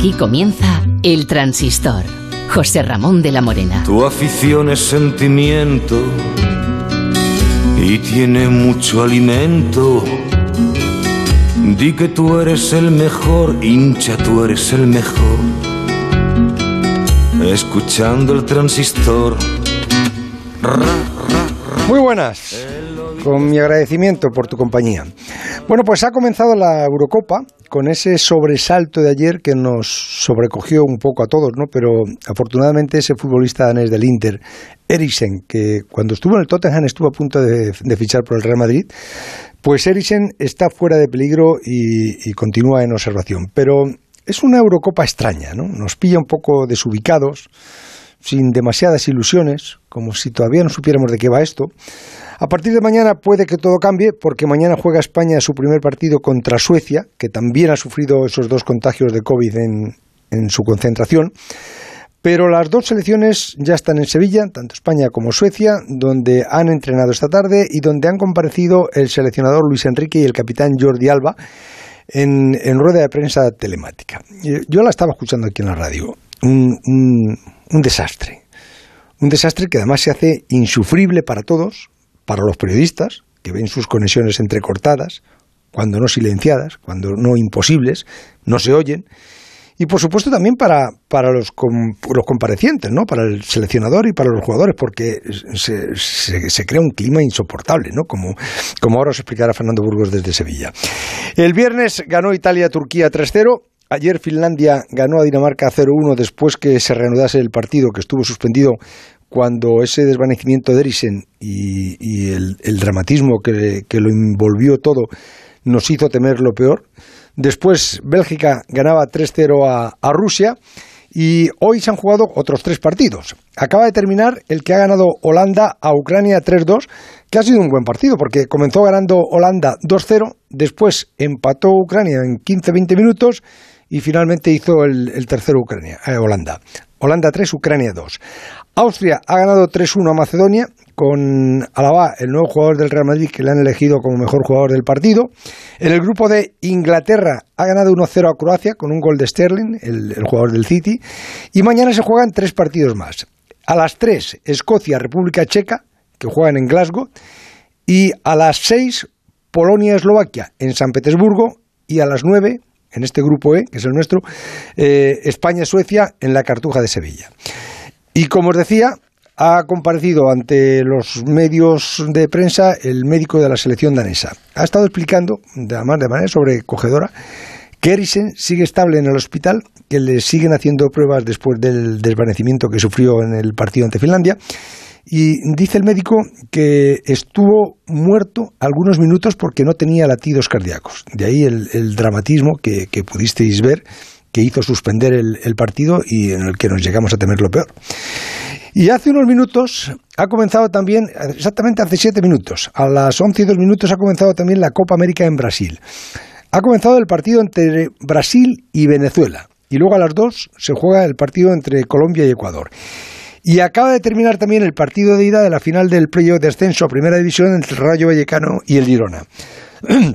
Aquí comienza El Transistor. José Ramón de la Morena. Tu afición es sentimiento y tiene mucho alimento. Di que tú eres el mejor, hincha, tú eres el mejor. Escuchando el transistor. Muy buenas. Con mi agradecimiento por tu compañía. Bueno, pues ha comenzado la Eurocopa con ese sobresalto de ayer que nos sobrecogió un poco a todos, ¿no? Pero afortunadamente ese futbolista danés del Inter, Eriksen, que cuando estuvo en el Tottenham estuvo a punto de, fichar por el Real Madrid, pues Eriksen está fuera de peligro y, y continúa en observación. Pero es una Eurocopa extraña, ¿no? Nos pilla un poco desubicados, sin demasiadas ilusiones, como si todavía no supiéramos de qué va esto. A partir de mañana puede que todo cambie porque mañana juega España su primer partido contra Suecia, que también ha sufrido esos dos contagios de COVID en, su concentración. Pero las dos selecciones ya están en Sevilla, tanto España como Suecia, donde han entrenado esta tarde y donde han comparecido el seleccionador Luis Enrique y el capitán Jordi Alba en, rueda de prensa telemática. Yo la estaba escuchando aquí en la radio. Desastre. Un desastre que además se hace insufrible para todos, para los periodistas, que ven sus conexiones entrecortadas, cuando no silenciadas, cuando no imposibles, no se oyen, y por supuesto también para, para los, los comparecientes, ¿no? para el seleccionador y para los jugadores, porque se, se, crea un clima insoportable, ¿no? como, como ahora os explicará Fernando Burgos desde Sevilla. El viernes ganó Italia-Turquía 3-0. Ayer Finlandia ganó a Dinamarca 0-1 después que se reanudase el partido que estuvo suspendido cuando ese desvanecimiento de Eriksen y, el, dramatismo que, lo envolvió todo nos hizo temer lo peor. Después Bélgica ganaba 3-0 a, a, Rusia y hoy se han jugado otros tres partidos. Acaba de terminar el que ha ganado Holanda a Ucrania 3-2, que ha sido un buen partido porque comenzó ganando Holanda 2-0, después empató Ucrania en 15-20 minutos y finalmente hizo el, tercero Ucrania, eh, Holanda. Holanda 3, Ucrania 2. Austria ha ganado 3-1 a Macedonia con Alaba, el nuevo jugador del Real Madrid que le han elegido como mejor jugador del partido. En el grupo de Inglaterra ha ganado 1-0 a Croacia con un gol de Sterling, el, jugador del City. Y mañana se juegan tres partidos más. A las 3, Escocia, República Checa, que juegan en Glasgow. Y a las 6, Polonia, Eslovaquia, en San Petersburgo. Y a las 9, en este grupo E, que es el nuestro, eh, España-Suecia en la Cartuja de Sevilla. Y como os decía, ha comparecido ante los medios de prensa el médico de la selección danesa. Ha estado explicando, de, de manera sobrecogedora, que Eriksen sigue estable en el hospital, que le siguen haciendo pruebas después del desvanecimiento que sufrió en el partido ante Finlandia. Y dice el médico que estuvo muerto algunos minutos porque no tenía latidos cardíacos. De ahí el, dramatismo que, pudisteis ver que hizo suspender el, partido y en el que nos llegamos a temer lo peor. Y hace unos minutos ha comenzado también, exactamente hace siete minutos, a las once y dos minutos ha comenzado también la Copa América en Brasil. Ha comenzado el partido entre Brasil y Venezuela. Y luego a las dos se juega el partido entre Colombia y Ecuador. Y acaba de terminar también el partido de ida de la final del playoff de ascenso a Primera División entre el Rayo Vallecano y el Girona.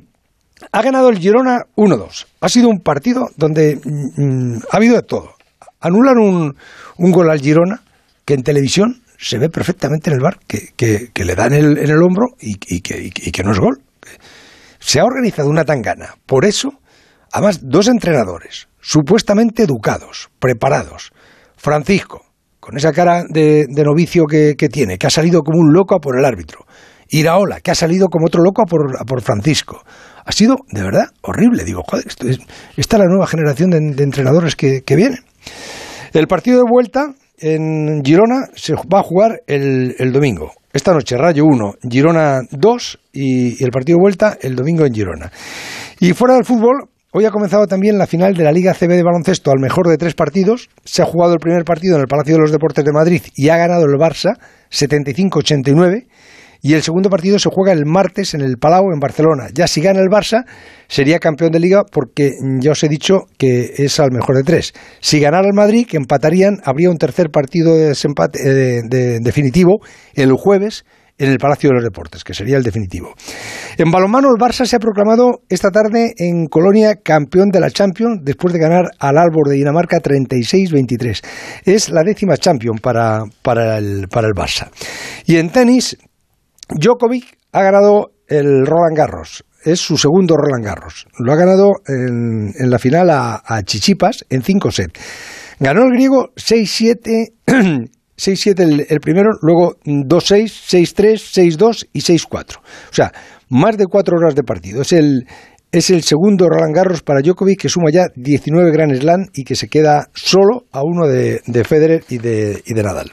Ha ganado el Girona 1-2. Ha sido un partido donde mm, ha habido de todo. Anulan un, un, gol al Girona que en televisión se ve perfectamente en el bar, que, que, le dan en el hombro y, que, y, que, no es gol. Se ha organizado una tangana. Por eso, además, dos entrenadores supuestamente educados, preparados. Francisco, con esa cara de, novicio que, tiene, que ha salido como un loco a por el árbitro. Iraola, que ha salido como otro loco a por, a por Francisco ha sido de verdad horrible. Digo, joder, esto es, esta es la nueva generación de, entrenadores que, vienen. El partido de vuelta en Girona se va a jugar el, domingo. Esta noche Rayo 1, Girona 2 y, el partido de vuelta el domingo en Girona. Y fuera del fútbol, Hoy ha comenzado también la final de la Liga CB de baloncesto al mejor de tres partidos. Se ha jugado el primer partido en el Palacio de los Deportes de Madrid y ha ganado el Barça 75-89. Y el segundo partido se juega el martes en el Palau, en Barcelona. Ya si gana el Barça, sería campeón de liga porque ya os he dicho que es al mejor de tres. Si ganara el Madrid, que empatarían, habría un tercer partido de desempate eh, definitivo el jueves en el Palacio de los Deportes, que sería el definitivo. En balonmano, el Barça se ha proclamado esta tarde en Colonia campeón de la Champions después de ganar al Albor de Dinamarca 36-23. Es la décima Champions para, para, el, para el Barça. Y en tenis, Djokovic ha ganado el Roland Garros. Es su segundo Roland Garros. Lo ha ganado en, la final a, Chichipas en 5 sets. Ganó el griego 6-7, 6-7 el, primero, luego 2-6, 6-3, 6-2 y 6-4. O sea, más de cuatro horas de partido. Es el, es el segundo Roland Garros para Djokovic que suma ya 19 Grand Slam y que se queda solo a uno de, de Federer y de, y de Nadal.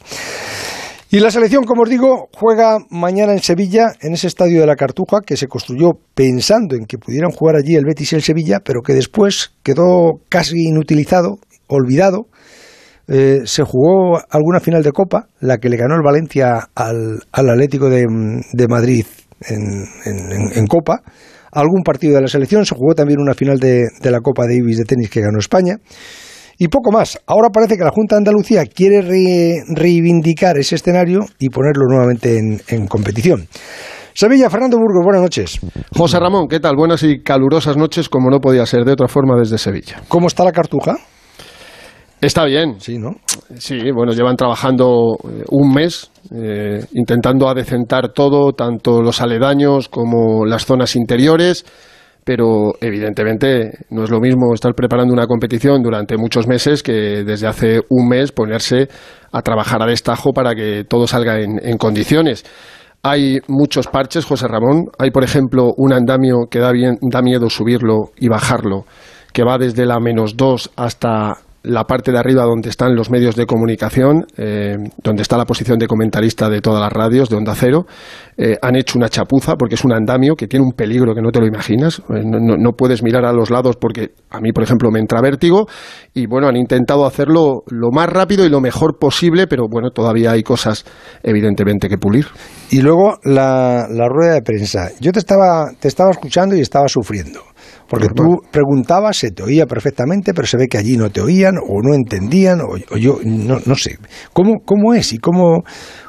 Y la selección, como os digo, juega mañana en Sevilla, en ese estadio de la Cartuja, que se construyó pensando en que pudieran jugar allí el Betis y el Sevilla, pero que después quedó casi inutilizado, olvidado. Eh, se jugó alguna final de Copa, la que le ganó el Valencia al, Atlético de, Madrid en, Copa. Algún partido de la selección, se jugó también una final de, de la Copa de Ibis de tenis que ganó España y poco más. Ahora parece que la Junta de Andalucía quiere reivindicar ese escenario y ponerlo nuevamente en, competición. Sevilla, Fernando Burgos, buenas noches. José Ramón, ¿qué tal? Buenas y calurosas noches, como no podía ser de otra forma desde Sevilla. ¿Cómo está la cartuja? Está bien. Sí, ¿no? Sí, bueno, llevan trabajando eh, un mes eh, intentando adecentar todo, tanto los aledaños como las zonas interiores pero evidentemente no es lo mismo estar preparando una competición durante muchos meses que desde hace un mes ponerse a trabajar a destajo para que todo salga en, condiciones. Hay muchos parches, José Ramón. Hay, por ejemplo, un andamio que da, bien, da miedo subirlo y bajarlo, que va desde la menos 2 hasta la parte de arriba donde están los medios de comunicación, eh, donde está la posición de comentarista de todas las radios de Onda Cero, eh, han hecho una chapuza porque es un andamio que tiene un peligro que no te lo imaginas. Eh, no, puedes mirar a los lados porque a mí, por ejemplo, me entra vértigo y bueno, han intentado hacerlo lo más rápido y lo mejor posible, pero bueno, todavía hay cosas evidentemente que pulir. Y luego la, la rueda de prensa. Yo te estaba, te estaba escuchando y estaba sufriendo. Porque tú preguntabas, se te oía perfectamente, pero se ve que allí no te oían o no entendían, o, yo no, no sé. ¿Cómo, ¿Cómo es y cómo,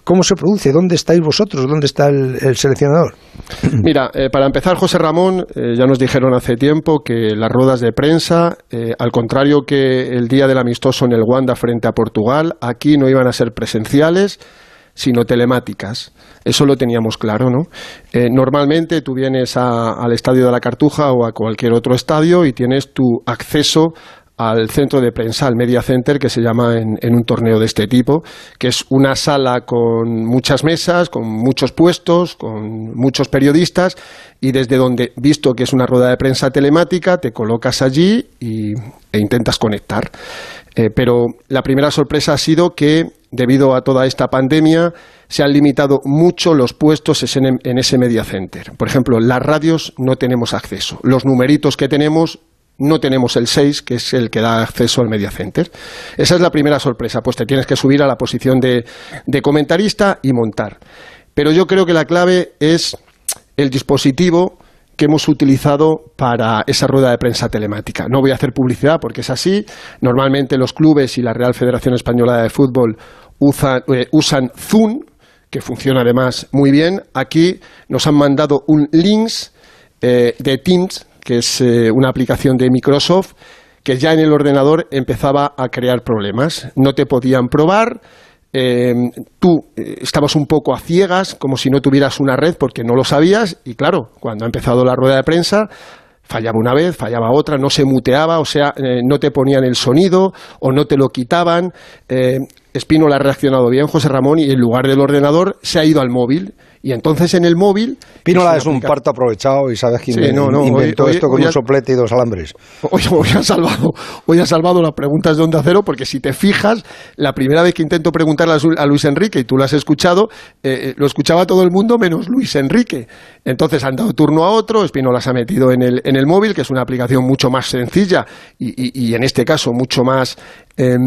cómo se produce? ¿Dónde estáis vosotros? ¿Dónde está el, seleccionador? Mira, eh, para empezar, José Ramón, eh, ya nos dijeron hace tiempo que las ruedas de prensa, eh, al contrario que el día del amistoso en el Wanda frente a Portugal, aquí no iban a ser presenciales, sino telemáticas. Eso lo teníamos claro, ¿no? Eh, normalmente tú vienes al estadio de la Cartuja o a cualquier otro estadio y tienes tu acceso al centro de prensa, al Media Center, que se llama en, en, un torneo de este tipo, que es una sala con muchas mesas, con muchos puestos, con muchos periodistas, y desde donde, visto que es una rueda de prensa telemática, te colocas allí y, e intentas conectar. Eh, pero la primera sorpresa ha sido que, debido a toda esta pandemia, se han limitado mucho los puestos en, ese media center. Por ejemplo, las radios no tenemos acceso. Los numeritos que tenemos no tenemos el 6, que es el que da acceso al media center. Esa es la primera sorpresa, pues te tienes que subir a la posición de comentarista y montar. Pero yo creo que la clave es el dispositivo que hemos utilizado para esa rueda de prensa telemática. No voy a hacer publicidad porque es así. Normalmente los clubes y la Real Federación Española de Fútbol eh, usan, Zoom, que funciona además muy bien. Aquí nos han mandado un Links eh, de Teams, que es eh, una aplicación de Microsoft, que ya en el ordenador empezaba a crear problemas. No te podían probar eh, tú estabas un poco a ciegas, como si no tuvieras una red porque no lo sabías, y claro, cuando ha empezado la rueda de prensa, fallaba una vez, fallaba otra, no se muteaba, o sea, eh, no te ponían el sonido o no te lo quitaban. Espino le ha reaccionado bien, José Ramón, y en lugar del ordenador se ha ido al móvil y entonces en el móvil... Pinola es, un parto aprovechado y sabes quién inventó esto con un soplete y dos alambres. Hoy, ha salvado, hoy ha salvado las preguntas de Onda Cero porque si te fijas, la primera vez que intento preguntarle a Luis Enrique, y tú lo has escuchado, eh, eh, lo escuchaba todo el mundo menos Luis Enrique. Entonces han dado turno a otro, Espinola se ha metido en el, en el móvil, que es una aplicación mucho más sencilla y, y, en este caso mucho más, em,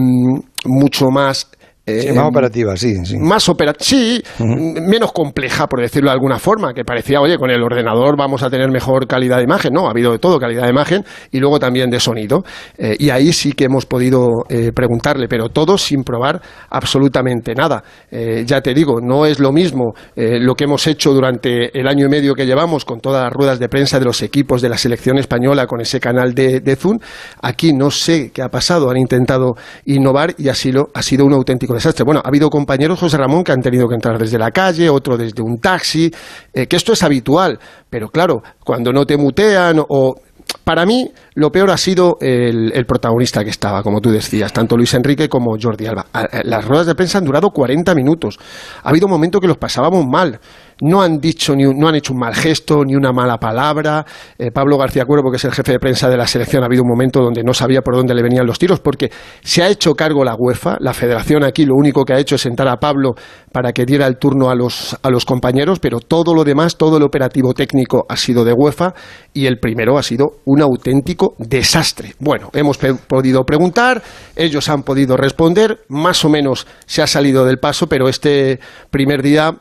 mucho más Eh, más operativa, sí. sí. Más operativa, sí, menos compleja, por decirlo de alguna forma, que parecía, oye, con el ordenador vamos a tener mejor calidad de imagen. No, ha habido de todo, calidad de imagen y luego también de sonido. Eh, y ahí sí que hemos podido eh, preguntarle, pero todo sin probar absolutamente nada. ya te digo, no es lo mismo lo que hemos hecho durante el año y medio que llevamos con todas las ruedas de prensa de los equipos de la selección española con ese canal de, de Zoom. Aquí no sé qué ha pasado, han intentado innovar y así lo, ha sido un auténtico desastre. Bueno, ha habido compañeros, José Ramón, que han tenido que entrar desde la calle, otro desde un taxi, eh, que esto es habitual, pero claro, cuando no te mutean o para mí, lo peor ha sido el, el, protagonista que estaba, como tú decías, tanto Luis Enrique como Jordi Alba. Las ruedas de prensa han durado 40 minutos. Ha habido un momento que los pasábamos mal no han dicho ni no han hecho un mal gesto ni una mala palabra. Eh, Pablo García Cuervo, que es el jefe de prensa de la selección, ha habido un momento donde no sabía por dónde le venían los tiros porque se ha hecho cargo la UEFA, la Federación aquí lo único que ha hecho es sentar a Pablo para que diera el turno a los a los compañeros, pero todo lo demás, todo el operativo técnico ha sido de UEFA y el primero ha sido un auténtico desastre. Bueno, hemos podido preguntar, ellos han podido responder, más o menos se ha salido del paso, pero este primer día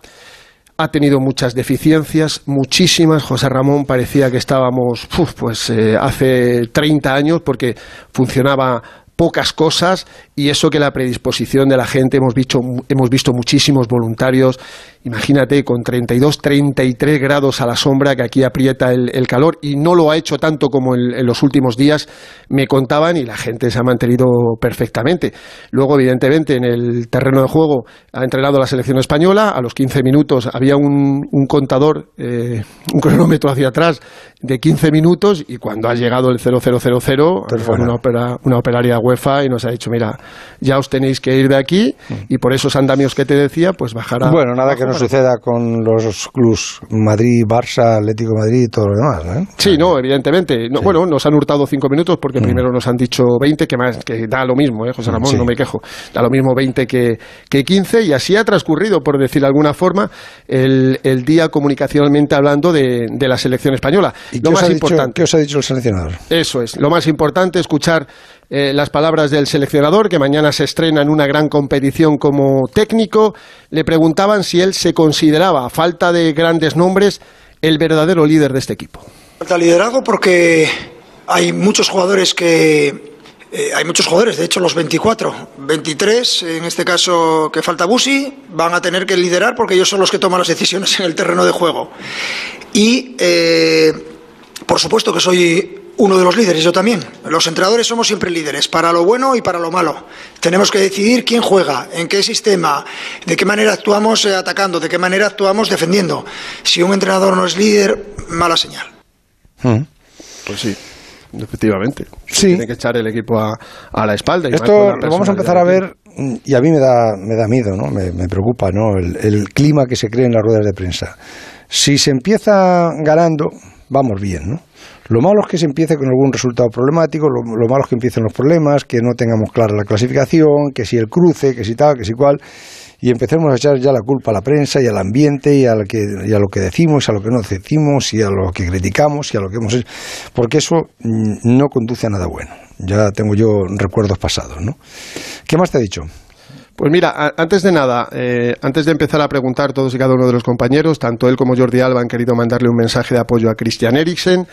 ha tenido muchas deficiencias, muchísimas. José Ramón parecía que estábamos pues eh, hace 30 años porque funcionaba pocas cosas y eso que la predisposición de la gente hemos visto, hemos visto muchísimos voluntarios. Imagínate con 32, 33 grados a la sombra que aquí aprieta el, calor y no lo ha hecho tanto como en, los últimos días, me contaban y la gente se ha mantenido perfectamente. Luego, evidentemente, en el terreno de juego ha entrenado la selección española, a los 15 minutos había un, contador, eh, un cronómetro hacia atrás de 15 minutos y cuando ha llegado el 0000, una, opera, una operaria UEFA y nos ha dicho, mira, ya os tenéis que ir de aquí mm. y por esos andamios que te decía, pues bajará. Bueno, nada que suceda con los clubs Madrid, Barça, Atlético Madrid y todo lo demás. ¿eh? Sí, no, evidentemente. Bueno, nos han hurtado cinco minutos porque mm. primero nos han dicho 20, que, más, que da lo mismo, ¿eh, José Ramón, no me quejo. Da lo mismo 20 que, que 15 y así ha transcurrido, por decir de alguna forma, el, el día comunicacionalmente hablando de, de, la selección española. ¿Y lo más importante. ¿Qué os ha dicho el seleccionador? Eso es. Lo más importante, escuchar eh, las palabras del seleccionador, que mañana se estrena en una gran competición como técnico. Le preguntaban si él se consideraba, a falta de grandes nombres, el verdadero líder de este equipo. Falta liderazgo porque hay muchos jugadores que eh, hay muchos jugadores, de hecho los 24, 23, en este caso que falta Busi, van a tener que liderar porque ellos son los que toman las decisiones en el terreno de juego. Y eh, por supuesto que soy uno de los líderes, yo también. Los entrenadores somos siempre líderes, para lo bueno y para lo malo. Tenemos que decidir quién juega, en qué sistema, de qué manera actuamos eh, atacando, de qué manera actuamos defendiendo. Si un entrenador no es líder, mala señal. Hmm. Pues sí. Efectivamente. Sí. Tiene que echar el equipo a, la espalda. Esto lo vamos a empezar a ver, y a mí me da, me da miedo, ¿no? me, preocupa ¿no? El, el, clima que se crea en las ruedas de prensa. Si se empieza ganando, vamos bien, ¿no? Lo malo es que se empiece con algún resultado problemático, lo, malo es que empiecen los problemas, que no tengamos clara la clasificación, que si el cruce, que si tal, que si cual, y empecemos a echar ya la culpa a la prensa y al ambiente y, a lo que, y a lo que decimos, a lo que no decimos y a lo que criticamos y a lo que hemos hecho, porque eso mm, no conduce a nada bueno. Ya tengo yo recuerdos pasados, ¿no? ¿Qué más te ha dicho? Pues mira, antes de nada, eh, antes de empezar a preguntar todos y cada uno de los compañeros, tanto él como Jordi Alba han querido mandarle un mensaje de apoyo a Christian Eriksen.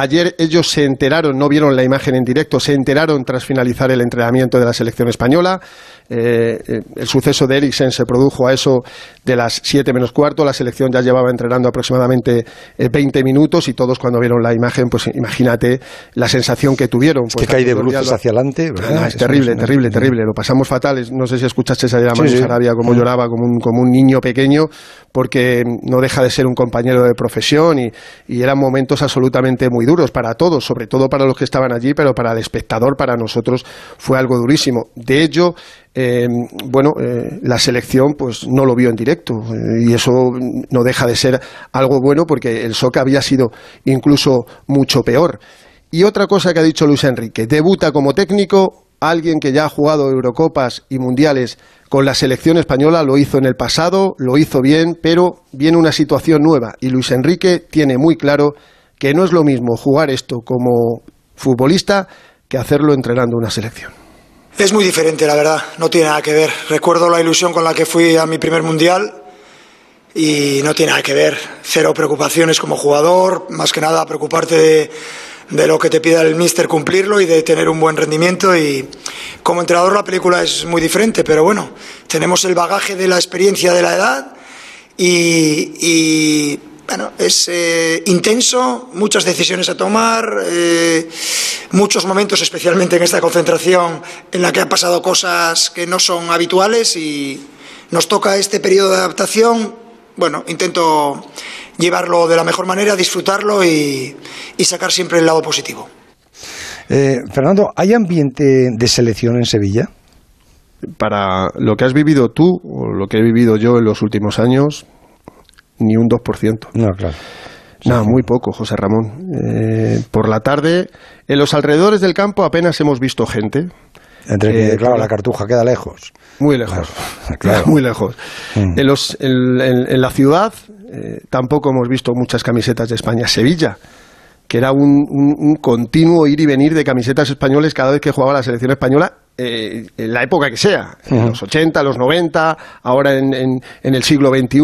Ayer ellos se enteraron, no vieron la imagen en directo, se enteraron tras finalizar el entrenamiento de la selección española. Eh, eh, el suceso de Eriksen se produjo a eso de las siete menos cuarto. La selección ya llevaba entrenando aproximadamente 20 eh, minutos y todos cuando vieron la imagen, pues imagínate la sensación que tuvieron. que cae de bruces hacia adelante, es terrible, terrible, terrible. Lo pasamos fatal. No sé si escuchaste ayer a Manu Sarabia cómo lloraba como un, como un niño pequeño porque no deja de ser un compañero de profesión y, y eran momentos absolutamente muy duros para todos, sobre todo para los que estaban allí, pero para el espectador, para nosotros, fue algo durísimo. De ello, eh, bueno, eh, la selección pues no lo vio en directo eh, y eso no deja de ser algo bueno porque el SOC había sido incluso mucho peor. Y otra cosa que ha dicho Luis Enrique, debuta como técnico alguien que ya ha jugado Eurocopas y Mundiales con la selección española, lo hizo en el pasado, lo hizo bien, pero viene una situación nueva y Luis Enrique tiene muy claro que no es lo mismo jugar esto como futbolista que hacerlo entrenando una selección. Es muy diferente, la verdad, no tiene nada que ver. Recuerdo la ilusión con la que fui a mi primer mundial y no tiene nada que ver. Cero preocupaciones como jugador, más que nada preocuparte de, lo que te pida el míster cumplirlo y de tener un buen rendimiento. Y como entrenador la película es muy diferente, pero bueno, tenemos el bagaje de la experiencia de la edad y, bueno, es eh, intenso, muchas decisiones a tomar, eh, muchos momentos, especialmente en esta concentración, en la que han pasado cosas que no son habituales y nos toca este periodo de adaptación. Bueno, intento llevarlo de la mejor manera, disfrutarlo y, sacar siempre el lado positivo. Eh, Fernando, ¿hay ambiente de selección en Sevilla? Para lo que has vivido tú o lo que he vivido yo en los últimos años, ni un 2%. No, claro. No, muy poco, José Ramón. Eh, por la tarde, en los alrededores del campo apenas hemos visto gente. Entre eh, claro, la cartuja queda lejos. Muy lejos, claro. muy lejos. Mm. En, los, en, la ciudad eh, tampoco hemos visto muchas camisetas de España. Sevilla, que era un, continuo ir y venir de camisetas españoles cada vez que jugaba la selección española, en la época que sea, en los 80, los 90, ahora en, en el siglo XXI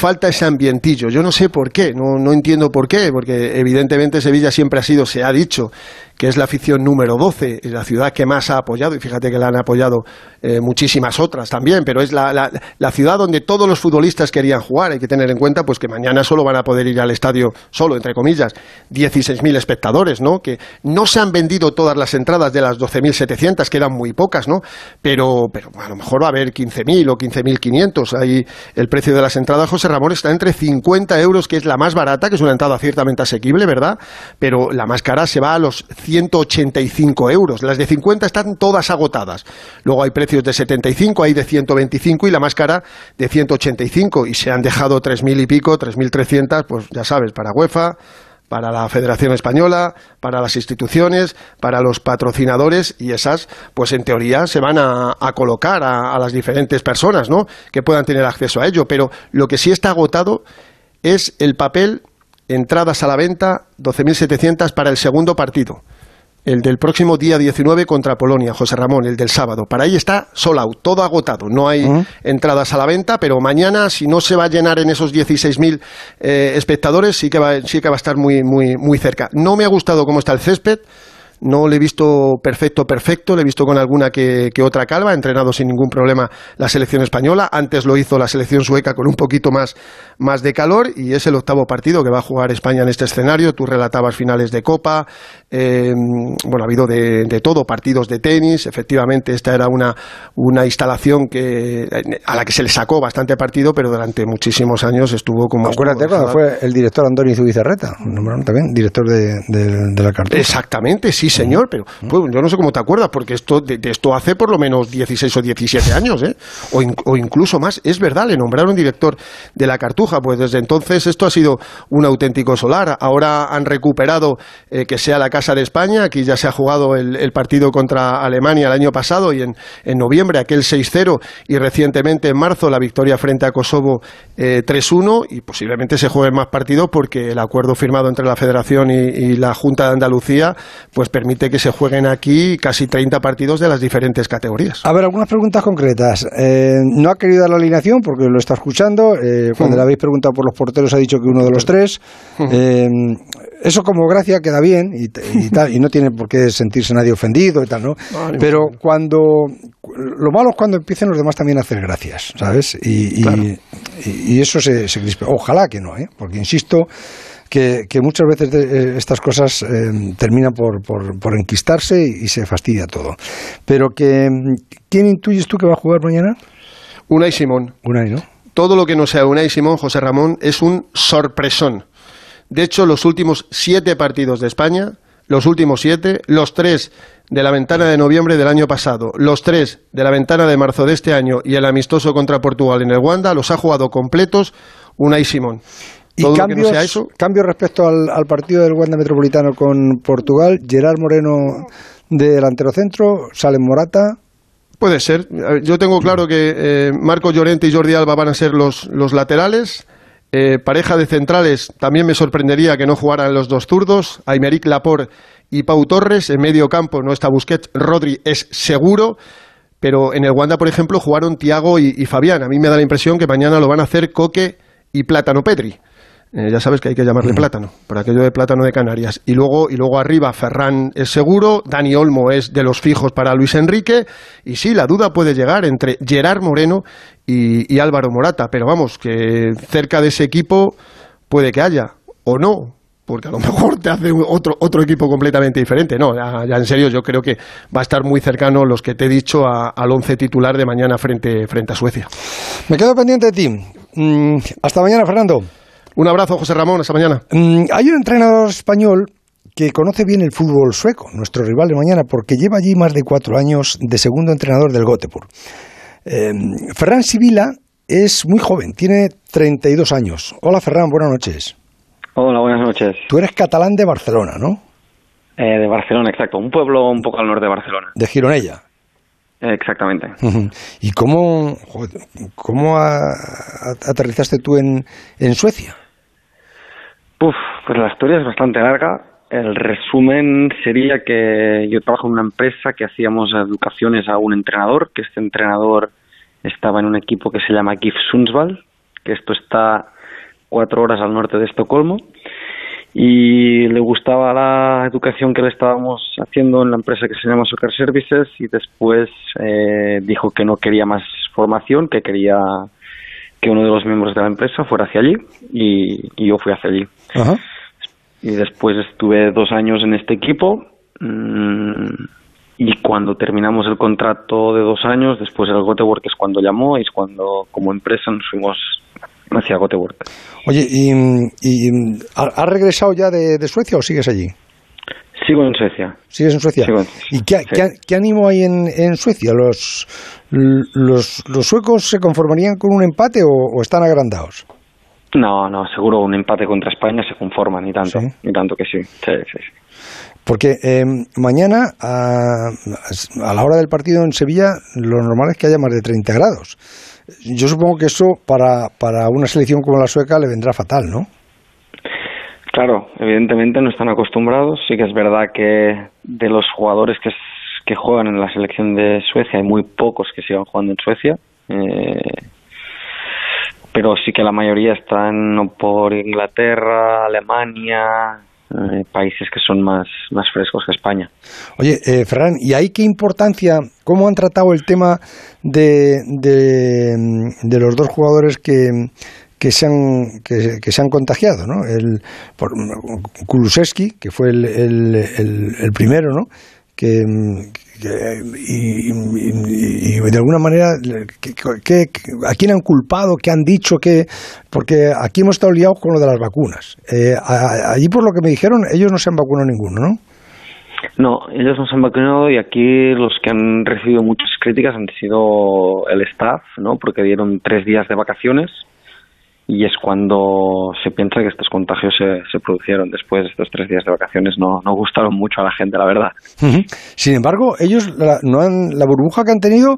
falta ese ambientillo. Yo no sé por qué, no, no entiendo por qué, porque evidentemente Sevilla siempre ha sido, se ha dicho, que es la afición número 12, es la ciudad que más ha apoyado, y fíjate que la han apoyado eh, muchísimas otras también, pero es la, la, ciudad donde todos los futbolistas querían jugar. Hay que tener en cuenta pues que mañana solo van a poder ir al estadio, solo, entre comillas, 16.000 espectadores, ¿no? Que no se han vendido todas las entradas de las 12.700, que eran muy pocas, ¿no? Pero, pero a lo mejor va a haber 15.000 o 15.500. Ahí el precio de las entradas, José Ramón, está entre 50 euros, que es la más barata, que es una entrada ciertamente asequible, ¿verdad? Pero la más cara se va a los 185 euros. Las de 50 están todas agotadas. Luego hay precios de 75, hay de 125 y la más cara de 185. Y se han dejado 3.000 y pico, 3.300, pues ya sabes, para UEFA, para la Federación Española, para las instituciones, para los patrocinadores y esas, pues en teoría se van a, colocar a, a, las diferentes personas, ¿no? Que puedan tener acceso a ello. Pero lo que sí está agotado es el papel, entradas a la venta, 12.700 para el segundo partido el del próximo día 19 contra Polonia, José Ramón, el del sábado. Para ahí está sold out, todo agotado. No hay entradas a la venta, pero mañana, si no se va a llenar en esos 16.000 eh, espectadores, sí que, va, sí que va a estar muy, muy, muy cerca. No me ha gustado cómo está el césped. No le he visto perfecto, perfecto, le he visto con alguna que, otra calva, ha entrenado sin ningún problema la selección española, antes lo hizo la selección sueca con un poquito más, más de calor y es el octavo partido que va a jugar España en este escenario, tú relatabas finales de Copa, eh, bueno, ha habido de, todo, partidos de tenis, efectivamente esta era una, una instalación que, a la que se le sacó bastante partido, pero durante muchísimos años estuvo como... Acuérdate cuando fue el director Andoni Zubizarreta, también, director de, de la carta. Exactamente, sí señor, pero pues, yo no sé cómo te acuerdas, porque esto, de, esto hace por lo menos 16 o 17 años, ¿eh? o, incluso más. Es verdad, le nombraron director de la Cartuja, pues desde entonces esto ha sido un auténtico solar. Ahora han recuperado eh, que sea la Casa de España, aquí ya se ha jugado el, partido contra Alemania el año pasado y en, en noviembre aquel 6-0 y recientemente en marzo la victoria frente a Kosovo 3-1 eh, y posiblemente se jueguen más partidos porque el acuerdo firmado entre la Federación y, y la Junta de Andalucía pues permite que se jueguen aquí casi 30 partidos de las diferentes categorías. A ver, algunas preguntas concretas. Eh, no ha querido dar la alineación porque lo está escuchando. Eh, cuando le habéis preguntado por los porteros ha dicho que uno de los tres. Eh, eso como gracia queda bien y, tal, y no tiene por qué sentirse nadie ofendido y tal, ¿no? Pero cuando lo malo es cuando empiecen los demás también a hacer gracias, ¿sabes? Y, y, eso se, se Ojalá que no, ¿eh? Porque insisto que, muchas veces eh, estas cosas eh, terminan por, por, enquistarse y, se fastidia todo. Pero que, ¿quién intuyes tú que va a jugar mañana? Unai Simón. Unai, ¿no? Todo lo que no sea Unai Simón, José Ramón, es un sorpresón. De hecho, los últimos siete partidos de España, los últimos siete, los tres de la ventana de noviembre del año pasado, los tres de la ventana de marzo de este año y el amistoso contra Portugal en el Wanda, los ha jugado completos Unai Simón. ¿Y cambios, eso. cambio respecto al, partido del Wanda Metropolitano con Portugal? Gerard Moreno de delantero centro, Salen Morata. Puede ser. Yo tengo claro que eh, Marco Llorente y Jordi Alba van a ser los, los laterales. Eh, pareja de centrales, también me sorprendería que no jugaran los dos zurdos, Aymeric Laporte y Pau Torres. En medio campo no está Busquets, Rodri es seguro. Pero en el Wanda, por ejemplo, jugaron Tiago y, y Fabián. A mí me da la impresión que mañana lo van a hacer Coque y Plátano Petri. Eh, ya sabes que hay que llamarle plátano, por aquello de plátano de Canarias. Y luego, y luego arriba, Ferran es seguro, Dani Olmo es de los fijos para Luis Enrique. Y sí, la duda puede llegar entre Gerard Moreno y, y Álvaro Morata. Pero vamos, que cerca de ese equipo puede que haya, o no, porque a lo mejor te hace otro, otro equipo completamente diferente. No, ya, ya, en serio, yo creo que va a estar muy cercano los que te he dicho a, al once titular de mañana frente, frente a Suecia. Me quedo pendiente de ti. Mm, hasta mañana, Fernando. Un abrazo, José Ramón, hasta mañana. Mm, hay un entrenador español que conoce bien el fútbol sueco, nuestro rival de mañana, porque lleva allí más de cuatro años de segundo entrenador del Göteborg. Eh, Ferran Sibila es muy joven, tiene 32 años. Hola Ferran, buenas noches. Hola, buenas noches. Tú eres catalán de Barcelona, ¿no? Eh, de Barcelona, exacto. Un pueblo un poco al norte de Barcelona. De Gironella. Exactamente. ¿Y cómo, cómo a, a, aterrizaste tú en, en Suecia? Uf, pues la historia es bastante larga. El resumen sería que yo trabajo en una empresa que hacíamos educaciones a un entrenador, que este entrenador estaba en un equipo que se llama GIF Sundsvall, que esto está cuatro horas al norte de Estocolmo, y le gustaba la educación que le estábamos haciendo en la empresa que se llama Soccer Services y después eh, dijo que no quería más formación, que quería que uno de los miembros de la empresa fuera hacia allí y, y yo fui hacia allí. Ajá. Y después estuve dos años en este equipo mmm, y cuando terminamos el contrato de dos años, después el Göteborg es cuando llamó y es cuando como empresa nos fuimos hacia Göteborg. Oye, ¿y, y has regresado ya de, de, Suecia o sigues allí? Sigo en Suecia. ¿Sigues en Suecia? Sigo en, ¿Y qué, sí. qué, qué, ánimo hay en, en Suecia? ¿Los, los, ¿Los, suecos se conformarían con un empate o, o, están agrandados? No, no, seguro un empate contra España se conforman, ni tanto, ¿Sí? ni tanto que sí. sí, sí, sí. Porque eh, mañana, a, a la hora del partido en Sevilla, lo normal es que haya más de 30 grados. Yo supongo que eso para, para una selección como la sueca le vendrá fatal, ¿no? Claro, evidentemente no están acostumbrados. Sí que es verdad que de los jugadores que, que juegan en la selección de Suecia hay muy pocos que sigan jugando en Suecia. Eh, pero sí que la mayoría están por Inglaterra, Alemania, eh, países que son más, más frescos que España. Oye, eh, Ferran, ¿y ahí qué importancia, cómo han tratado el tema de, de, los dos jugadores que, que se han, que, que, se han contagiado, ¿no? El, por, Kulusevski, que fue el, el, el, el primero, ¿no? Que, y, y, y, de alguna manera, ¿qué, ¿a quién han culpado? ¿Qué han dicho? que Porque aquí hemos estado liados con lo de las vacunas. Eh, allí, por lo que me dijeron, ellos no se han vacunado ninguno, ¿no? No, ellos no se han vacunado y aquí los que han recibido muchas críticas han sido el staff, ¿no? Porque dieron tres días de vacaciones y es cuando se piensa que estos contagios se, se produjeron después de estos tres días de vacaciones. No, no gustaron mucho a la gente, la verdad. Sin embargo, ellos la, no han, la burbuja que han tenido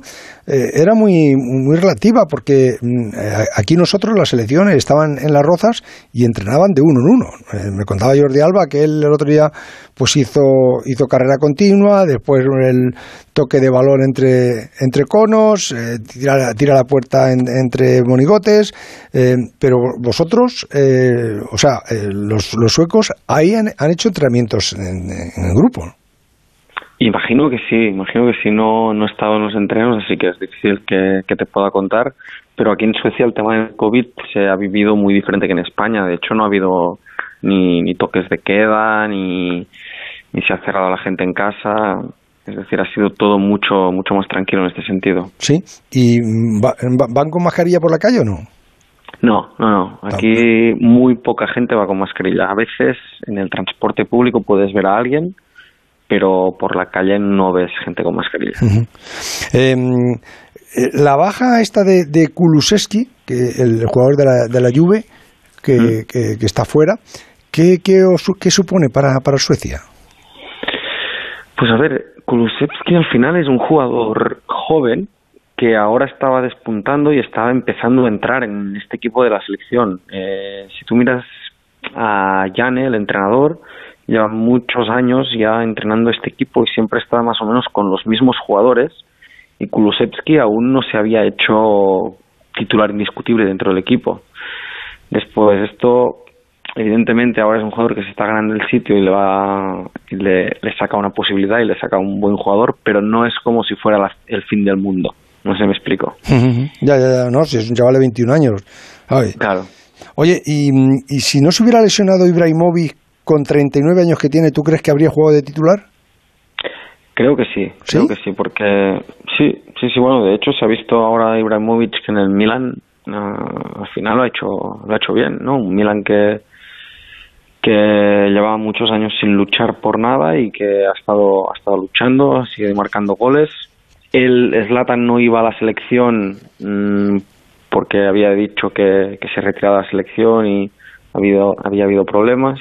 eh, era muy, muy relativa porque eh, aquí nosotros las selecciones estaban en las rozas y entrenaban de uno en uno. Eh, me contaba Jordi Alba que él el otro día pues hizo, hizo carrera continua, después el toque de balón entre, entre conos, eh, tira, tira, la puerta en, entre monigotes, eh, pero vosotros, eh, o sea, los, los, suecos ahí han, han hecho entrenamientos en, en, el grupo. Imagino que sí, imagino que sí, no, no he estado en los entrenos, así que es difícil que, que te pueda contar, pero aquí en Suecia el tema del COVID se ha vivido muy diferente que en España, de hecho no ha habido ni, ni toques de queda, ni, ni se ha cerrado a la gente en casa. Es decir, ha sido todo mucho, mucho más tranquilo en este sentido. Sí. ¿Y van con mascarilla por la calle o no? No, no, no. Aquí muy poca gente va con mascarilla. A veces en el transporte público puedes ver a alguien, pero por la calle no ves gente con mascarilla. Uh -huh. eh, la baja esta de, de Kulusevski, que el jugador de la, de la Juve, que, uh -huh. que, que está fuera, ¿Qué, qué, qué supone para, para, Suecia? Pues a ver, Kulusevski al final es un jugador joven que ahora estaba despuntando y estaba empezando a entrar en este equipo de la selección. Eh, si tú miras a Jane, el entrenador, lleva muchos años ya entrenando este equipo y siempre está más o menos con los mismos jugadores y Kulusevski aún no se había hecho titular indiscutible dentro del equipo. Después esto evidentemente ahora es un jugador que se está ganando el sitio y le va le, le saca una posibilidad y le saca un buen jugador, pero no es como si fuera el fin del mundo. No sé, me explico. ya, ya, ya, no, si es un chaval de 21 años. Claro. Oye, y, y si no se hubiera lesionado Ibrahimovic con 39 años que tiene, ¿tú crees que habría jugado de titular? Creo que sí, creo que sí, porque sí, sí, sí, bueno, de hecho se ha visto ahora Ibrahimovic que en el Milan uh, al final lo ha hecho, lo ha hecho bien, ¿no? Un Milan que que llevaba muchos años sin luchar por nada y que ha estado ha estado luchando, sigue marcando goles. El Zlatan no iba a la selección mmm, porque había dicho que, se retiraba de la selección y había habido problemas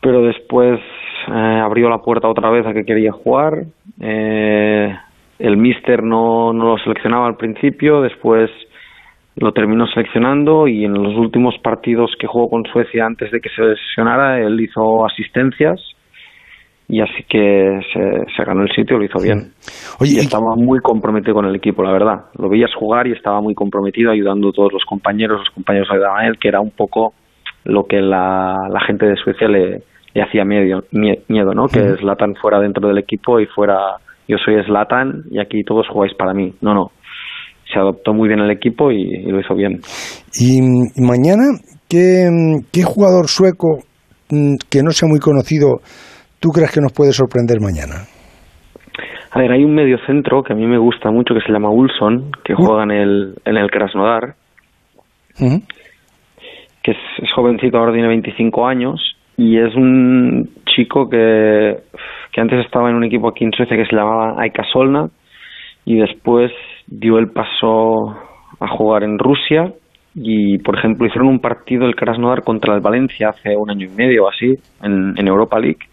pero después eh, abrió la puerta otra vez a que quería jugar. Eh, el Mister no, no lo seleccionaba al principio, después lo terminó seleccionando y en los últimos partidos que jugó con Suecia antes de que se lesionara, él hizo asistencias y así que se, se ganó el sitio, lo hizo bien. Oye, y estaba muy comprometido con el equipo, la verdad. Lo veías jugar y estaba muy comprometido ayudando a todos los compañeros, los compañeros ayudaban a él, que era un poco lo que la, la gente de Suecia le, le hacía miedo, miedo ¿no? Que Slatan fuera dentro del equipo y fuera, yo soy Slatan y aquí todos jugáis para mí. No, no. Se adoptó muy bien el equipo y, y lo hizo bien. Y, mañana, ¿qué, ¿qué, jugador sueco mm, que no sea muy conocido tú crees que nos puede sorprender mañana? A ver, hay un medio centro que a mí me gusta mucho que se llama Ulson, que juega en el, en el Krasnodar, uh -huh. que es, es jovencito, ahora tiene 25 años y es un chico que, que antes estaba en un equipo aquí en Suecia que se llamaba Aika Solna y después dio el paso a jugar en Rusia y por ejemplo hicieron un partido el Krasnodar contra el Valencia hace un año y medio o así en, en Europa League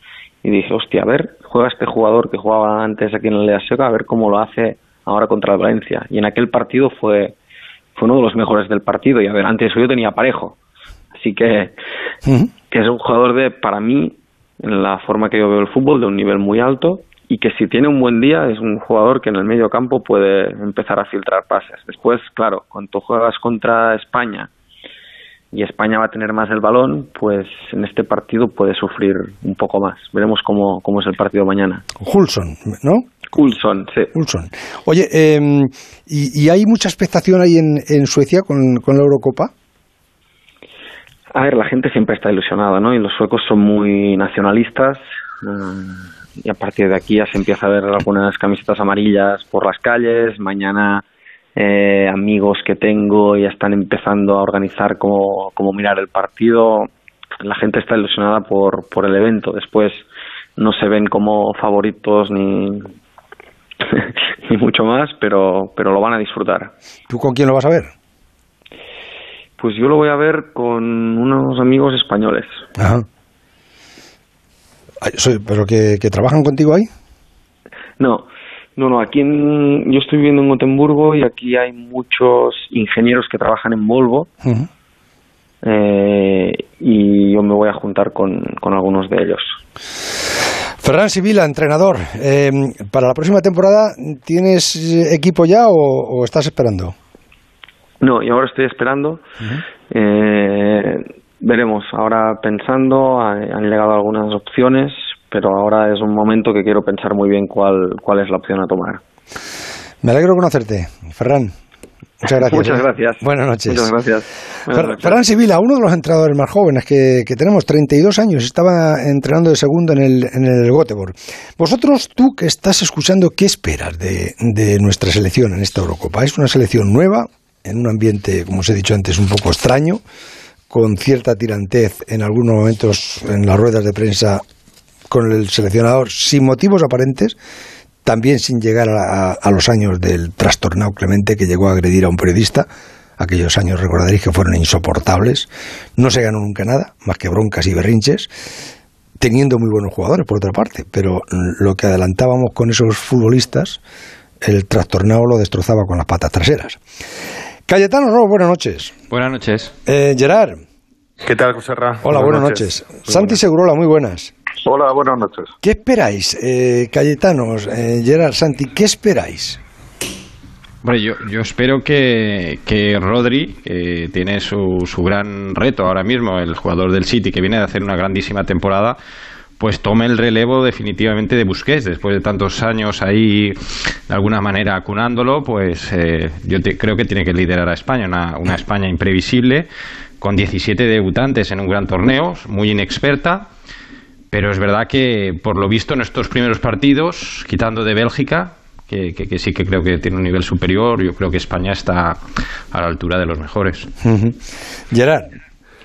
y dije hostia a ver juega este jugador que jugaba antes aquí en la Liga Sueca a ver cómo lo hace ahora contra el Valencia y en aquel partido fue fue uno de los mejores del partido. Y a ver antes yo tenía parejo. Así que que es un jugador de, para mí, en la forma que yo veo el fútbol, de un nivel muy alto. Y que si tiene un buen día es un jugador que en el medio campo puede empezar a filtrar pases. Después, claro, cuando juegas contra España y España va a tener más el balón, pues en este partido puede sufrir un poco más. Veremos cómo, cómo es el partido mañana. Hulson, ¿no? Ulson, sí. Ulson. Oye, eh, ¿y, ¿y, hay mucha expectación ahí en, en Suecia con, con la Eurocopa? A ver, la gente siempre está ilusionada, ¿no? Y los suecos son muy nacionalistas. Uh, y a partir de aquí ya se empieza a ver algunas camisetas amarillas por las calles. Mañana eh, amigos que tengo ya están empezando a organizar cómo, cómo mirar el partido. La gente está ilusionada por, por el evento. Después no se ven como favoritos ni, ni mucho más, pero, pero lo van a disfrutar. ¿Tú con quién lo vas a ver? Pues yo lo voy a ver con unos amigos españoles. Ajá. ¿Pero que, que, trabajan contigo ahí? No, no, no. Aquí en, yo estoy viviendo en Gotemburgo y aquí hay muchos ingenieros que trabajan en Volvo. Uh -huh. eh, y yo me voy a juntar con, con algunos de ellos. Ferran Sibila, entrenador. Eh, ¿Para la próxima temporada tienes equipo ya o, o estás esperando? No, y ahora estoy esperando. Uh -huh. eh, veremos. Ahora pensando, han llegado algunas opciones, pero ahora es un momento que quiero pensar muy bien cuál, cuál es la opción a tomar. Me alegro conocerte, Ferran. Muchas gracias. Muchas ¿eh? gracias. Buenas noches. Muchas gracias. Buenas noches. Ferran Sibila, uno de los entrenadores más jóvenes que, que, tenemos, 32 años, estaba entrenando de segundo en el, en el Göteborg. Vosotros, tú que estás escuchando, ¿qué esperas de, de nuestra selección en esta Eurocopa? ¿Es una selección nueva? en un ambiente, como os he dicho antes, un poco extraño, con cierta tirantez en algunos momentos en las ruedas de prensa con el seleccionador sin motivos aparentes, también sin llegar a, a, a los años del trastornado Clemente que llegó a agredir a un periodista. Aquellos años recordaréis que fueron insoportables. No se ganó nunca nada, más que broncas y berrinches, teniendo muy buenos jugadores por otra parte. Pero lo que adelantábamos con esos futbolistas, el trastornado lo destrozaba con las patas traseras. Cayetano Ross, buenas noches. Buenas noches. Eh, Gerard, ¿Qué tal, José Ra? Hola, buenas, noches. Santi Segurola, muy buenas. Hola, buenas noches. ¿Qué esperáis, eh, Cayetanos, eh, Gerard, Santi, qué esperáis? Hombre, yo, yo espero que, que Rodri, que tiene su, su gran reto ahora mismo, el jugador del City, que viene de hacer una grandísima temporada, pues tome el relevo definitivamente de Busquets. Después de tantos años ahí, de alguna manera, acunándolo, pues eh, yo creo que tiene que liderar a España, una, una España imprevisible, con 17 debutantes en un gran torneo, muy inexperta. Pero es verdad que, por lo visto, en estos primeros partidos, quitando de Bélgica, que, que, sí que creo que tiene un nivel superior, yo creo que España está a la altura de los mejores. Gerard.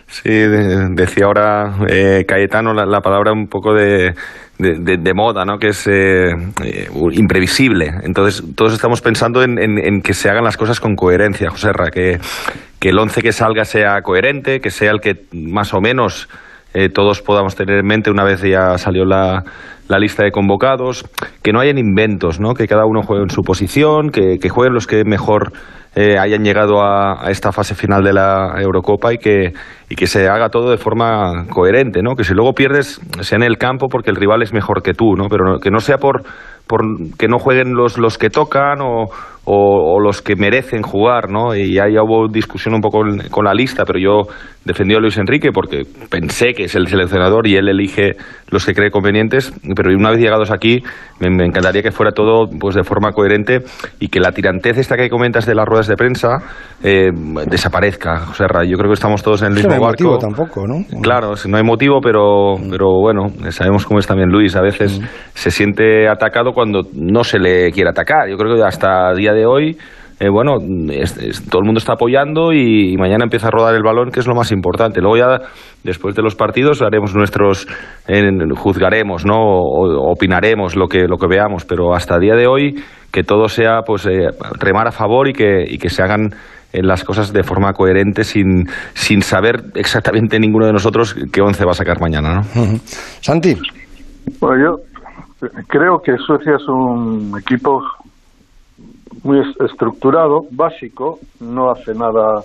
Sí, decía ahora eh, Cayetano la, palabra un poco de, de, moda, ¿no? que es eh, eh, imprevisible. Entonces, todos estamos pensando en, en, que se hagan las cosas con coherencia, José Ra, que, que el once que salga sea coherente, que sea el que más o menos todos podamos tener en mente una vez ya salió la, la lista de convocados, que no hayan inventos, ¿no? que cada uno juegue en su posición, que, que jueguen los que mejor eh, hayan llegado a, esta fase final de la Eurocopa y que, y que se haga todo de forma coherente, ¿no? Que si luego pierdes, sea en el campo porque el rival es mejor que tú, ¿no? Pero que no sea por, por que no jueguen los, los que tocan o, o, los que merecen jugar, ¿no? Y ahí hubo discusión un poco con la lista, pero yo defendí a Luis Enrique porque pensé que es el seleccionador y él elige los que cree convenientes, pero una vez llegados aquí me, encantaría que fuera todo pues de forma coherente y que la tirantez esta que comentas de las ruedas de prensa eh, desaparezca, José Ra. Yo creo que estamos todos en el mismo no hay barco. motivo tampoco, ¿no? Claro, no hay motivo, pero, pero bueno, sabemos cómo es también Luis. A veces mm. se siente atacado cuando no se le quiere atacar. Yo creo que hasta día de hoy, eh, bueno, todo el mundo está apoyando y, mañana empieza a rodar el balón, que es lo más importante. Luego ya, después de los partidos, haremos nuestros, juzgaremos, ¿no? O, opinaremos lo que, lo que veamos, pero hasta día de hoy, que todo sea, pues, eh, remar a favor y que, y que se hagan eh, las cosas de forma coherente sin, sin saber exactamente ninguno de nosotros qué once va a sacar mañana, ¿no? Santi. Bueno, yo creo que Suecia es un equipo muy estructurado, básico, no hace nada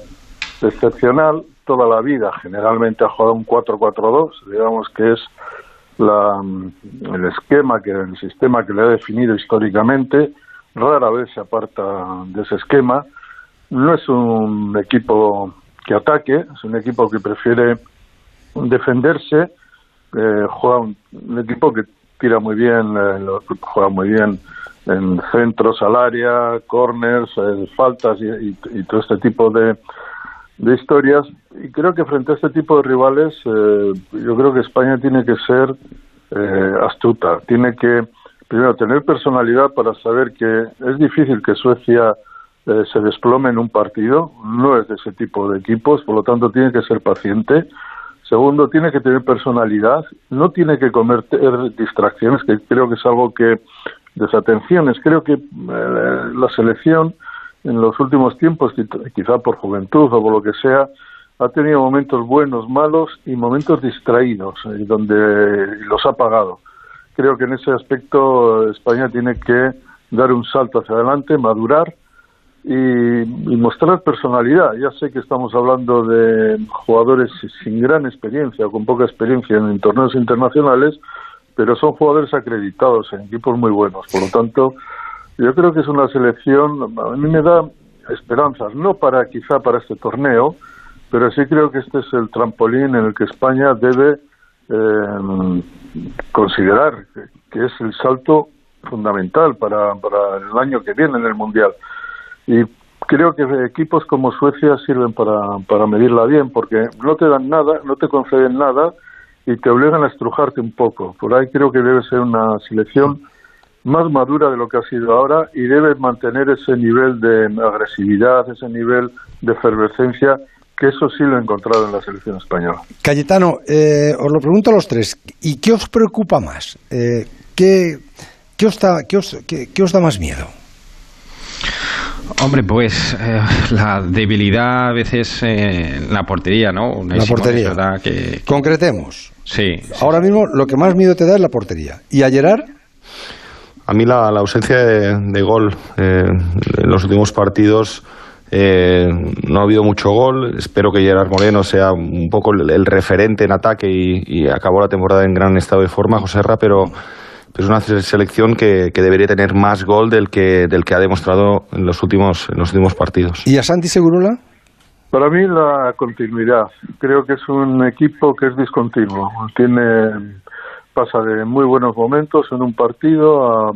excepcional. Toda la vida generalmente ha jugado un 4-4-2, digamos que es la, el esquema, que el sistema que le ha definido históricamente. Rara vez se aparta de ese esquema. No es un equipo que ataque, es un equipo que prefiere defenderse. Eh, juega un, equipo que tira muy bien, eh, juega muy bien en centros al área, corners, eh, faltas y, todo este tipo de, de, historias. Y creo que frente a este tipo de rivales, eh, yo creo que España tiene que ser eh, astuta, tiene que primero tener personalidad para saber que es difícil que Suecia se desplome en un partido, no es de ese tipo de equipos, por lo tanto tiene que ser paciente. Segundo, tiene que tener personalidad, no tiene que cometer distracciones, que creo que es algo que desatenciones. Creo que eh, la selección en los últimos tiempos, quizá por juventud o por lo que sea, ha tenido momentos buenos, malos y momentos distraídos, eh, donde los ha pagado. Creo que en ese aspecto España tiene que dar un salto hacia adelante, madurar y, y, mostrar personalidad. Ya sé que estamos hablando de jugadores sin gran experiencia o con poca experiencia en torneos internacionales, pero son jugadores acreditados en equipos muy buenos. Por lo tanto, yo creo que es una selección, a mí me da esperanzas, no para quizá para este torneo, pero sí creo que este es el trampolín en el que España debe eh, considerar que, es el salto fundamental para, para el año que viene en el Mundial. Y creo que equipos como Suecia sirven para, para medirla bien, porque no te dan nada, no te conceden nada, y te obligan a estrujarte un poco. Por ahí creo que debe ser una selección más madura de lo que ha sido ahora y debe mantener ese nivel de agresividad, ese nivel de efervescencia, que eso sí lo he encontrado en la selección española. Cayetano, eh, os lo pregunto a los tres, ¿y qué os preocupa más? Eh, ¿qué, qué, os da, qué, os, qué os da más miedo? Hombre, pues eh, la debilidad a veces en la portería, ¿no? la portería. Que, Concretemos. Sí, Ahora mismo lo que más miedo te da es la portería. ¿Y a Gerard? A mí la, ausencia de, gol eh, en los últimos partidos Eh, no ha habido mucho gol. Espero que Gerard Moreno sea un poco el, referente en ataque y, acabó la temporada en gran estado de forma, José Ra, pero es una selección que, debería tener más gol del que, del que ha demostrado en los últimos, en los últimos partidos. ¿Y a Santi Segurola? Para mí la continuidad. Creo que es un equipo que es discontinuo. Tiene pasa de muy buenos momentos en un partido a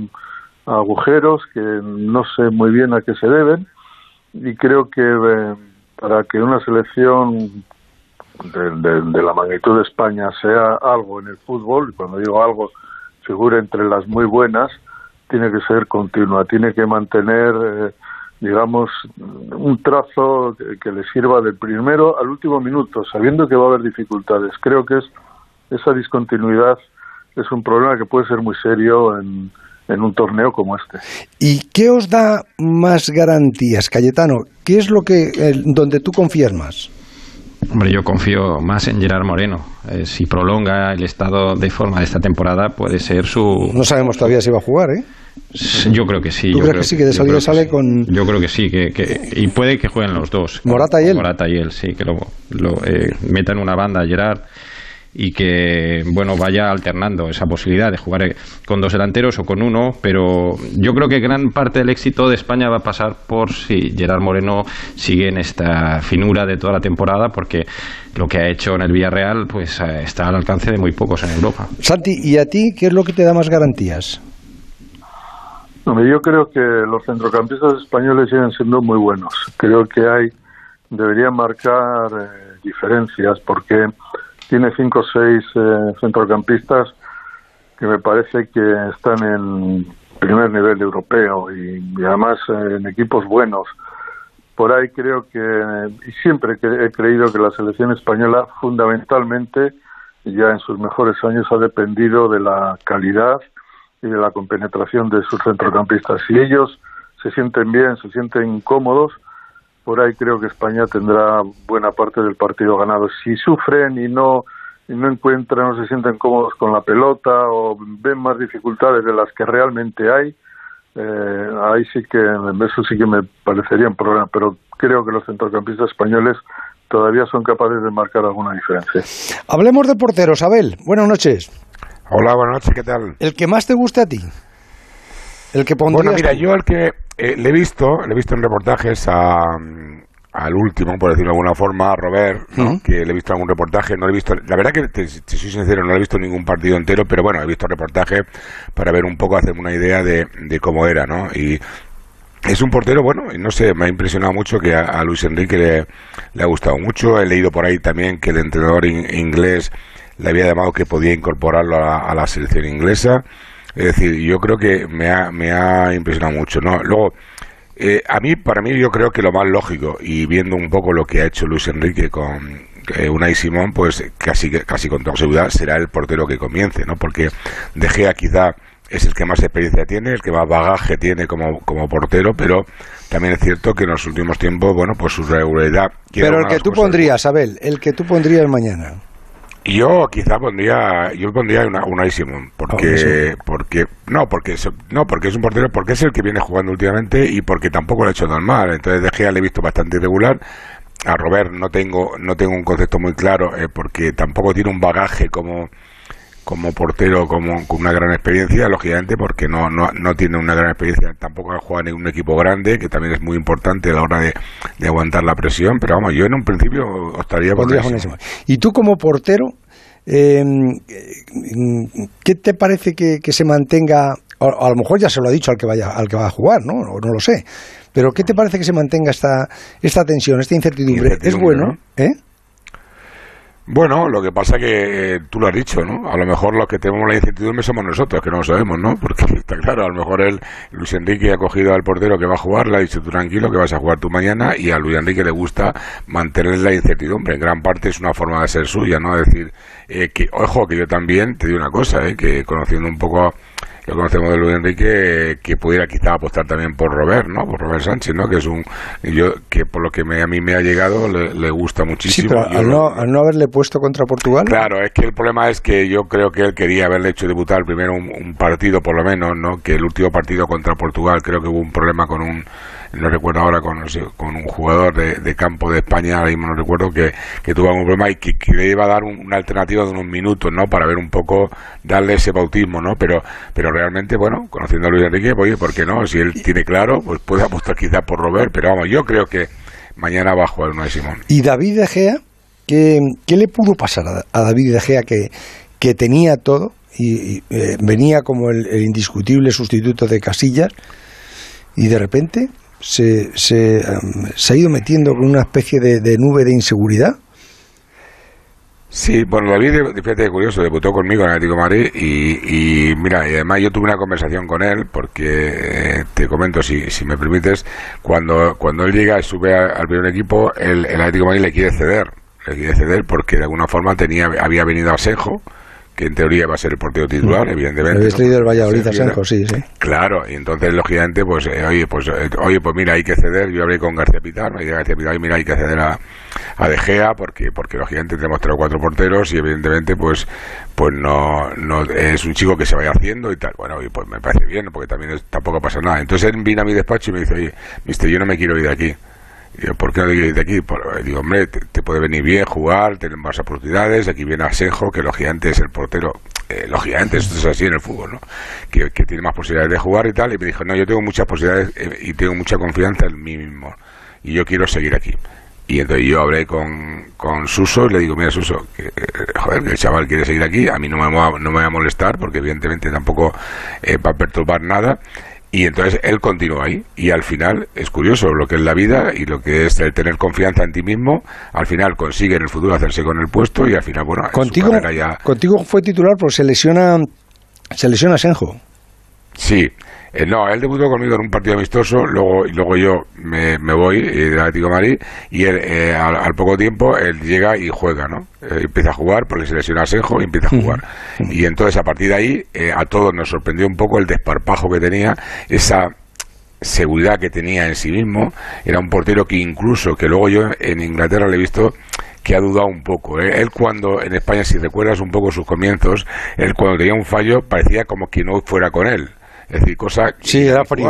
agujeros que no sé muy bien a qué se deben y creo que eh, para que una selección de, la magnitud de España sea algo en el fútbol, y cuando digo algo, figure entre las muy buenas, tiene que ser continua, tiene que mantener, eh, digamos, un trazo que, le sirva del primero al último minuto, sabiendo que va a haber dificultades. Creo que es esa discontinuidad es un problema que puede ser muy serio en, en un torneo como este. ¿Y qué os da más garantías, Cayetano? ¿Qué es lo que donde tú confías más? Hombre, yo confío más en Gerard Moreno. Eh, si prolonga el estado de forma de esta temporada, puede ser su. No sabemos todavía si va a jugar, ¿eh? Yo creo que sí. ¿Tú yo crees que sí, que de salida sale con...? Yo creo que sí, que, y puede que jueguen los dos. ¿Morata y él? Morata y él, sí, que lo, lo eh, metan una banda a Gerard y que bueno vaya alternando esa posibilidad de jugar con dos delanteros o con uno, pero yo creo que gran parte del éxito de España va a pasar por si Gerard Moreno sigue en esta finura de toda la temporada, porque lo que ha hecho en el Villarreal pues eh, está al alcance de muy pocos en Europa. Santi, ¿y a ti qué es lo que te da más garantías? yo creo que los centrocampistas españoles siguen siendo muy buenos. Creo que hay deberían marcar eh, diferencias porque tiene cinco o seis eh, centrocampistas que me parece que están en primer nivel europeo y, además eh, en equipos buenos. Por ahí creo que, y siempre he creído que la selección española fundamentalmente, ya en sus mejores años, ha dependido de la calidad y de la compenetración de sus centrocampistas. Si ellos se sienten bien, se sienten cómodos, por ahí creo que España tendrá buena parte del partido ganado. Si sufren y no y no encuentran, no se sienten cómodos con la pelota o ven más dificultades de las que realmente hay, eh, ahí sí que eso sí que me parecería un problema, pero creo que los centrocampistas españoles todavía son capaces de marcar alguna diferencia. Hablemos de porteros, Abel. Buenas noches. Hola, buenas noches, ¿qué tal? ¿El que más te guste a ti? El que Bueno, mira, yo el que eh, le he visto, le he visto en reportajes al último, por decirlo de alguna forma, a Robert, que le he visto algún reportaje, no le he visto, la verdad que te, soy sincero, no le he visto ningún partido entero, pero bueno, he visto reportaje para ver un poco, hacerme una idea de, cómo era, ¿no? Y es un portero, bueno, no sé, me ha impresionado mucho que a, Luis Enrique le, ha gustado mucho, he leído por ahí también que el entrenador inglés le había llamado que podía incorporarlo a la selección inglesa, es decir, yo creo que me ha, me ha impresionado mucho, ¿no? Luego, eh, a mí, para mí, yo creo que lo más lógico, y viendo un poco lo que ha hecho Luis Enrique con eh, Unai Simón, pues casi, casi con toda seguridad será el portero que comience, ¿no? Porque De Gea quizá es el que más experiencia tiene, el que más bagaje tiene como, como portero, pero también es cierto que en los últimos tiempos, bueno, pues su regularidad... Pero el que tú pondrías, Abel, el que tú pondrías mañana. Yo quizá pondría, yo pondría una, una Simón, porque, oh, porque, no, porque, no, porque es un portero, porque es el que viene jugando últimamente y porque tampoco lo ha hecho tan mal. Entonces, De Gea le he visto bastante irregular. A Robert no tengo, no tengo un concepto muy claro, eh, porque tampoco tiene un bagaje como, como portero como con una gran experiencia, lógicamente, porque no, no, no tiene una gran experiencia, tampoco ha jugado en un equipo grande, que también es muy importante a la hora de, aguantar la presión, pero vamos, yo en un principio estaría por Y tú como portero, eh, ¿qué te parece que, se mantenga? A, lo mejor ya se lo ha dicho al que vaya, al que va a jugar, ¿no? no lo sé. Pero ¿qué te parece que se mantenga esta, esta tensión, esta incertidumbre? ¿Es bueno? ¿Eh? Bueno, lo que pasa que eh, tú lo has dicho, ¿no? A lo mejor los que tenemos la incertidumbre somos nosotros, que no lo sabemos, ¿no? Porque está claro, a lo mejor él, Luis Enrique ha cogido al portero que va a jugar, le ha dicho tú tranquilo que vas a jugar tú mañana y a Luis Enrique le gusta mantener la incertidumbre. En gran parte es una forma de ser suya, ¿no? Decir, eh, que, ojo, que yo también te digo una cosa, ¿eh? Que conociendo un poco lo conocemos de Luis Enrique, que pudiera quizá apostar también por Robert, ¿no? Por Robert Sánchez, ¿no? Que es un, yo, que por lo que me, a mí me ha llegado le, gusta muchísimo. Sí, pero al, no, al no haberle puesto contra Portugal. Claro, es que el problema es que yo creo que él quería haberle hecho debutar primero un, partido por lo menos, ¿no? Que el último partido contra Portugal creo que hubo un problema con un no recuerdo ahora con, un jugador de, campo de España, ahora mismo no recuerdo, que, que tuvo algún problema y que, le iba a dar una alternativa de unos minutos, ¿no? Para ver un poco, darle ese bautismo, ¿no? Pero, pero realmente, bueno, conociendo a Luis Enrique, pues, oye, ¿por qué no? Si él tiene claro, pues puede apostar quizás por Robert, pero vamos, yo creo que mañana va a jugar uno de Simón. ¿Y David De Gea? ¿Qué, qué le pudo pasar a, David De Gea que, que tenía todo y, eh, venía como el, indiscutible sustituto de Casillas y de repente se, se, se ha ido metiendo con una especie de, nube de inseguridad. Sí, bueno, David, fíjate, curioso, debutó conmigo en Atlético Madrid y, y, mira, y además yo tuve una conversación con él porque, eh, te comento, si, si me permites, cuando, cuando él llega y sube al primer equipo, el, Atlético Madrid le quiere ceder, le quiere ceder porque de alguna forma tenía había venido a Sejo, que en teoría va a ser el portero titular, mm. evidentemente. Habéis traído el Valladolid a Senjo, sí, sí. Claro, y entonces, lógicamente, pues, eh, oye, pues, eh, oye, pues mira, hay que ceder. Yo hablé con García Pitar, me dije García Pitar, y mira, hay que ceder a, a De Gea, porque, porque lógicamente tenemos tres o cuatro porteros, y evidentemente, pues, pues no, no es un chico que se vaya haciendo y tal. Bueno, y pues me parece bien, porque también tampoco pasa nada. Entonces él vino a mi despacho y me dice, oye, mister, yo no me quiero ir de aquí. ¿Por qué no ir de aquí? digo, hombre, te, puede venir bien jugar, tener más oportunidades. Aquí viene Asenjo, que lógicamente es el portero, eh, lógicamente esto es así en el fútbol, ¿no? Que, tiene más posibilidades de jugar y tal. Y me dijo, no, yo tengo muchas posibilidades eh, y tengo mucha confianza en mí mismo. Y yo quiero seguir aquí. Y entonces yo hablé con, con Suso y le digo, mira Suso, que, eh, joder, que el chaval quiere seguir aquí, a mí no me, va, no me va a molestar porque evidentemente tampoco va a perturbar nada y entonces él continúa ahí. Y al final es curioso lo que es la vida y lo que es el tener confianza en ti mismo. Al final consigue en el futuro hacerse con el puesto y al final, bueno, contigo, ya... contigo fue titular porque se lesiona, se lesiona Senjo. Sí, eh, no, él debutó conmigo en un partido amistoso, luego, y luego yo me, me voy eh, del Atlético de Madrid y él, eh, al, poco tiempo él llega y juega, ¿no? empieza a jugar porque se lesiona a Senjo y empieza a jugar. Y entonces a partir de ahí a todos nos sorprendió un poco el desparpajo que tenía, esa seguridad que tenía en sí mismo. Era un portero que incluso, que luego yo en Inglaterra le he visto que ha dudado un poco. Él cuando en España, si recuerdas un poco sus comienzos, él cuando tenía un fallo parecía como que no fuera con él. Es decir, cosa... Sí, era frío.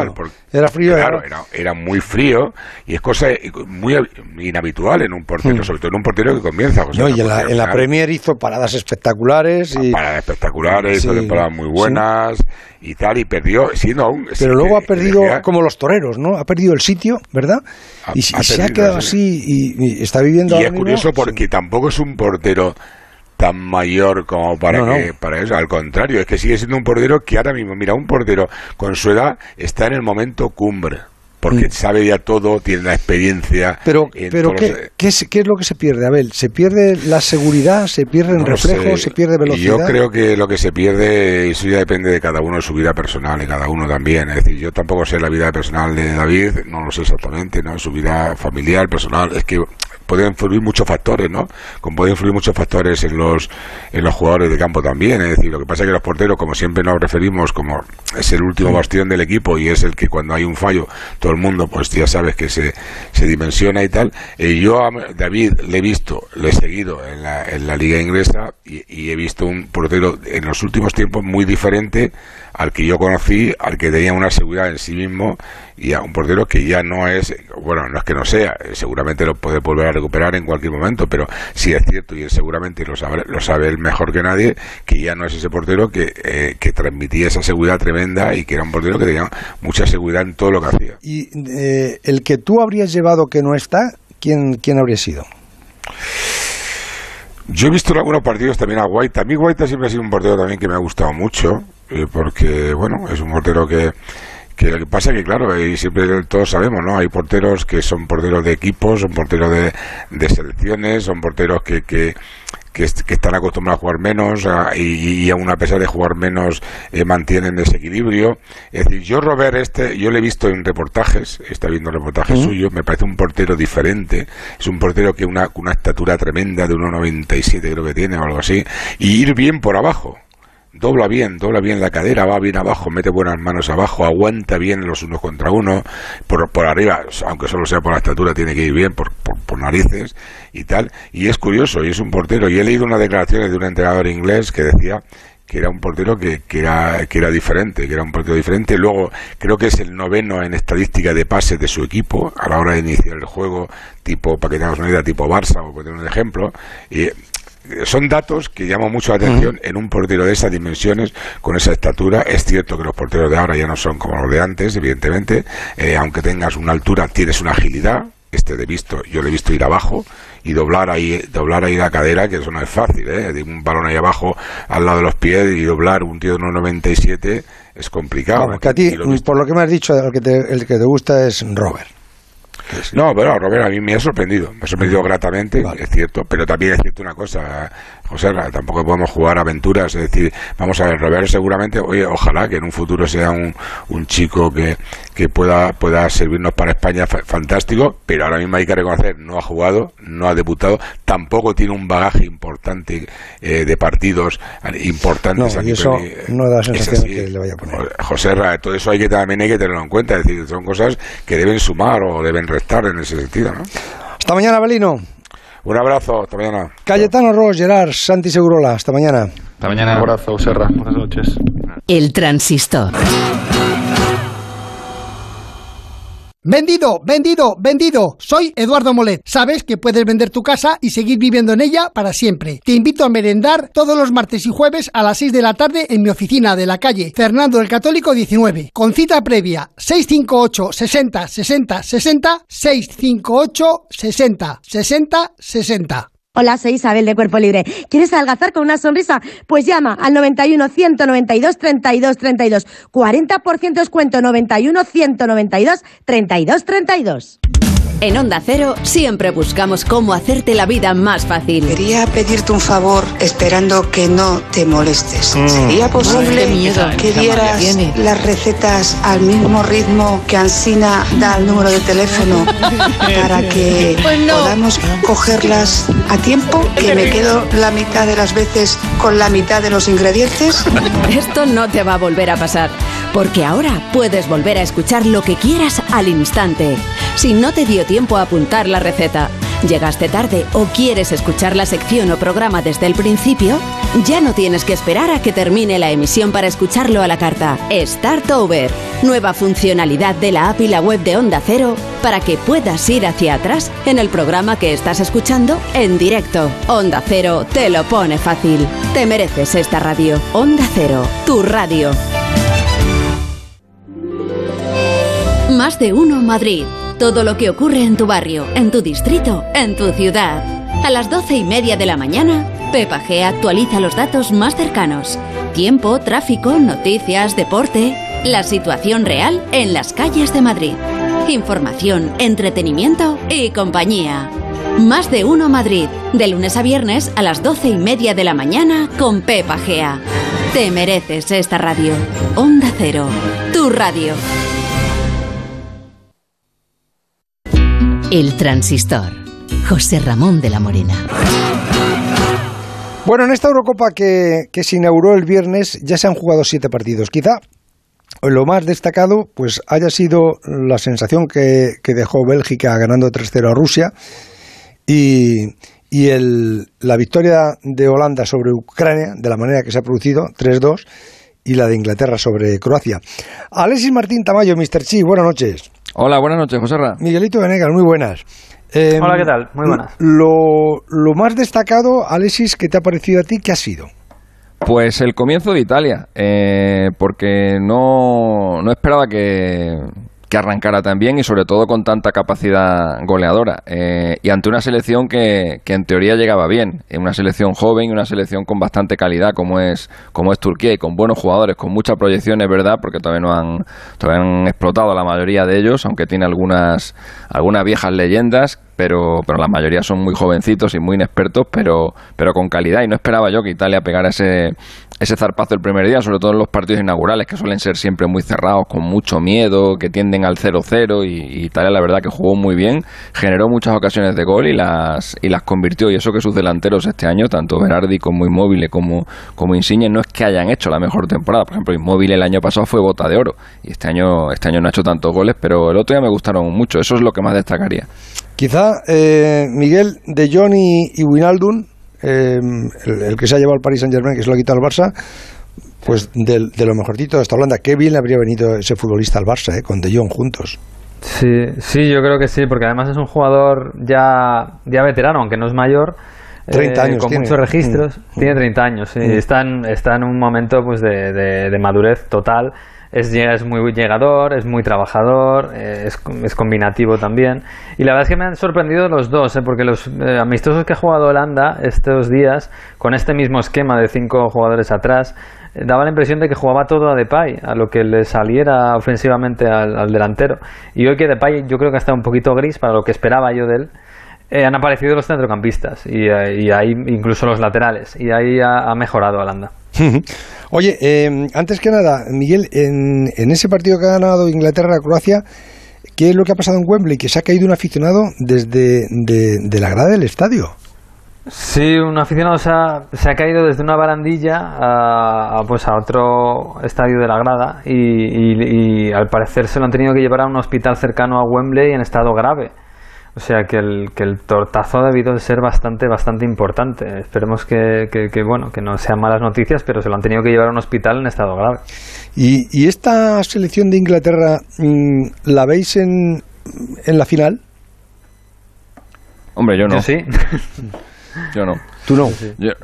era frío. Claro, era, muy frío y es cosa muy inhabitual en un portero, hmm. sobre todo en un portero que comienza. no, y en la, Premier hizo paradas espectaculares. Y... Paradas espectaculares, hizo temporadas muy buenas y tal, y perdió, siendo aún... Pero luego ha perdido, como los toreros, ¿no? Ha perdido el sitio, ¿verdad? y, se ha quedado así y, está viviendo... Y es curioso porque tampoco es un portero tan mayor como para que para eso al contrario es que sigue siendo un portero que ahora mismo mira un portero con su edad está en el momento cumbre porque mm. sabe ya todo, tiene la experiencia. Pero, pero ¿qué, ¿qué, es, ¿qué, es, lo que se pierde, Abel? ¿Se pierde la seguridad? ¿Se pierde el reflejo? ¿Se pierde velocidad? Yo creo que lo que se pierde, eso ya depende de cada uno, de su vida personal, de cada uno también. Es decir, yo tampoco sé la vida personal de David, no lo sé exactamente, ¿no? Su vida familiar, personal, es que pueden influir muchos factores, ¿no? Como pueden influir muchos factores en los, en los jugadores de campo también. Es decir, lo que pasa es que los porteros, como siempre nos referimos, como es el último bastión del equipo y es el que cuando hay un fallo, todo el mundo, pues ya sabes que se, se dimensiona y tal. Eh, yo a David le he visto, le he seguido en la, en la liga inglesa y, y he visto un portero en los últimos tiempos muy diferente al que yo conocí, al que tenía una seguridad en sí mismo y a un portero que ya no es, bueno, no es que no sea, eh, seguramente lo puede volver a recuperar en cualquier momento, pero sí es cierto y él seguramente lo sabe, lo sabe él mejor que nadie, que ya no es ese portero que, eh, que transmitía esa seguridad tremenda y que era un portero que tenía mucha seguridad en todo lo que hacía. Y eh, el que tú habrías llevado que no está, ¿quién, quién habría sido? Yo he visto en algunos partidos también a Guaita. A mí Guaita siempre ha sido un portero también que me ha gustado mucho, eh, porque, bueno, es un portero que, que lo que pasa es que, claro, y siempre todos sabemos, ¿no? Hay porteros que son porteros de equipos, son porteros de, de selecciones, son porteros que, que, que, están acostumbrados a jugar menos y, aún a pesar de jugar menos eh, mantienen ese equilibrio. Es decir, yo Robert este, yo le he visto en reportajes, está viendo reportajes suyos, me parece un portero diferente, es un portero que una, una estatura tremenda de 1,97 creo que tiene o algo así, y ir bien por abajo dobla bien, dobla bien la cadera, va bien abajo, mete buenas manos abajo, aguanta bien los unos contra uno, por, por arriba, aunque solo sea por la estatura, tiene que ir bien por, por, narices y tal. Y es curioso, y es un portero. Y he leído unas declaraciones de un entrenador inglés que decía que era un portero que, que, era, que era diferente, que era un portero diferente. Luego, creo que es el noveno en estadística de pases de su equipo a la hora de iniciar el juego, tipo, para que tengamos una idea, tipo Barça, por tener un ejemplo. Y son datos que llaman mucho la atención en un portero de esas dimensiones, con esa estatura. Es cierto que los porteros de ahora ya no son como los de antes, evidentemente. Eh, aunque tengas una altura, tienes una agilidad. Este de visto, yo le he visto ir abajo y doblar ahí, doblar ahí la cadera, que eso no es fácil, ¿eh? Un balón ahí abajo al lado de los pies y doblar un tío de 1,97 es complicado. que a ti, por lo que me has dicho, el que te, el que te gusta es Robert. No, pero Robert a mí me ha sorprendido, me ha sorprendido gratamente, es cierto, pero también es cierto una cosa, José, tampoco podemos jugar aventuras, es decir, vamos a ver, Robert seguramente, oye, ojalá que en un futuro sea un, un chico que, que pueda, pueda servirnos para España fantástico, pero ahora mismo hay que reconocer, no ha jugado, no ha debutado, tampoco tiene un bagaje importante eh, de partidos importantes. No, y eso no da la sensación que le vaya a poner. José, todo eso hay que también hay que tenerlo en cuenta, es decir, son cosas que deben sumar o deben restar en ese sentido, ¿no? Hasta mañana, Belino. Un abrazo, hasta mañana. Cayetano Ross, Gerard, Santi Segurola, hasta mañana. Hasta mañana. Un abrazo, Serra. Buenas noches. El transistor. Vendido, vendido, vendido. Soy Eduardo Molet. Sabes que puedes vender tu casa y seguir viviendo en ella para siempre. Te invito a merendar todos los martes y jueves a las 6 de la tarde en mi oficina de la calle Fernando el Católico 19. Con cita previa 658 60 60 60 658 60 60 60. Hola, soy Isabel de Cuerpo Libre. ¿Quieres adelgazar con una sonrisa? Pues llama al 91 192 32 32. 40% descuento 91 192 32 32. En Onda Cero siempre buscamos cómo hacerte la vida más fácil. Quería pedirte un favor esperando que no te molestes. Mm. ¿Sería posible que dieras las recetas al mismo ritmo que Ansina da el número de teléfono para que Pues podamos cogerlas a tiempo? Que me quedo la mitad de las veces con la mitad de los ingredientes. Esto no te va a volver a pasar, porque ahora puedes volver a escuchar lo que quieras al instante. Si no te dio tiempo a apuntar la receta, llegaste tarde o quieres escuchar la sección o programa desde el principio, ya no tienes que esperar a que termine la emisión para escucharlo a la carta. Start Over, nueva funcionalidad de la app y la web de Onda Cero para que puedas ir hacia atrás en el programa que estás escuchando en directo. Onda Cero te lo pone fácil. Te mereces esta radio. Onda Cero, tu radio. Más de uno Madrid. Todo lo que ocurre en tu barrio, en tu distrito, en tu ciudad. A las doce y media de la mañana, Pepa G actualiza los datos más cercanos. Tiempo, tráfico, noticias, deporte. La situación real en las calles de Madrid. Información, entretenimiento y compañía. Más de uno Madrid. De lunes a viernes a las doce y media de la mañana con Pepa Gea. Te mereces esta radio. Onda Cero. Tu radio. El transistor. José Ramón de la Morena. Bueno, en esta Eurocopa que, que se inauguró el viernes ya se han jugado siete partidos. Quizá lo más destacado pues haya sido la sensación que, que dejó Bélgica ganando 3-0 a Rusia y, y el, la victoria de Holanda sobre Ucrania, de la manera que se ha producido, 3-2, y la de Inglaterra sobre Croacia. Alexis Martín Tamayo, Mr. Chi, buenas noches. Hola, buenas noches, José Ra. Miguelito Venegas, muy buenas. Eh, Hola, ¿qué tal? Muy buenas. Lo, lo más destacado, Alexis, que te ha parecido a ti, ¿qué ha sido? Pues el comienzo de Italia, eh, porque no, no esperaba que, que arrancara tan bien y sobre todo con tanta capacidad goleadora. Eh, y ante una selección que, que, en teoría llegaba bien, eh, una selección joven y una selección con bastante calidad como es, como es Turquía y con buenos jugadores, con mucha proyección, es verdad, porque todavía no han, todavía han explotado la mayoría de ellos, aunque tiene algunas, algunas viejas leyendas pero, pero la mayoría son muy jovencitos y muy inexpertos, pero, pero con calidad. Y no esperaba yo que Italia pegara ese, ese zarpazo el primer día, sobre todo en los partidos inaugurales, que suelen ser siempre muy cerrados, con mucho miedo, que tienden al 0-0. Y, y, Italia, la verdad, que jugó muy bien, generó muchas ocasiones de gol y las, y las convirtió. Y eso que sus delanteros este año, tanto Berardi como Inmóvil como, como Insigne, no es que hayan hecho la mejor temporada. Por ejemplo, Inmóvil el año pasado fue bota de oro y este año, este año no ha hecho tantos goles, pero el otro día me gustaron mucho. Eso es lo que más destacaría. Quizá eh, Miguel de Jong y, Winaldun, eh, el, el, que se ha llevado al Paris Saint Germain, que se lo ha quitado al Barça, Pues de, lo mejorcito de esta Holanda. Qué bien le habría venido ese futbolista al Barça, ¿eh? con De Jong juntos. Sí, sí, yo creo que sí, porque además es un jugador ya, ya veterano, aunque no es mayor. 30 eh, años. Con muchos registros. Mm. Tiene 30 años, sí. Mm. Está, en, está en un momento pues, de, de, madurez total. Es, es, muy llegador, es muy trabajador, eh, es, es, combinativo también. Y la verdad es que me han sorprendido los dos, ¿eh? porque los amistosos que ha jugado Holanda estos días, con este mismo esquema de cinco jugadores atrás, daba la impresión de que jugaba todo a Depay, a lo que le saliera ofensivamente al, delantero. Y hoy que Depay yo creo que ha estado un poquito gris para lo que esperaba yo de él, eh, han aparecido los centrocampistas y, eh, ahí incluso los laterales. Y ahí ha, mejorado Holanda. Oye, em, antes que nada, Miguel, en, en ese partido que ha ganado Inglaterra-Croacia, ¿qué es lo que ha pasado en Wembley? Que se ha caído un aficionado desde de la grada del estadio. Sí, un aficionado se ha, se ha caído desde una barandilla a, pues a otro estadio de la grada y, y, al parecer se lo han tenido que llevar a un hospital cercano a Wembley en estado grave. O sea que el, que el tortazo ha debido de ser bastante, bastante importante. Esperemos que, que, bueno, que no sean malas noticias, pero se lo han tenido que llevar a un hospital en estado grave. ¿Y, y esta selección de Inglaterra mm, la veis en, en la final? Hombre, yo no. sí. Yo no. ¿Tú no?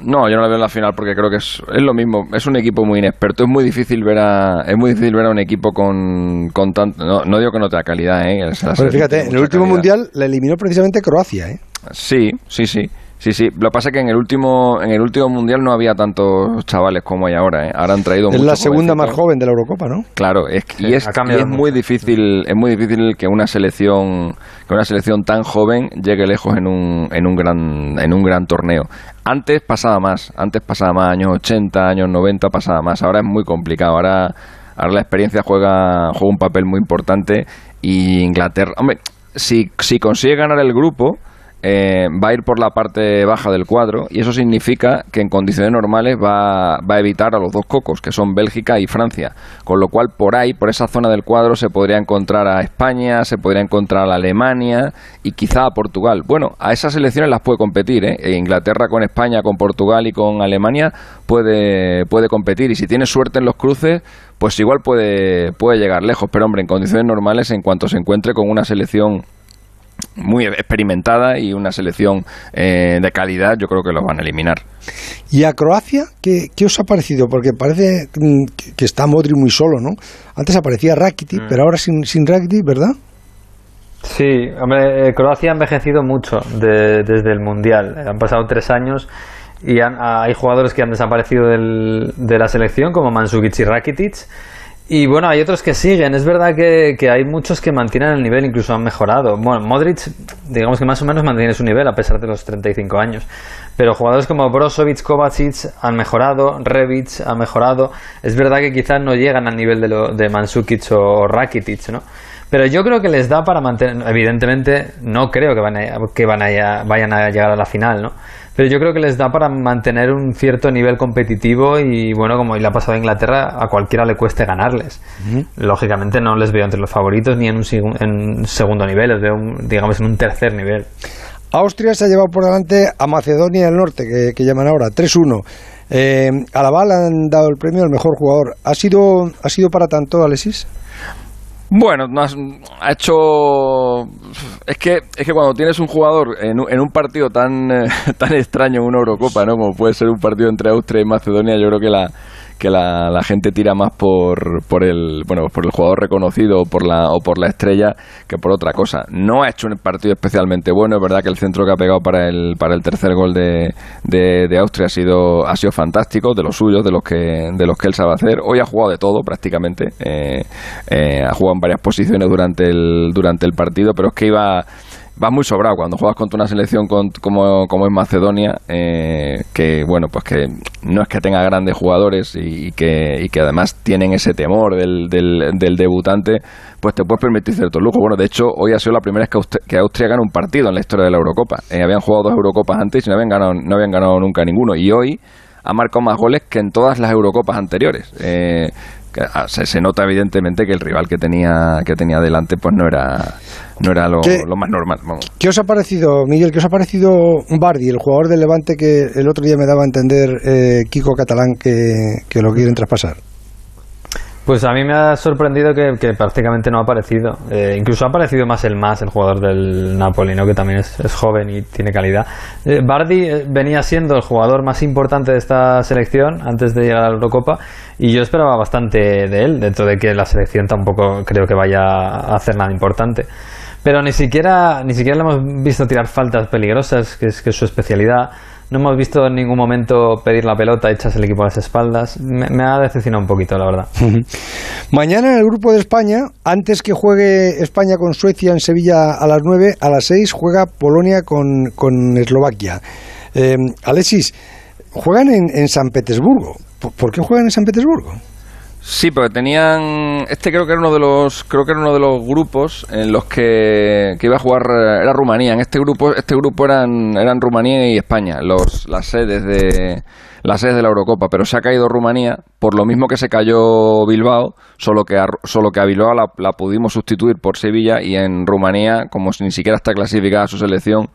no, yo no la veo en la final porque creo que es, es, lo mismo. Es un equipo muy inexperto. Es muy difícil ver a, es muy difícil ver a un equipo con, con tanto. No, digo que no tenga calidad, ¿eh? Pero fíjate, en el último mundial la eliminó precisamente Croacia, ¿eh? Sí, sí, sí. Sí, sí. Lo que pasa es que en el último en el último mundial no había tantos chavales como hay ahora. ¿eh? Ahora han traído. Es la segunda más joven de la Eurocopa, ¿no? Claro, es, y es, es muy difícil es muy difícil que una selección que una selección tan joven llegue lejos en un en un gran en un gran torneo. Antes pasaba más, antes pasaba más años 80, años 90 pasaba más. Ahora es muy complicado. Ahora ahora la experiencia juega juega un papel muy importante y Inglaterra, hombre, si si consigue ganar el grupo eh, va a ir por la parte baja del cuadro y eso significa que en condiciones normales va, va, a evitar a los dos cocos, que son Bélgica y Francia. Con lo cual, por ahí, por esa zona del cuadro, se podría encontrar a España, se podría encontrar a Alemania y quizá a Portugal. Bueno, a esas elecciones las puede competir. ¿eh? E Inglaterra con España, con Portugal y con Alemania puede, puede competir. Y si tiene suerte en los cruces, pues igual puede, puede llegar lejos. Pero, hombre, en condiciones normales, en cuanto se encuentre con una selección muy experimentada y una selección eh, de calidad, yo creo que los van a eliminar. ¿Y a Croacia qué, os ha parecido? Porque parece mm, que está Modri muy solo, ¿no? Antes aparecía Rakitic, mm. pero ahora sin, sin Rakitic, ¿verdad? Sí, hombre, eh, Croacia ha envejecido mucho desde el Mundial. Han pasado tres años y hay jugadores que han desaparecido de la selección, como Mandzukic y Rakitic y bueno, hay otros que siguen. Es verdad que, que, hay muchos que mantienen el nivel, incluso han mejorado. Bueno, Modric, digamos que más o menos mantiene su nivel a pesar de los 35 años. Pero jugadores como Brozovic, Kovacic han mejorado, Revic ha mejorado. Es verdad que quizás no llegan al nivel de, lo, de Mandzukic o Rakitic, ¿no? Pero yo creo que les da para mantener. Evidentemente, no creo que, van que van a, vayan a llegar a la final, ¿no? Pero yo creo que les da para mantener un cierto nivel competitivo y bueno, como le ha pasado a Inglaterra, a cualquiera le cueste ganarles. Lógicamente no les veo entre los favoritos ni en un segundo nivel, les veo digamos en un tercer nivel. Austria se ha llevado por delante a Macedonia del Norte, que, llaman ahora 3-1. Eh, a la bala han dado el premio al mejor jugador. ¿Ha sido, ¿Ha sido para tanto, Alexis? Bueno, ha hecho. Es que, es que cuando tienes un jugador en, un partido tan, tan extraño en una Eurocopa, ¿no? Como puede ser un partido entre Austria y Macedonia, yo creo que la, que la, la, gente tira más por, por el bueno por el jugador reconocido o por la o por la estrella que por otra cosa. No ha hecho un partido especialmente bueno es verdad que el centro que ha pegado para el para el tercer gol de, de, Austria ha sido ha sido fantástico de los suyos de los que de los que él sabe hacer. Hoy ha jugado de todo prácticamente. Eh, eh, ha jugado en varias posiciones durante el durante el partido pero es que iba vas muy sobrado cuando juegas contra una selección como, como es Macedonia, eh, que bueno, pues que no es que tenga grandes jugadores y, que, y que además tienen ese temor del, del, debutante, pues te puedes permitir cierto lujo. Bueno, de hecho, hoy ha sido la primera vez que, que Austria gana un partido en la historia de la Eurocopa. Eh, habían jugado dos Eurocopas antes y no habían ganado, no habían ganado nunca ninguno. Y hoy ha marcado más goles que en todas las Eurocopas anteriores. Eh, ah, se, nota evidentemente que el rival que tenía que tenía delante pues no era no era lo, más normal. ¿Qué os ha parecido, Miguel? ¿Qué os ha parecido Bardi, el jugador del Levante que el otro día me daba a entender eh, Kiko Catalán que, que lo quieren traspasar? Pues a mí me ha sorprendido que, prácticamente no ha aparecido. Eh, incluso ha aparecido más el más, el jugador del Napoli, ¿no? que también es, joven y tiene calidad. Eh, Bardi eh, venía siendo el jugador más importante de esta selección antes de llegar a la Eurocopa y yo esperaba bastante de él, dentro de que la selección tampoco creo que vaya a hacer nada importante. Pero ni siquiera, ni siquiera le hemos visto tirar faltas peligrosas, que es, que es su especialidad. No hemos visto en ningún momento pedir la pelota, echas el equipo a las espaldas. Me, ha decepcionado un poquito, la verdad. Mañana en el grupo de España, antes que juegue España con Suecia en Sevilla a las 9, a las 6 juega Polonia con, con Eslovaquia. Eh, Alexis, juegan en, en San Petersburgo. ¿Por qué juegan en San Petersburgo? Sí, porque tenían. Este creo que era uno de los. Creo que era uno de los grupos en los que, que iba a jugar. Era Rumanía. En este grupo, este grupo eran, eran Rumanía y España, los, las sedes de las sedes de la Eurocopa, pero se ha caído Rumanía, por lo mismo que se cayó Bilbao, solo que a, solo que a Bilbao la, la pudimos sustituir por Sevilla y en Rumanía, como ni siquiera está clasificada su selección,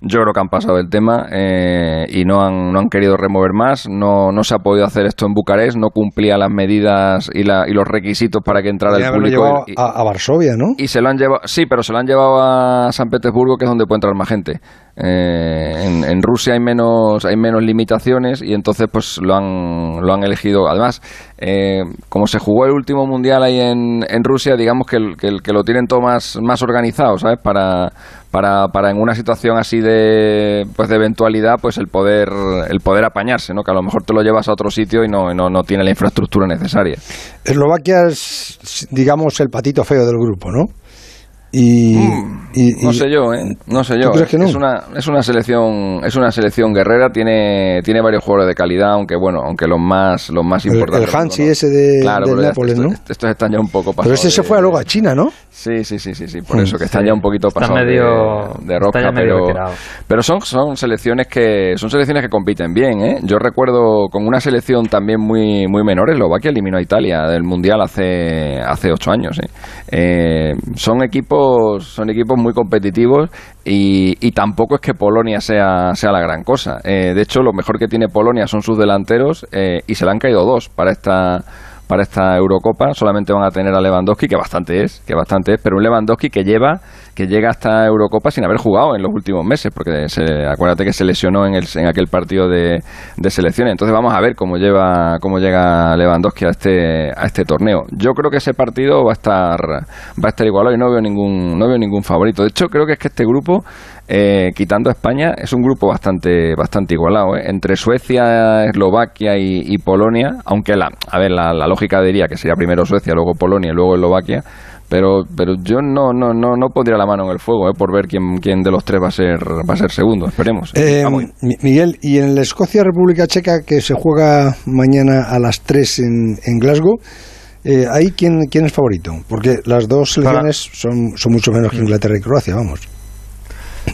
yo creo que han pasado el tema eh, y no han, no han querido remover más. No, no se ha podido hacer esto en Bucarest, no cumplía las medidas y, la, y los requisitos para que entrara el público. a, a, Varsovia, ¿no? Y se lo han llevado, sí, pero se lo han llevado a San Petersburgo, que es donde puede entrar más gente. Eh, en, Rusia hay menos hay menos limitaciones y entonces pues lo han lo han elegido. Además eh, como se jugó el último mundial ahí en, en Rusia digamos que, el, que, que, lo tienen todo más, más organizado sabes para, para, para en una situación así de pues de eventualidad pues el poder el poder apañarse no que a lo mejor te lo llevas a otro sitio y no, no, no tiene la infraestructura necesaria. Eslovaquia es digamos el patito feo del grupo no Mm, y, no sé yo, ¿eh? No sé yo. Es una es una selección es una selección guerrera, tiene tiene varios jugadores de calidad, aunque bueno, aunque los más los más importantes. El, Hansi ese de Nápoles, ¿no? Estos, están ya un poco pasados. Pero ese se fue luego a China, ¿no? Sí, sí, sí, sí, sí, por eso que están ya un poquito pasados de, de roca, pero pero son son selecciones que son selecciones que compiten bien, ¿eh? Yo recuerdo con una selección también muy muy menor, Eslovaquia eliminó a Italia del mundial hace hace ocho años, ¿eh? eh son equipos son equipos muy competitivos y, tampoco es que Polonia sea, sea la gran cosa. Eh, de hecho, lo mejor que tiene Polonia son sus delanteros eh, y se le han caído dos para esta para esta Eurocopa. Solamente van a tener a Lewandowski, que bastante es, que bastante es, pero un Lewandowski que lleva, que llega hasta Eurocopa sin haber jugado en los últimos meses, porque se, acuérdate que se lesionó en, el, en aquel partido de, de selecciones. Entonces vamos a ver cómo lleva, cómo llega Lewandowski a este, a este torneo. Yo creo que ese partido va a estar, va a estar igualado y no veo ningún, no veo ningún favorito. De hecho, creo que es que este grupo eh, quitando a España, es un grupo bastante, bastante igualado. ¿eh? Entre Suecia, Eslovaquia y, Polonia, aunque la, a ver, la, lógica diría que sería primero Suecia, luego Polonia y luego Eslovaquia. Pero, pero yo no, no, no, no pondría la mano en el fuego ¿eh? por ver quién, quién de los tres va a ser, va a ser segundo. Esperemos. Miguel, y en la Escocia República Checa, que se juega mañana a las 3 en, en Glasgow, ¿ahí quién, quién es favorito? Porque las dos selecciones son, son mucho menos que Inglaterra y Croacia, vamos.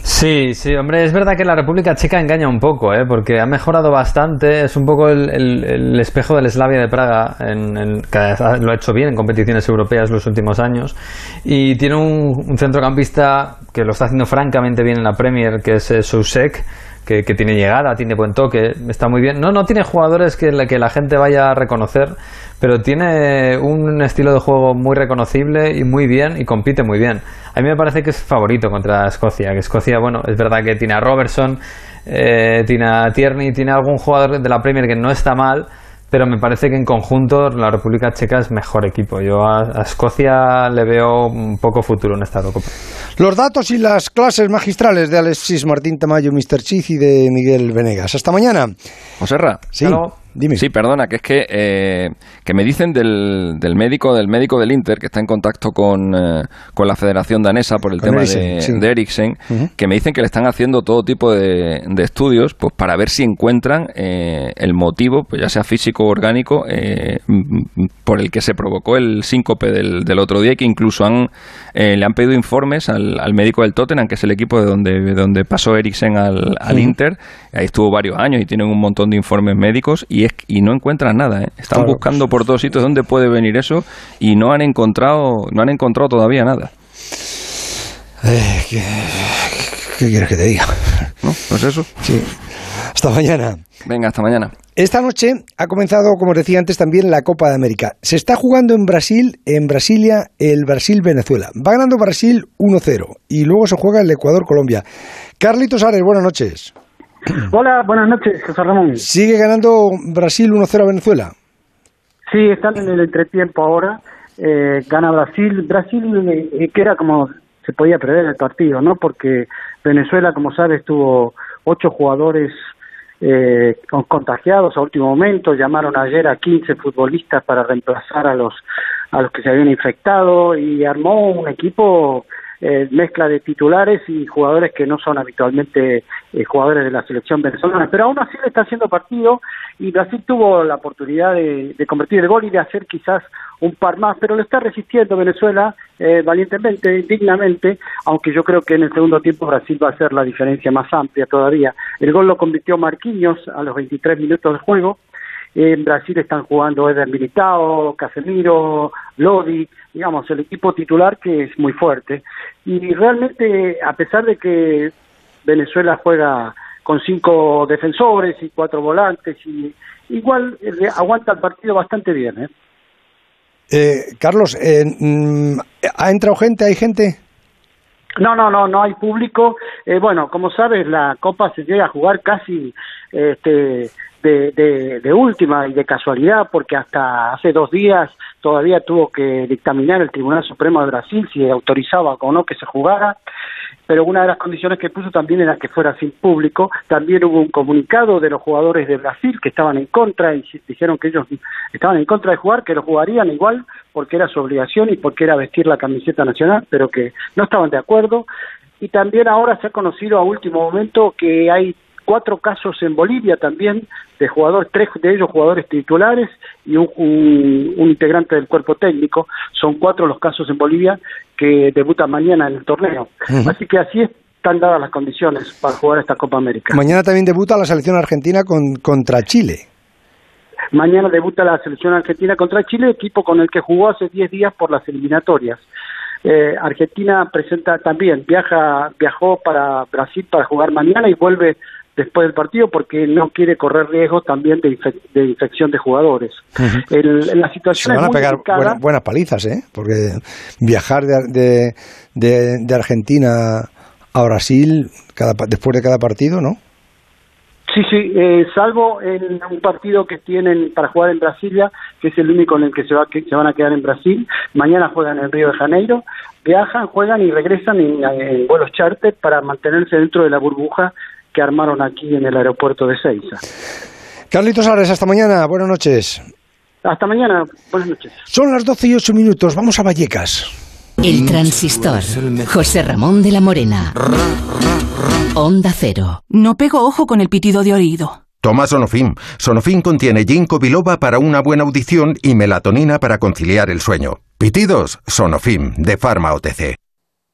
Sí, sí, hombre, es verdad que la República Checa engaña un poco, ¿eh? porque ha mejorado bastante, es un poco el, espejo del Slavia de Praga, en, que lo ha hecho bien en competiciones europeas los últimos años, y tiene un, centrocampista que lo está haciendo francamente bien en la Premier, que es eh, que, que, tiene llegada, tiene buen toque, está muy bien. No, no tiene jugadores que, que la gente vaya a reconocer, pero tiene un estilo de juego muy reconocible y muy bien y compite muy bien. A mí me parece que es favorito contra Escocia, que Escocia, bueno, es verdad que tiene a Robertson, eh, tiene a Tierney, tiene algún jugador de la Premier que no está mal, pero me parece que en conjunto la República Checa es mejor equipo. Yo a, Escocia le veo un poco futuro en esta Eurocopa. Los datos y las clases magistrales de Alexis Martín Tamayo, Mr. Chiz y de Miguel Venegas. Hasta mañana. Joserra. Sí. Dime. Sí, perdona, que es que, eh, que me dicen del, del, médico del médico del Inter que está en contacto con, eh, con la Federación Danesa por el tema de, Eriksen, que me dicen que le están haciendo todo tipo de, de estudios pues para ver si encuentran eh, el motivo, pues ya sea físico o orgánico, por el que se provocó el síncope del, del otro día y que incluso han, le han pedido informes al, al, médico del Tottenham, que es el equipo de donde, de donde pasó Eriksen al, al Inter. Ahí estuvo varios años y tienen un montón de informes médicos y y, es, y no encuentran nada. ¿eh? Están buscando por todos sitios dónde puede venir eso y no han encontrado, no han encontrado todavía nada. Eh, ¿qué, ¿Qué quieres que te diga? ¿No? Pues eso. Sí. Hasta mañana. Venga, hasta mañana. Esta noche ha comenzado, como os decía antes, también la Copa de América. Se está jugando en Brasil, en Brasilia, el Brasil-Venezuela. Va ganando Brasil 1-0 y luego se juega el Ecuador-Colombia. Carlitos Ares, buenas noches. Hola, buenas noches, José Ramón. ¿Sigue ganando Brasil 1-0 a Venezuela? Sí, están en el entretiempo ahora. Eh, gana Brasil. Brasil, eh, que era como se podía prever el partido, ¿no? Porque Venezuela, como sabes, tuvo ocho jugadores eh, contagiados a último momento. Llamaron ayer a 15 futbolistas para reemplazar a los a los que se habían infectado y armó un equipo eh, mezcla de titulares y jugadores que no son habitualmente eh, jugadores de la selección venezolana. Pero aún así le está haciendo partido y Brasil tuvo la oportunidad de, convertir el gol y de hacer quizás un par más, pero lo está resistiendo Venezuela eh, valientemente, dignamente, aunque yo creo que en el segundo tiempo Brasil va a hacer la diferencia más amplia todavía. El gol lo convirtió Marquinhos a los 23 minutos de juego en Brasil están jugando Eder Militao, Casemiro, Lodi, digamos, el equipo titular que es muy fuerte. Y realmente, a pesar de que Venezuela juega con cinco defensores y cuatro volantes, y igual eh, aguanta el partido bastante bien. ¿eh? Eh, Carlos, mm, ¿ha entrado gente? ¿Hay gente? No, no, no, no hay público. bueno, como sabes, la Copa se llega a jugar casi este, de, de, última y de casualidad, porque hasta hace dos días todavía tuvo que dictaminar el Tribunal Supremo de Brasil si autorizaba o no que se jugara, pero una de las condiciones que puso también era que fuera sin público. También hubo un comunicado de los jugadores de Brasil que estaban en contra y dijeron que ellos estaban en contra de jugar, que lo jugarían igual porque era su obligación y porque era vestir la camiseta nacional, pero que no estaban de acuerdo. Y también ahora se ha conocido a último momento que hay cuatro casos en Bolivia también de jugadores, tres de ellos jugadores titulares y un, integrante del cuerpo técnico. Son cuatro los casos en Bolivia que debutan mañana en el torneo. Así que así están dadas las condiciones para jugar esta Copa América. Mañana también debuta la selección argentina con, contra Chile. Mañana debuta la selección argentina contra Chile, equipo con el que jugó hace 10 días por las eliminatorias. Eh, Argentina presenta también, viaja, viajó para Brasil para jugar mañana y vuelve después del partido porque no quiere correr riesgo también de, de infección de jugadores. la situación Se van a pegar buenas palizas, ¿eh? Porque viajar de, de, de, Argentina a Brasil cada, después de cada partido, ¿no? Sí, sí, eh, salvo en un partido que tienen para jugar en Brasilia, que es el único en el que se, va, que se van a quedar en Brasil. Mañana juegan en Río de Janeiro, viajan, juegan y regresan en, en vuelos charter para mantenerse dentro de la burbuja que armaron aquí en el aeropuerto de Seiza. Carlitos Ares, hasta mañana. Buenas noches. Hasta mañana. Buenas noches. Son las 12 y 8 minutos. Vamos a Vallecas. El transistor. José Ramón de la Morena. Onda Cero. No pego ojo con el pitido de oído. Toma Sonofim. Sonofim contiene ginkgo biloba para una buena audición y melatonina para conciliar el sueño. Pitidos, Sonofim, de Pharma OTC.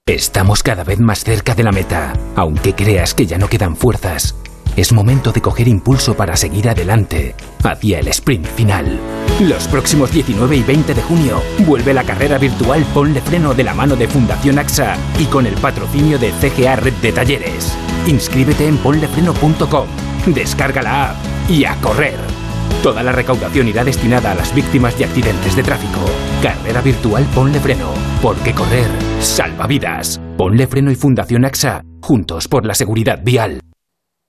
Estamos cada vez más cerca de la meta, aunque creas que ya no quedan fuerzas. Es momento de coger impulso para seguir adelante, hacia el sprint final. Los próximos 19 y 20 de junio vuelve la carrera virtual Ponle Freno de la mano de Fundación AXA y con el patrocinio de CGA Red de Talleres. Inscríbete en ponlefreno.com, descarga la app y a correr. Toda la recaudación irá destinada a las víctimas de accidentes de tráfico. Carrera virtual Ponle Freno, porque correr salva vidas. Ponle Freno y Fundación AXA, juntos por la seguridad vial.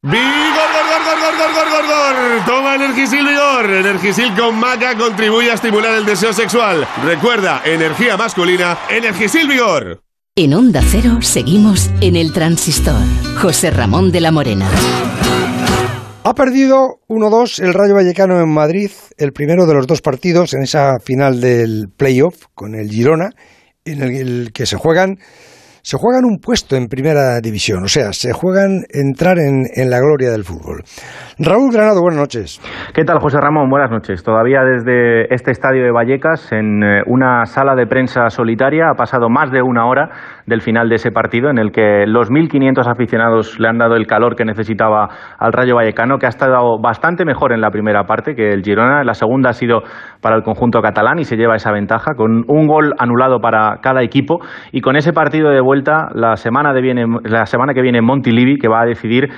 ¡Vigor, gor, gor, gor, gor, gor, gor! Toma Energisil Vigor. Energisil con maca contribuye a estimular el deseo sexual. Recuerda, energía masculina, Energisil Vigor. En Onda Cero seguimos en el transistor. José Ramón de la Morena. Ha perdido 1-2 el Rayo Vallecano en Madrid, el primero de los dos partidos en esa final del playoff con el Girona, en el que se juegan se juegan un puesto en primera división, o sea, se juegan entrar en, en, la gloria del fútbol. Raúl Granado, buenas noches. ¿Qué tal, José Ramón? Buenas noches. Todavía desde este estadio de Vallecas, en eh, una sala de prensa solitaria, ha pasado más de una hora del final de ese partido en el que los 1.500 aficionados le han dado el calor que necesitaba al Rayo Vallecano, que ha estado bastante mejor en la primera parte que el Girona. La segunda ha sido para el conjunto catalán y se lleva esa ventaja con un gol anulado para cada equipo y con ese partido de vuelta la semana, de viene, la semana que viene en Montilivi que va a decidir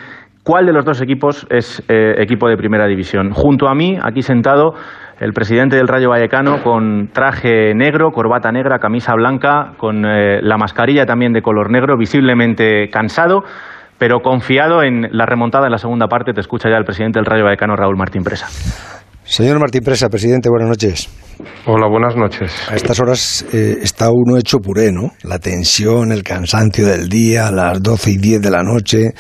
cuál de los dos equipos es eh, equipo de primera división. Junto a mí, aquí sentado, el presidente del Rayo Vallecano con traje negro, corbata negra, camisa blanca, con eh, la mascarilla también de color negro, visiblemente cansado, pero confiado en la remontada en la segunda parte. Te escucha ya el presidente del Rayo Vallecano, Raúl Martín Presa. Señor Martín Presa, presidente, buenas noches. Hola, buenas noches. A estas horas eh, está uno hecho puré, ¿no? La tensión, el cansancio del día, las 12 y 10 de la noche,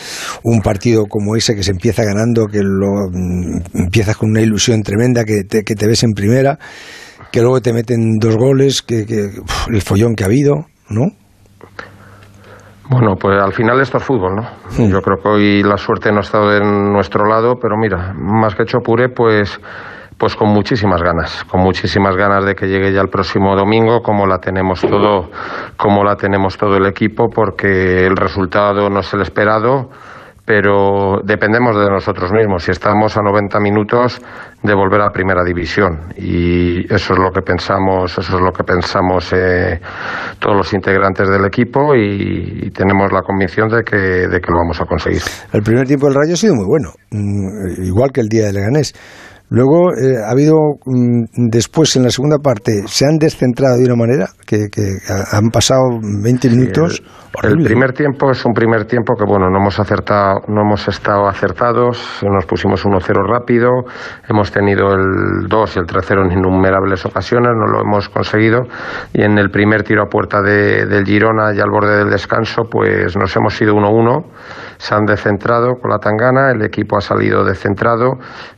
un partido como ese que se empieza ganando, que lo mm, empiezas con una ilusión tremenda, que te, que te ves en primera, que luego te meten dos goles, que, que uf, el follón que ha habido, ¿no? Bueno, pues al final esto es fútbol, ¿no? Yo creo que hoy la suerte no ha estado de nuestro lado, pero mira, más que hecho puré, pues pues con muchísimas ganas, con muchísimas ganas de que llegue ya el próximo domingo, como la tenemos todo, como la tenemos todo el equipo, porque el resultado no es el esperado, pero dependemos de nosotros mismos. Si estamos a 90 minutos de volver a primera división y eso es lo que pensamos, eso es lo que pensamos eh, todos los integrantes del equipo y, y tenemos la convicción de que, de que lo vamos a conseguir. El primer tiempo del Rayo ha sido muy bueno, mm, igual que el día de Leganés. Luego eh, ha habido, mm, después en la segunda parte, se han descentrado de una manera que, que ha- han pasado 20 minutos. El primer tiempo es un primer tiempo que bueno, no hemos acertado, no hemos estado acertados, nos pusimos 1-0 rápido, hemos tenido el 2 y el 3-0 en innumerables ocasiones, no lo hemos conseguido y en el primer tiro a puerta de- del Girona y al borde del descanso, pues nos hemos ido 1-1, se han descentrado con la tangana, el equipo ha salido descentrado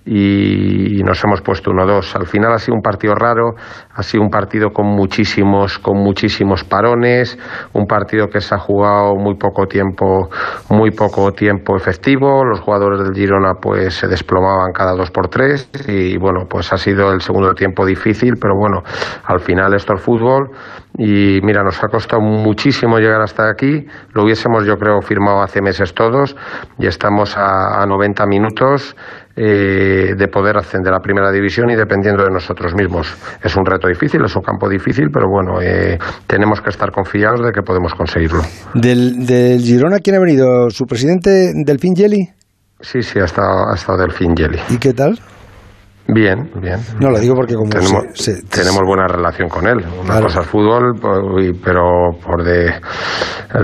y nos hemos puesto 1-2. Al final ha sido un partido raro, ha sido un partido con muchísimos, con muchísimos parones, un partido que se ha jugado muy poco tiempo, muy poco tiempo efectivo. Los jugadores del Girona pues se desplomaban cada dos por tres y bueno, pues ha sido el segundo tiempo difícil, pero bueno, al final esto es fútbol y mira, nos ha costado muchísimo llegar hasta aquí. Lo hubiésemos, yo creo, firmado hace meses todos y estamos a, a 90 minutos eh, de poder ascender a primera división y dependiendo de nosotros mismos. Es un reto difícil, es un campo difícil, pero bueno, eh, tenemos que estar confiados de que podemos conseguirlo. Del, del Girona, ¿quién ha venido? ¿Su presidente Delfín Yeli? Sí, sí, ha estado, ha estado Delfín Yeli. ¿Y qué tal? Bien, bien. No, lo digo porque como tenemos, se- se- tenemos buena relación con él. Una Claro. cosa es fútbol, pero por de,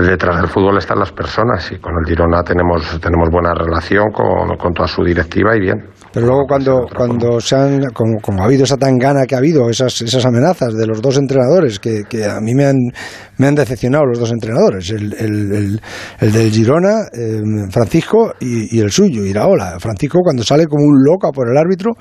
detrás del fútbol están las personas y con el Girona tenemos, tenemos buena relación con, con toda su directiva y bien. Pero luego cuando, cuando se han, como, como ha habido esa tangana que ha habido, esas, esas amenazas de los dos entrenadores, que, que a mí me han, me han decepcionado los dos entrenadores, el, el, el, el del Girona, eh, Francisco, y, y el suyo, Iraola. Francisco cuando sale como un loco a por el árbitro,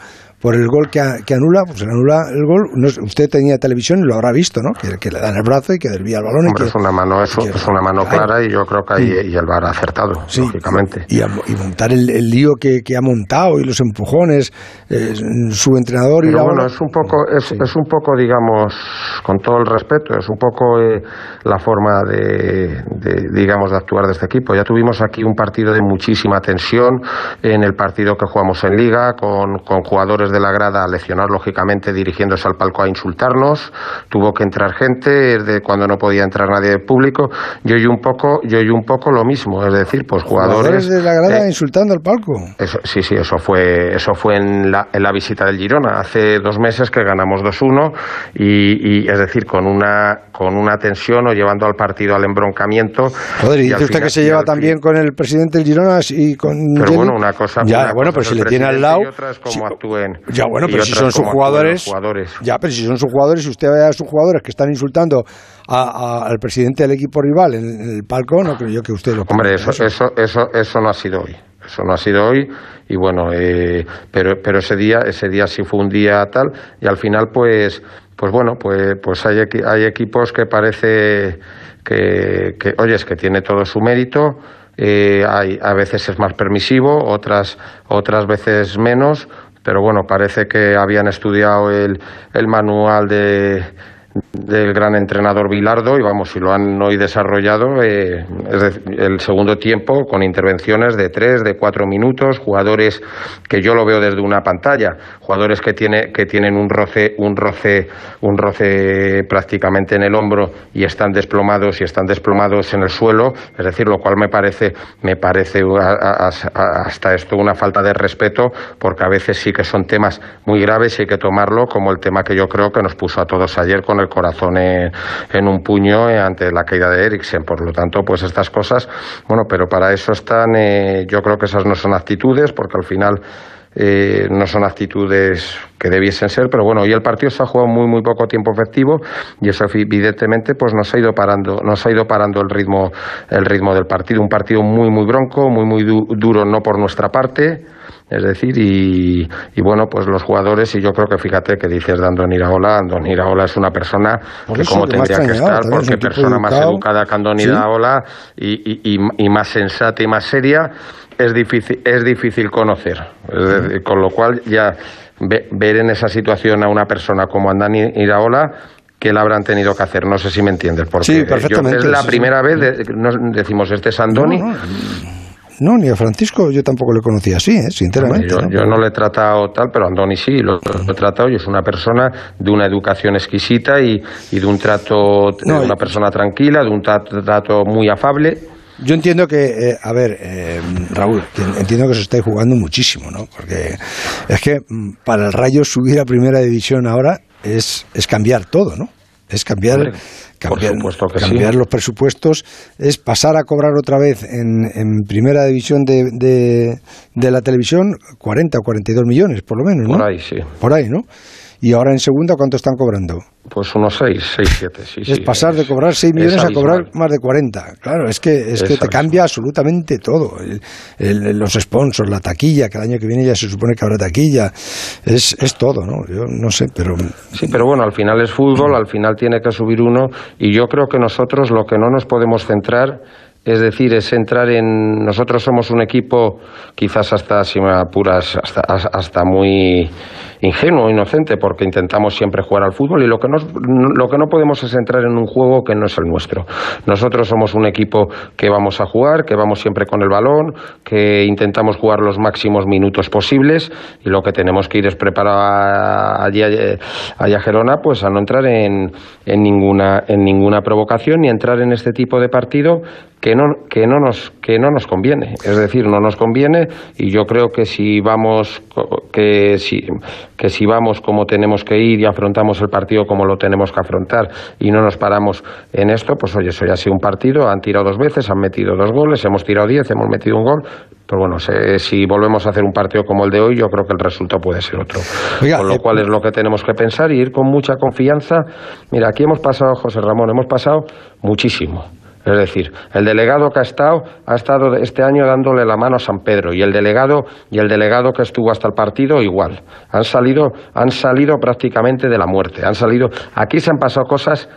por el gol que, a- que anula, pues anula el gol. No usted tenía televisión y lo habrá visto, ¿no? Que, que le dan el brazo y que desvía el balón. y Hombre, que- es una mano, eso, es una mano clara y yo creo que ahí y el VAR ha acertado, lógicamente. y, a- y montar el, el lío que, ha montado y los empujones, eh, su entrenador y la bueno, es un poco, es, es un poco, digamos, con todo el respeto, es un poco eh, la forma de, de, digamos, de actuar de este equipo. Ya tuvimos aquí un partido de muchísima tensión en el partido que jugamos en Liga, con, con jugadores de la grada lesionados, lógicamente, dirigiéndose al palco a insultarnos. Tuvo que entrar gente de cuando no podía entrar nadie del público. Yo y un poco, yo y un poco lo mismo, es decir, pues jugadores. jugadores de la grada eh, insultando al palco. eso, sí, sí, eso fue, eso fue en la, en la visita del Girona. Hace dos meses que ganamos 2-1 y, y, es decir, con una, con una tensión o llevando al partido al embroncamiento. Joder, y dice usted final- que se lleva también con el presidente del Girona y con. Pero bueno, una cosa. Ya, una bueno, cosa pero si le tiene al lado. Actúen. Ya, bueno, pero si son sus jugadores. Ya, pero si son sus jugadores, si usted ve a sus jugadores que están insultando a- a- al presidente del equipo rival en, en el palco, no creo yo que usted lo Hombre, eso, eso, eso, eso no ha sido hoy. Eso no ha sido hoy y bueno, eh, pero, pero ese día, ese día sí fue un día tal y al final pues, pues bueno, pues, pues hay, hay equipos que parece que, que, oye, es que tiene todo su mérito. eh, hay, a veces es más permisivo, otras, otras veces menos, pero bueno, parece que habían estudiado el, el manual de, del gran entrenador Bilardo y vamos, si lo han hoy desarrollado, eh, es decir, el segundo tiempo con intervenciones de tres, de cuatro minutos, jugadores que yo lo veo desde una pantalla, jugadores que, tiene, que tienen un roce, un roce, un roce prácticamente en el hombro y están desplomados y están desplomados en el suelo, es decir, lo cual me parece, me parece hasta esto una falta de respeto, porque a veces sí que son temas muy graves y hay que tomarlo como el tema que yo creo que nos puso a todos ayer con el corazón en, un puño ante la caída de Eriksen. Por lo tanto, pues estas cosas, bueno, pero para eso están, eh, yo creo que esas no son actitudes, porque al final eh, no son actitudes que debiesen ser, pero bueno, hoy el partido se ha jugado muy muy poco tiempo efectivo y eso evidentemente pues nos ha ido parando, nos ha ido parando el ritmo el ritmo del partido, un partido muy muy bronco, muy muy duro no por nuestra parte, es decir, y, bueno, pues los jugadores, y yo creo que fíjate que dices de Andón Iraola, Andón Iraola es una persona que como tendría que estar, porque persona más educada que Andón Iraola y, y, más sensata y más seria, es difícil, es difícil conocer. con lo cual ya ver en esa situación a una persona como Andón Iraola que la habrán tenido que hacer. No sé si me entiendes. Porque sí, perfectamente. es la primera vez, decimos, este es Andoni. No, ni a Francisco yo tampoco le conocía así, ¿eh? sinceramente. yo, ¿no? le he tratado tal, pero Andoni sí, lo, he tratado y es una persona de una educación exquisita y, de un trato, de una persona tranquila, de un trato, muy afable. Yo entiendo que, eh, a ver, eh, Raúl, entiendo que se estáis jugando muchísimo, ¿no? Porque es que mm, para el Rayo subir a primera división ahora es, es cambiar todo, ¿no? Es cambiar cambiar, los presupuestos es pasar a cobrar otra vez en, en primera división de, de, la televisión 40 o 42 millones, por lo menos, ¿no? Por ahí, sí. Por ahí, ¿no? Y ahora en segunda, ¿cuánto están cobrando? Pues unos 6, 6, 7, sí. Es pasar de cobrar 6 millones a cobrar más de 40. Claro, es que, es, que te cambia absolutamente todo. los sponsors, la taquilla, que el año que viene ya se supone que habrá taquilla. Es, es todo, ¿no? Yo no sé, pero... Sí, pero bueno, al final es fútbol, al final tiene que subir uno y yo creo que nosotros lo que no nos podemos centrar es decir, es entrar en. Nosotros somos un equipo, quizás hasta, si me apuras, hasta, hasta muy ingenuo, inocente, porque intentamos siempre jugar al fútbol y lo que, no, lo que no podemos es entrar en un juego que no es el nuestro. Nosotros somos un equipo que vamos a jugar, que vamos siempre con el balón, que intentamos jugar los máximos minutos posibles y lo que tenemos que ir es preparar allí, a Gerona pues a no entrar en, en, ninguna, en ninguna provocación ni entrar en este tipo de partido que no, que no nos que no nos conviene es decir no nos conviene y yo creo que si vamos que si que si vamos como tenemos que ir y afrontamos el partido como lo tenemos que afrontar y no nos paramos en esto, pues oye, eso ya ha sido un partido, han tirado dos veces, han metido dos goles, hemos tirado diez, hemos metido un gol, pero bueno, si volvemos a hacer un partido como el de hoy, yo creo que el resultado puede ser otro. con lo eh, cual es lo que tenemos que pensar y ir con mucha confianza. Mira, aquí hemos pasado, José Ramón, hemos pasado muchísimo es decir, el delegado que ha estado ha estado este año dándole la mano a San Pedro y el delegado y el delegado que estuvo hasta el partido igual. Han salido han salido prácticamente de la muerte. Han salido aquí se han pasado cosas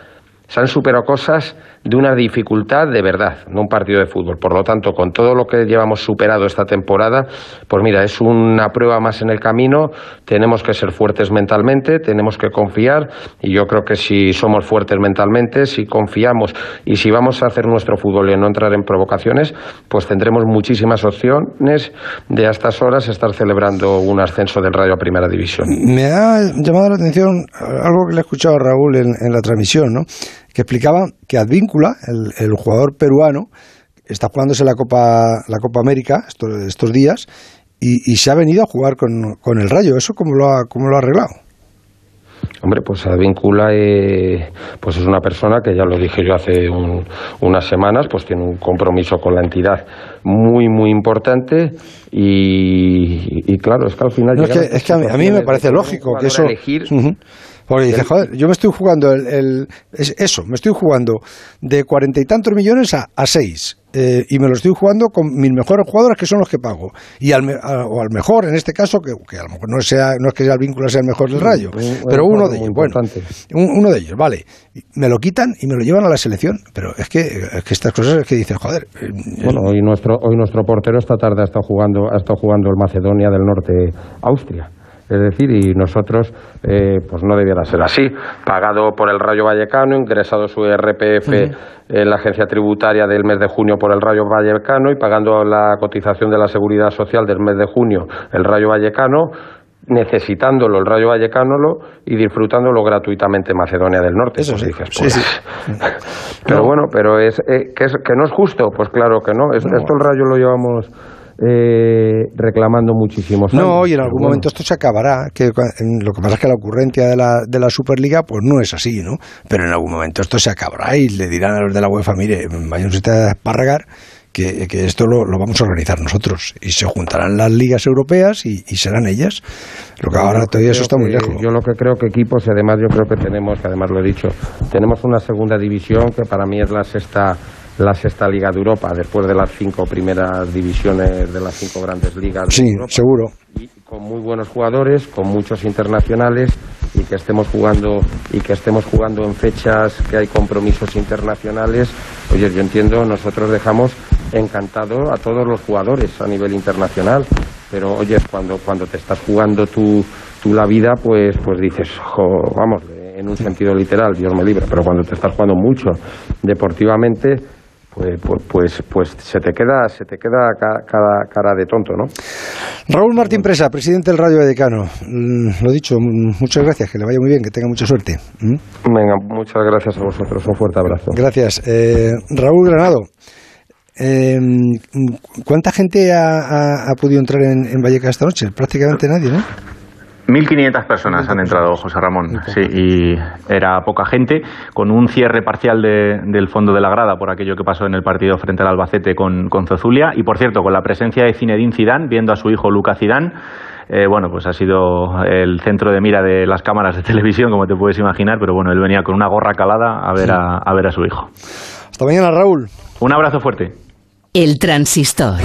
se han superado cosas de una dificultad de verdad, no un partido de fútbol. Por lo tanto, con todo lo que llevamos superado esta temporada, pues mira, es una prueba más en el camino, tenemos que ser fuertes mentalmente, tenemos que confiar y yo creo que si somos fuertes mentalmente, si confiamos y si vamos a hacer nuestro fútbol y no entrar en provocaciones, pues tendremos muchísimas opciones de a estas horas estar celebrando un ascenso del Rayo a Primera División. Me ha llamado la atención algo que le he escuchado Raúl en la transmisión, ¿no? Que explicaba que Advíncula, el, jugador peruano, está jugándose la Copa, la Copa América estos, estos días y, se ha venido a jugar con, con el Rayo. ¿Eso cómo lo ha, cómo lo ha arreglado? Hombre, pues Advíncula eh, pues es una persona que ya lo dije yo hace unas semanas, pues tiene un compromiso con la entidad muy, muy importante y, claro, es que al final... es que, a, mí, me parece lógico que eso... Porque dice, joder, yo me estoy jugando el, eso, me estoy jugando de cuarenta y tantos millones a, a seis. Eh, y me lo estoy jugando con mis mejores jugadores que son los que pago. Y al, o al mejor, en este caso, que, a lo mejor no, sea, no es que el vínculo sea el mejor del rayo, pero uno de ellos, bueno, uno de ellos, vale. Me lo quitan y me lo llevan a la selección. Pero es que, es que estas cosas es que dicen, joder. Eh, bueno, hoy nuestro, hoy nuestro portero esta tarde ha estado jugando, ha estado jugando el Macedonia del Norte, Austria. Es decir, y nosotros, eh, pues no debiera ser así. Pagado por el Rayo Vallecano, ingresado su RPF en la agencia tributaria del mes de junio por el Rayo Vallecano y pagando la cotización de la seguridad social del mes de junio el Rayo Vallecano necesitándolo el Rayo Vallecano y disfrutándolo gratuitamente Macedonia del Norte. Eso sí, dices, pues, Pero bueno, pero es, eh, que es que no es justo, pues claro que no. Esto el Rayo lo llevamos eh, reclamando muchísimos años. No, y en algún momento esto se acabará. Que, lo que pasa es que la ocurrencia de la, de la Superliga pues no es así, ¿no? Pero en algún momento esto se acabará y le dirán a los de la UEFA, mire, vayan ustedes a esparragar que, que esto lo, lo, vamos a organizar nosotros y se juntarán las ligas europeas y, y serán ellas. Lo que ahora todavía eso está muy lejos. Yo lo que creo que equipos, y además yo creo que tenemos, que además lo he dicho, tenemos una segunda división que para mí es la sexta la sexta liga de Europa después de las cinco primeras divisiones de las cinco grandes ligas. sí, seguro. Y con muy buenos jugadores, con muchos internacionales y que estemos jugando y que estemos jugando en fechas que hay compromisos internacionales. Oye, yo entiendo, nosotros dejamos encantado a todos los jugadores a nivel internacional, pero oye, cuando cuando te estás jugando tú, tú la vida, pues pues dices, vamos, en un sentido literal, Dios me libre, pero cuando te estás jugando mucho deportivamente, pues, pues, pues, pues, se te queda, se te queda cada cara de tonto, ¿no? Raúl Martín Presa, presidente del Radio Vallecano. Mm, lo dicho, muchas gracias, que le vaya muy bien, que tenga mucha suerte. ¿Mm? Venga, muchas gracias a vosotros, un fuerte abrazo. Gracias. Eh, Raúl Granado, eh, ¿cuánta gente ha, ha, podido entrar en, en Vallecas esta noche? Prácticamente nadie, ¿no? 1.500 personas han entrado, José Ramón, sí, y era poca gente, con un cierre parcial de, del fondo de la grada por aquello que pasó en el partido frente al Albacete con, con Zozulia, y por cierto, con la presencia de Zinedine Zidane, viendo a su hijo Luca Zidane, eh, bueno, pues ha sido el centro de mira de las cámaras de televisión, como te puedes imaginar, pero bueno, él venía con una gorra calada a ver, a, a ver a su hijo. Hasta mañana, Raúl. Un abrazo fuerte. El transistor.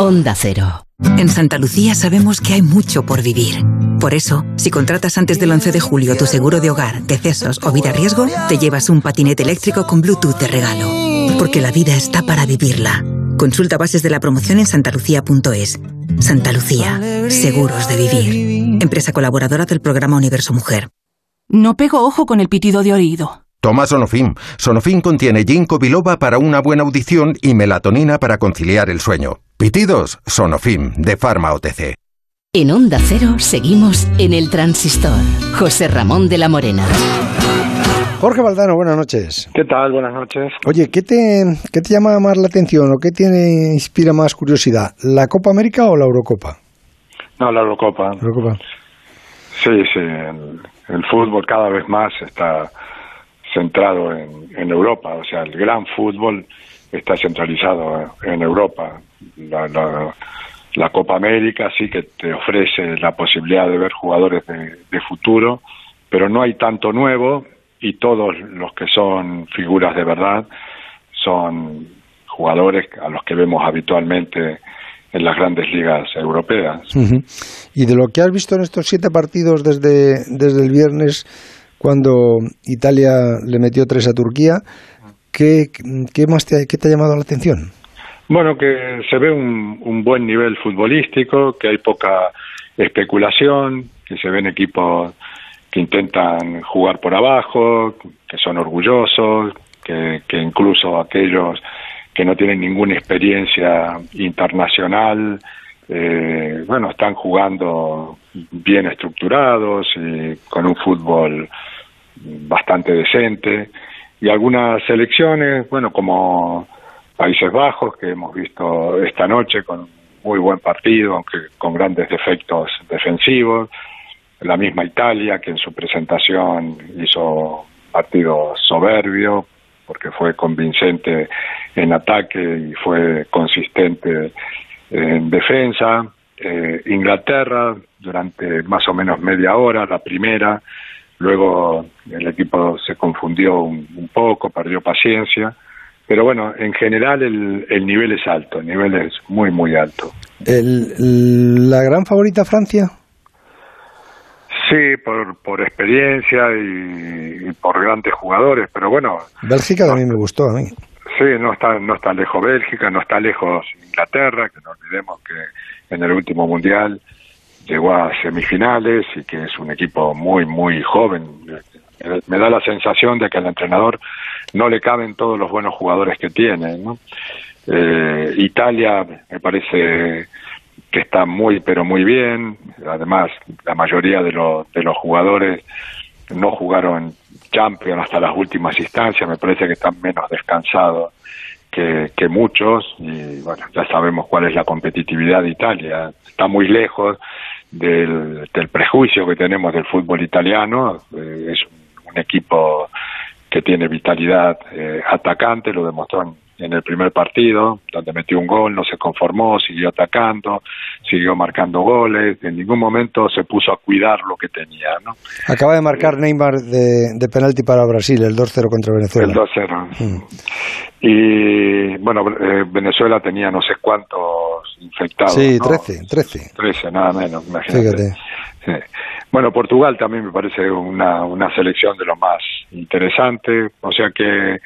Onda Cero. En Santa Lucía sabemos que hay mucho por vivir. Por eso, si contratas antes del 11 de julio tu seguro de hogar, decesos o vida riesgo, te llevas un patinete eléctrico con Bluetooth de regalo. Porque la vida está para vivirla. Consulta bases de la promoción en santalucía.es. Santa Lucía, seguros de vivir. Empresa colaboradora del programa Universo Mujer. No pego ojo con el pitido de oído. Toma Sonofim. Sonofim contiene ginkgo biloba para una buena audición y melatonina para conciliar el sueño. Pitidos, Sonofim, de Pharma OTC. En Onda Cero seguimos en el transistor. José Ramón de la Morena. Jorge Valdano, buenas noches. ¿Qué tal? Buenas noches. Oye, ¿qué te, qué te llama más la atención o qué te inspira más curiosidad? ¿La Copa América o la Eurocopa? No, la Eurocopa. Eurocopa. Sí, sí. El, el fútbol cada vez más está centrado en, en Europa. O sea, el gran fútbol está centralizado en Europa. La, la, la, Copa América sí que te ofrece la posibilidad de ver jugadores de, de, futuro, pero no hay tanto nuevo y todos los que son figuras de verdad son jugadores a los que vemos habitualmente en las grandes ligas europeas. Uh. Y de lo que has visto en estos siete partidos desde, desde el viernes, cuando Italia le metió tres a Turquía, ¿Qué, qué más te, qué te, ha llamado la atención? Bueno, que se ve un, un, buen nivel futbolístico, que hay poca especulación, que se ven equipos que intentan jugar por abajo, que son orgullosos, que, que incluso aquellos que no tienen ninguna experiencia internacional, eh, bueno, están jugando bien estructurados y con un fútbol bastante decente. Y algunas selecciones, bueno, como Países Bajos, que hemos visto esta noche con muy buen partido, aunque con grandes defectos defensivos, la misma Italia, que en su presentación hizo partido soberbio, porque fue convincente en ataque y fue consistente en defensa. Eh, Inglaterra, durante más o menos media hora, la primera, Luego el equipo se confundió un, un, poco, perdió paciencia. Pero bueno, en general el, el, nivel es alto, el nivel es muy, muy alto. El, ¿La gran favorita Francia? Sí, por, por experiencia y, y, por grandes jugadores, pero bueno. Bélgica no, también me gustó a mí. Sí, no está, no está lejos Bélgica, no está lejos Inglaterra, que no olvidemos que en el último mundial llegó a semifinales y que es un equipo muy, muy joven. Me da la sensación de que al entrenador no le caben todos los buenos jugadores que tiene. Eh, Italia me parece que está muy, pero muy bien. Además, la mayoría de, los de los jugadores no jugaron Champions hasta las últimas instancias. Me parece que están menos descansados que, que muchos. Y bueno, ya sabemos cuál es la competitividad de Italia. Está muy lejos del, del prejuicio que tenemos del fútbol italiano. Eh, es un equipo que tiene vitalidad eh, atacante, lo demostró en, en el primer partido, donde metió un gol, no se conformó, siguió atacando, siguió marcando goles, en ningún momento se puso a cuidar lo que tenía. ¿no? Acaba de marcar Neymar de, de penalti para Brasil, el 2-0 contra Venezuela. El 2-0. Y bueno, eh, Venezuela tenía no sé cuántos infectados. Sí, ¿no? 13, 13. 13, nada menos, imagínate. Fíjate. Sí. Bueno, Portugal también me parece una, una selección de lo más interesante, o sea que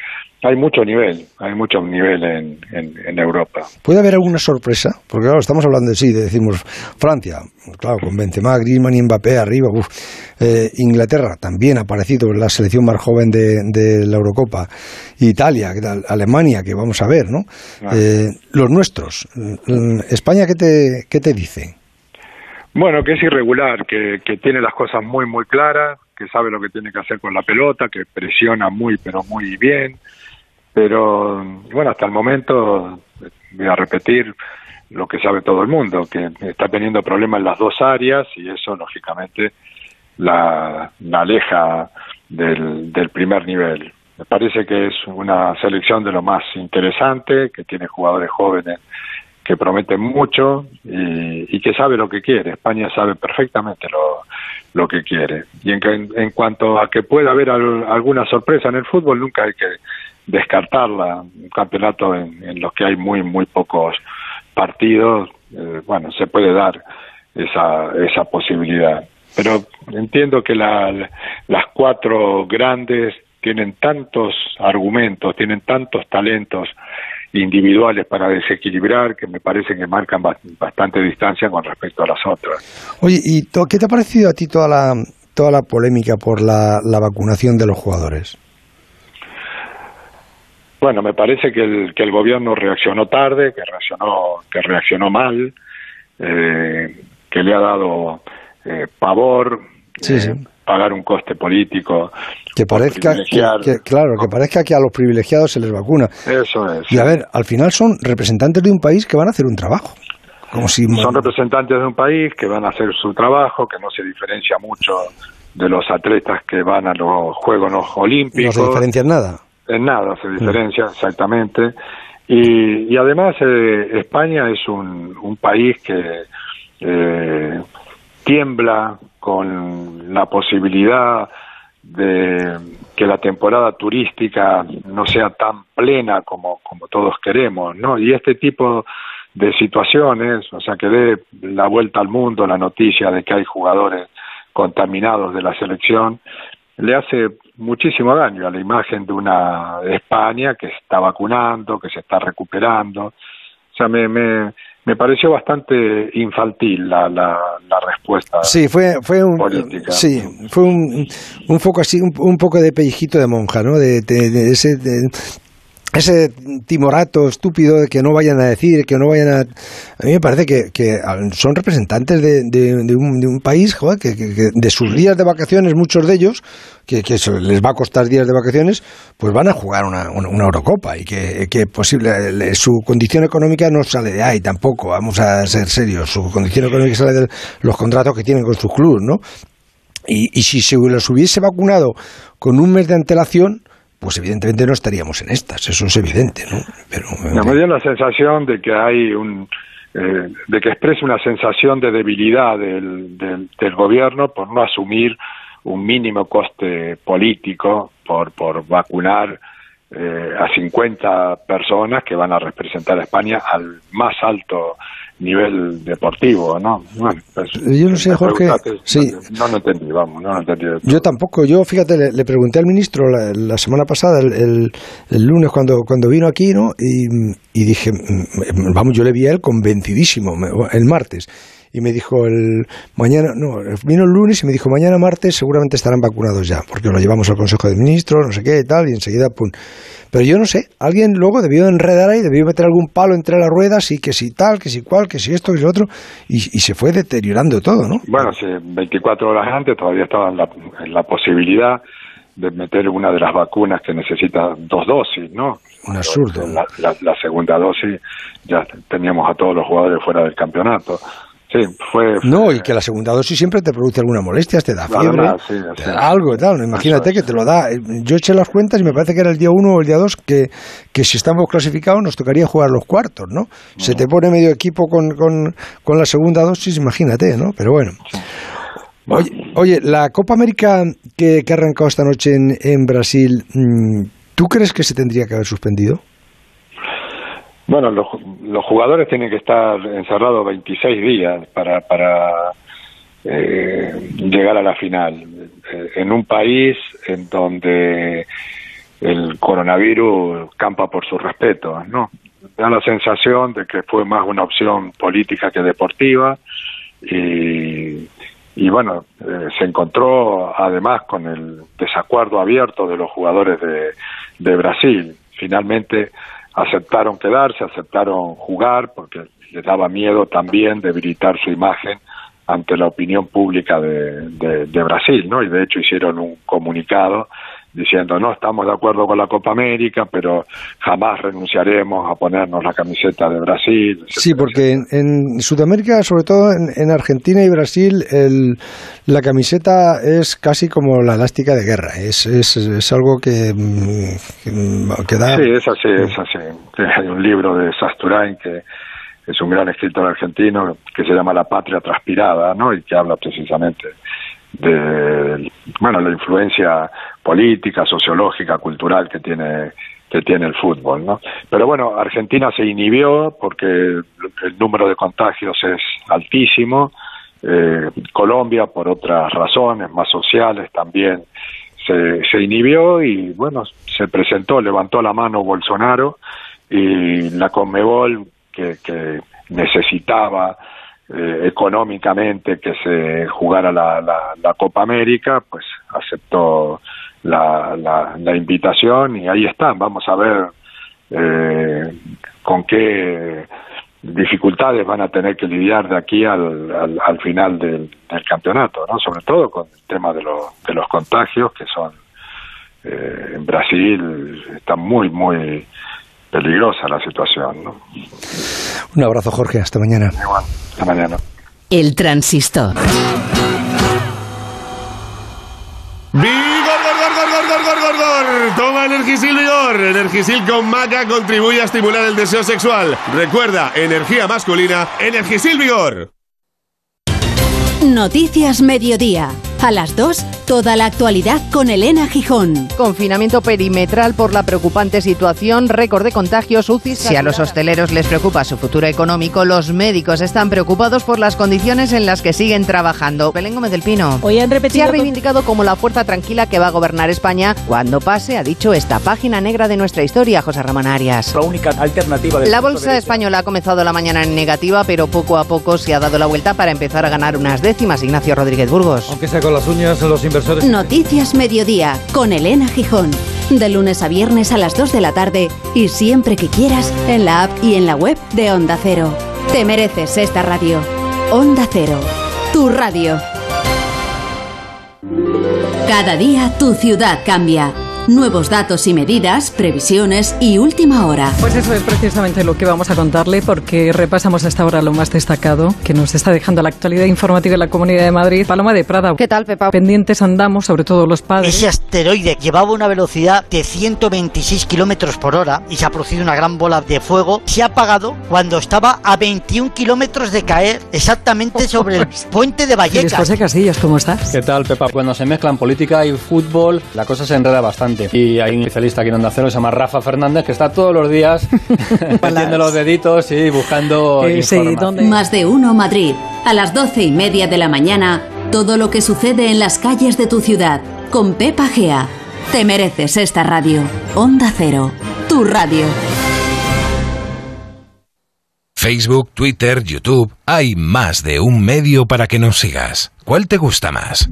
hay mucho nivel, hay mucho nivel en, en, en Europa. ¿Puede haber alguna sorpresa? Porque claro, estamos hablando de sí, de, decimos Francia, claro, con Benzema, Griezmann y Mbappé arriba, uf. Eh, Inglaterra también ha aparecido la selección más joven de, de la Eurocopa, Italia. Alemania, que vamos a ver, ¿no? Ah. Eh, los nuestros, Mm, España, ¿qué te, qué te dice? Bueno, que es irregular, que, que tiene las cosas muy, muy claras, que sabe lo que tiene que hacer con la pelota, que presiona muy, pero muy bien. Pero, bueno, hasta el momento, voy a repetir lo que sabe todo el mundo, que está teniendo problemas en las dos áreas y eso, lógicamente, la, aleja del primer nivel. Me parece que es una selección de lo más interesante, que tiene jugadores jóvenes que prometen mucho y, que sabe lo que quiere. España sabe perfectamente lo, lo que quiere. Y en, en cuanto a que pueda haber al- alguna sorpresa en el fútbol, nunca hay que descartarla. Un campeonato en, en los que hay muy, muy pocos partidos, eh, bueno, se puede dar esa, esa posibilidad. Pero entiendo que la- las cuatro grandes tienen tantos argumentos, tienen tantos talentos individuales para desequilibrar que me parece que marcan ba- bastante distancia con respecto a las otras. Oye, ¿y to- qué te ha parecido a ti toda la, toda la polémica por la, la vacunación de los jugadores? Bueno, me parece que el, que el gobierno reaccionó tarde, que reaccionó, que reaccionó mal, eh, que le ha dado eh, pavor Sí, eh, sí. Pagar un coste político. Que parezca, que, claro, que parezca que a los privilegiados se les vacuna. Eso es. Y a ver, al final son representantes de un país que van a hacer un trabajo. Como si Son representantes de un país que van a hacer su trabajo, que no se diferencia mucho de los atletas que van a los Juegos no Olímpicos. se diferencian nada. En nada se diferencia, exactamente. Y, y además eh, España es un, un país que eh, tiembla con la posibilidad de que la temporada turística no sea tan plena como, como todos queremos, ¿no? Y este tipo de situaciones, o sea, que dé la vuelta al mundo la noticia de que hay jugadores contaminados de la selección, le hace muchísimo daño a la imagen de una España que está vacunando, que se está recuperando. O sea, me, me, me pareció bastante infantil la, la, la respuesta. Sí, fue, fue un, política. sí, fue un, un foco así, un, un poco de pellizquito de monja, ¿no? De, de- de ese, de- ese timorato estúpido de que no vayan a decir, que no vayan a... A mí me parece que, que son representantes de, de- de un, de un país, joder, que, de sus días de vacaciones, muchos de ellos, que, que les va a costar días de vacaciones, pues van a jugar una, una, Eurocopa y que, posible, le- su condición económica no sale de ahí tampoco, vamos a ser serios, su condición económica sale de los contratos que tienen con sus clubes, ¿no? Y, y si se los hubiese vacunado con un mes de antelación, pues evidentemente no estaríamos en estas, eso es evidente, ¿no? Pero, me dio la sensación de que hay un eh, de que expresa una sensación de debilidad del, del, del gobierno por no asumir un mínimo coste político por por vacunar eh, a 50 personas que van a representar a España al más alto nivel deportivo, ¿no? Bueno, pues, Yo no sé, Jorge, preguntaste, sí. no, no entendí, vamos, no entendí. Yo tampoco, yo fíjate, le, le pregunté al ministro la, la semana pasada, el, el- el lunes cuando, cuando vino aquí, ¿no? Y, y dije, mm, vamos, yo le vi a él convencidísimo el martes. Y me dijo el mañana, no, vino el lunes y me dijo mañana martes seguramente estarán vacunados ya, porque lo llevamos al Consejo de Ministros, no sé qué y tal, y enseguida, pum. Pero yo no sé, alguien luego debió enredar ahí, debió meter algún palo entre las ruedas y que si tal, que si cual, que si esto, que si otro, y, y se fue deteriorando todo, ¿no? Bueno, sí, 24 horas antes todavía estaba en la, en la posibilidad de meter una de las vacunas que necesita dos dosis, ¿no? Un absurdo. La, la- la segunda dosis ya teníamos a todos los jugadores fuera del campeonato. Sí, fue... No, y que la segunda dosis siempre te produce alguna molestia, te da fiebre, sí, te da algo y tal. Imagínate que te lo da. Yo eché las cuentas y me parece que era el día 1 o el día 2 que, que si estamos clasificados nos tocaría jugar los cuartos, ¿no? Se te pone medio equipo con, con, con la segunda dosis, imagínate, ¿no? Pero bueno. Oye, oye, la Copa América que, que ha arrancado esta noche en, en Brasil, mm, ¿tú crees que se tendría que haber suspendido? Bueno, los, los jugadores tienen que estar encerrados 26 días para, para eh, llegar a la final. Eh, en un país en donde el coronavirus campa por su respeto, ¿no? Da la sensación de que fue más una opción política que deportiva y, y bueno, eh, se encontró además con el desacuerdo abierto de los jugadores de, de Brasil. Finalmente aceptaron quedarse, aceptaron jugar porque les daba miedo también debilitar su imagen ante la opinión pública de, de, Brasil, ¿no? Y de hecho hicieron un comunicado diciendo no estamos de acuerdo con la Copa América, pero jamás renunciaremos a ponernos la camiseta de Brasil. Sí, porque en, en Sudamérica, sobre todo en, en Argentina y Brasil, el, la camiseta es casi como la elástica de guerra. Es, es, es algo que, mm, que, mm, que da... Sí, es así, es así. Hay un libro de Sasturain que es un gran escritor argentino que se llama La patria transpirada, ¿no? Y que habla precisamente de, bueno, la influencia política, sociológica, cultural que tiene que tiene el fútbol, ¿no? Pero bueno, Argentina se inhibió porque el número de contagios es altísimo. Eh, Colombia, por otras razones más sociales, también se, inhibió y bueno, se presentó, levantó la mano Bolsonaro y la Conmebol que necesitaba eh, económicamente que se jugara la, la, la Copa América, pues aceptó la, la, invitación y ahí están. Vamos a ver eh, con qué dificultades van a tener que lidiar de aquí al, al, al final del, campeonato, ¿no? Sobre todo con el tema de, de los contagios que son eh, en Brasil está muy muy peligrosa la situación, ¿no? Un abrazo, Jorge. Hasta mañana. Igual. Hasta mañana. El transistor. ¡Vigor, gor, gor, gor, gor, gor, gor, gor! Toma Energisil Vigor. Energisil con maca contribuye a estimular el deseo sexual. Recuerda, energía masculina, Energisil Vigor. Noticias Mediodía. A las 2, toda la actualidad con Elena Gijón. Confinamiento perimetral por la preocupante situación, récord de contagios, UCI. Si a los hosteleros les preocupa su futuro económico, los médicos están preocupados por las condiciones en las que siguen trabajando. Belén Gómez del Pino. Hoy han repetido. Se ha reivindicado como la fuerza tranquila que va a gobernar España cuando pase, ha dicho esta página negra de nuestra historia, José Ramón Arias. La única alternativa. La bolsa española ha comenzado la mañana en negativa, pero poco a poco se ha dado la vuelta para empezar a ganar unas décimas. Ignacio Rodríguez Burgos. Aunque sea con las uñas, los inversores. Noticias Mediodía con Elena Gijón. De lunes a viernes a las 2 de la tarde y siempre que quieras en la app y en la web de Onda Cero. Te mereces esta radio. Onda Cero. Tu radio. Cada día tu ciudad cambia. Nuevos datos y medidas, previsiones y última hora. Pues eso es precisamente lo que vamos a contarle porque repasamos hasta ahora lo más destacado que nos está dejando la actualidad informativa en la Comunidad de Madrid. Paloma de Prada. ¿Qué tal, Pepa? Pendientes andamos, sobre todo los padres. Ese asteroide llevaba una velocidad de 126 kilómetros por hora y se ha producido una gran bola de fuego. Se ha apagado cuando estaba a 21 kilómetros de caer, exactamente sobre el puente de Vallecas. José Casillas, ¿cómo estás? ¿Qué tal, Pepa? Cuando se mezclan política y fútbol, la cosa se enreda bastante. Y hay un especialista aquí en Onda Cero, se llama Rafa Fernández, que está todos los días metiendo los deditos y buscando Eh, sí, ¿dónde? Más de uno Madrid. A las doce y media de la mañana, todo lo que sucede en las calles de tu ciudad. Con Pepa Gea. Te mereces esta radio. Onda Cero. Tu radio. Facebook, Twitter, YouTube. Hay más de un medio para que nos sigas. ¿Cuál te gusta más?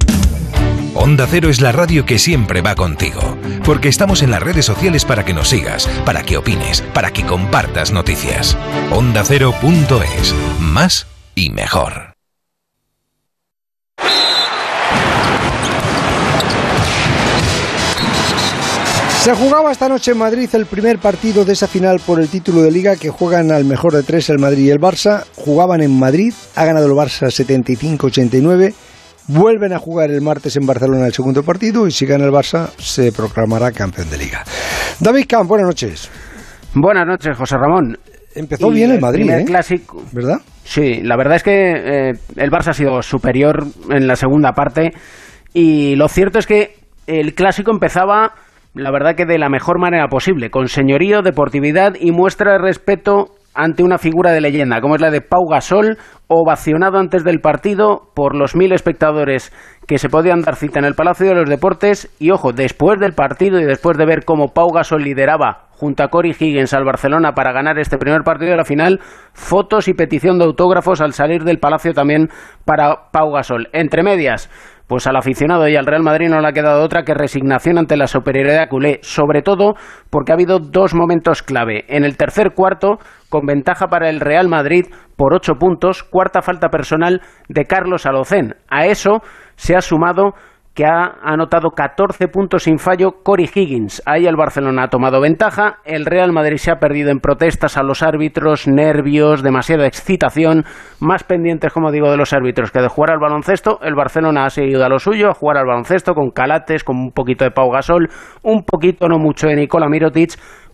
Onda Cero es la radio que siempre va contigo, porque estamos en las redes sociales para que nos sigas, para que opines, para que compartas noticias. Onda Cero.es, más y mejor. Se jugaba esta noche en Madrid el primer partido de esa final por el título de liga que juegan al mejor de tres el Madrid y el Barça. Jugaban en Madrid, ha ganado el Barça 75-89. Vuelven a jugar el martes en Barcelona el segundo partido y si gana el Barça se proclamará campeón de liga. David Camp, buenas noches. Buenas noches, José Ramón. Empezó bien el Madrid, primer ¿eh? clásico. ¿Verdad? Sí, la verdad es que eh, el Barça ha sido superior en la segunda parte y lo cierto es que el clásico empezaba, la verdad que de la mejor manera posible, con señorío, deportividad y muestra de respeto ante una figura de leyenda, como es la de Pau Gasol, ovacionado antes del partido por los mil espectadores que se podían dar cita en el Palacio de los Deportes. Y ojo, después del partido y después de ver cómo Pau Gasol lideraba junto a Cory Higgins al Barcelona para ganar este primer partido de la final, fotos y petición de autógrafos al salir del Palacio también para Pau Gasol. Entre medias, pues al aficionado y al Real Madrid no le ha quedado otra que resignación ante la superioridad culé, sobre todo porque ha habido dos momentos clave. En el tercer cuarto, con ventaja para el Real Madrid por ocho puntos, cuarta falta personal de Carlos Alocén. A eso se ha sumado que ha anotado 14 puntos sin fallo Cory Higgins. Ahí el Barcelona ha tomado ventaja, el Real Madrid se ha perdido en protestas a los árbitros, nervios, demasiada excitación, más pendientes, como digo, de los árbitros que de jugar al baloncesto. El Barcelona ha seguido a lo suyo, a jugar al baloncesto con Calates, con un poquito de Pau Gasol, un poquito, no mucho, de Nicola Mirotic,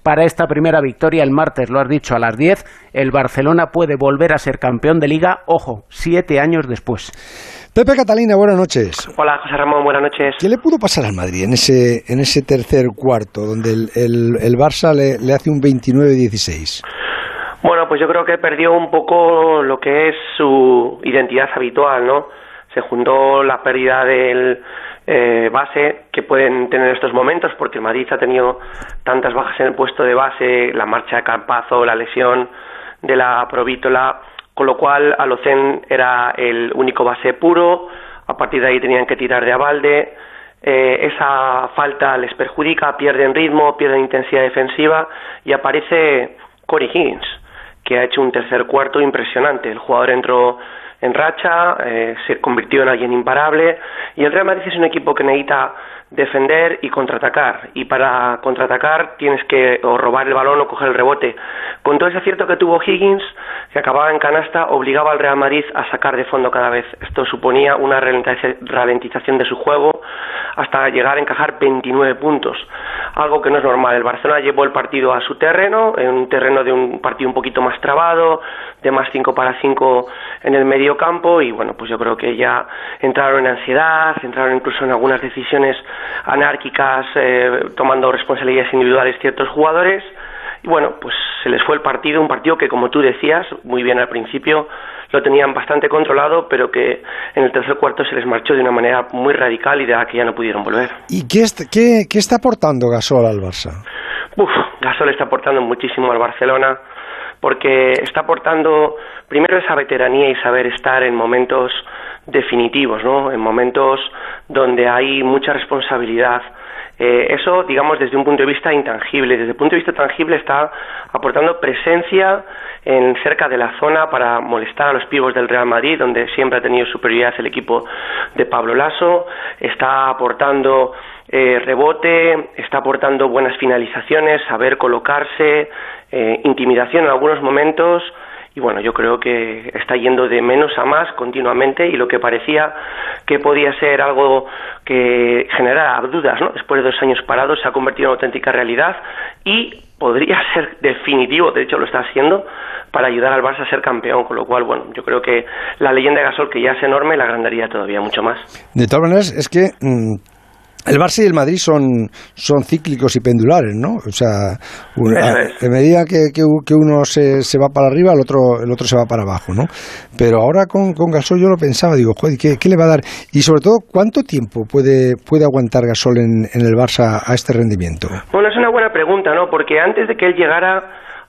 para esta primera victoria el martes, lo has dicho, a las 10, el Barcelona puede volver a ser campeón de liga, ojo, siete años después. Pepe Catalina, buenas noches. Hola, José Ramón, buenas noches. ¿Qué le pudo pasar al Madrid en ese, en ese tercer cuarto, donde el, el, el Barça le, le hace un 29-16? Bueno, pues yo creo que perdió un poco lo que es su identidad habitual, ¿no? Se juntó la pérdida del eh, base que pueden tener estos momentos, porque el Madrid ha tenido tantas bajas en el puesto de base, la marcha de Campazo, la lesión de la Provítola, con lo cual Alocén era el único base puro, a partir de ahí tenían que tirar de Abalde, eh, esa falta les perjudica, pierden ritmo, pierden intensidad defensiva y aparece Cory Higgins, que ha hecho un tercer cuarto impresionante. El jugador entró en racha, eh, se convirtió en alguien imparable y el Real Madrid es un equipo que necesita defender y contraatacar y para contraatacar tienes que o robar el balón o coger el rebote. Con todo ese acierto que tuvo Higgins, que acababa en canasta, obligaba al Real Madrid a sacar de fondo cada vez. Esto suponía una ralentización de su juego hasta llegar a encajar 29 puntos, algo que no es normal. El Barcelona llevó el partido a su terreno, en un terreno de un partido un poquito más trabado, de más 5 para 5 en el medio campo y bueno, pues yo creo que ya entraron en ansiedad, entraron incluso en algunas decisiones anárquicas, eh, tomando responsabilidades individuales ciertos jugadores. Y bueno, pues se les fue el partido, un partido que, como tú decías, muy bien al principio, lo tenían bastante controlado, pero que en el tercer cuarto se les marchó de una manera muy radical y de la que ya no pudieron volver. ¿Y qué, est qué, qué está aportando Gasol al Barça? Uf, Gasol está aportando muchísimo al Barcelona porque está aportando primero esa veteranía y saber estar en momentos definitivos, ¿no? En momentos donde hay mucha responsabilidad. Eh, eso, digamos, desde un punto de vista intangible. Desde el punto de vista tangible está aportando presencia en cerca de la zona para molestar a los pibos del Real Madrid, donde siempre ha tenido superioridad el equipo de Pablo Lasso. Está aportando eh, rebote, está aportando buenas finalizaciones, saber colocarse, eh, intimidación en algunos momentos y bueno, yo creo que está yendo de menos a más continuamente y lo que parecía que podía ser algo que generara dudas, ¿no? Después de dos años parados se ha convertido en auténtica realidad y podría ser definitivo, de hecho lo está haciendo, para ayudar al Barça a ser campeón, con lo cual, bueno, yo creo que la leyenda de Gasol, que ya es enorme, la agrandaría todavía mucho más. De todas maneras, es que mm, el Barça y el Madrid son, son cíclicos y pendulares, ¿no? O sea, un, a, en medida que, que, que uno se, se, va para arriba, el otro, el otro se va para abajo, ¿no? Pero ahora con, con Gasol yo lo pensaba, digo, joder, ¿qué, ¿qué, le va a dar? Y sobre todo, ¿cuánto tiempo puede, puede aguantar Gasol en, en el Barça a este rendimiento? Bueno, es una buena pregunta, ¿no? Porque antes de que él llegara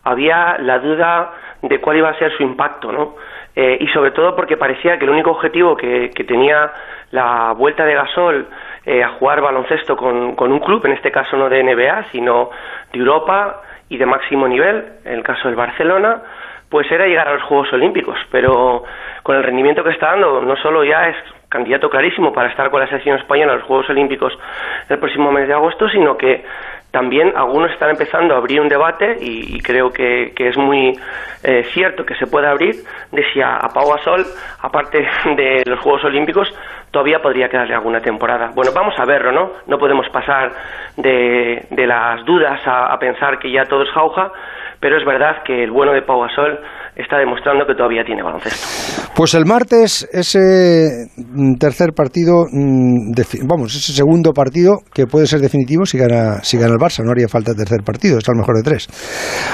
había la duda de cuál iba a ser su impacto, ¿no? Eh, y sobre todo porque parecía que el único objetivo que, que tenía la vuelta de Gasol eh, a jugar baloncesto con, con un club, en este caso no de NBA, sino de Europa y de máximo nivel, en el caso del Barcelona, pues era llegar a los Juegos Olímpicos. Pero con el rendimiento que está dando, no solo ya es candidato clarísimo para estar con la selección española en los Juegos Olímpicos el próximo mes de agosto, sino que también algunos están empezando a abrir un debate y, creo que, es muy eh, cierto que se puede abrir de si a, Pau Gasol, aparte de los Juegos Olímpicos, todavía podría quedarle alguna temporada. Bueno, vamos a verlo, ¿no? No podemos pasar de, las dudas a, a pensar que ya todo es jauja, pero es verdad que el bueno de Pau Gasol está demostrando que todavía tiene baloncesto. Pues el martes ese mm, tercer partido, mm, vamos, ese segundo partido que puede ser definitivo si gana, si gana el Barça, no haría falta tercer partido, está el mejor de tres.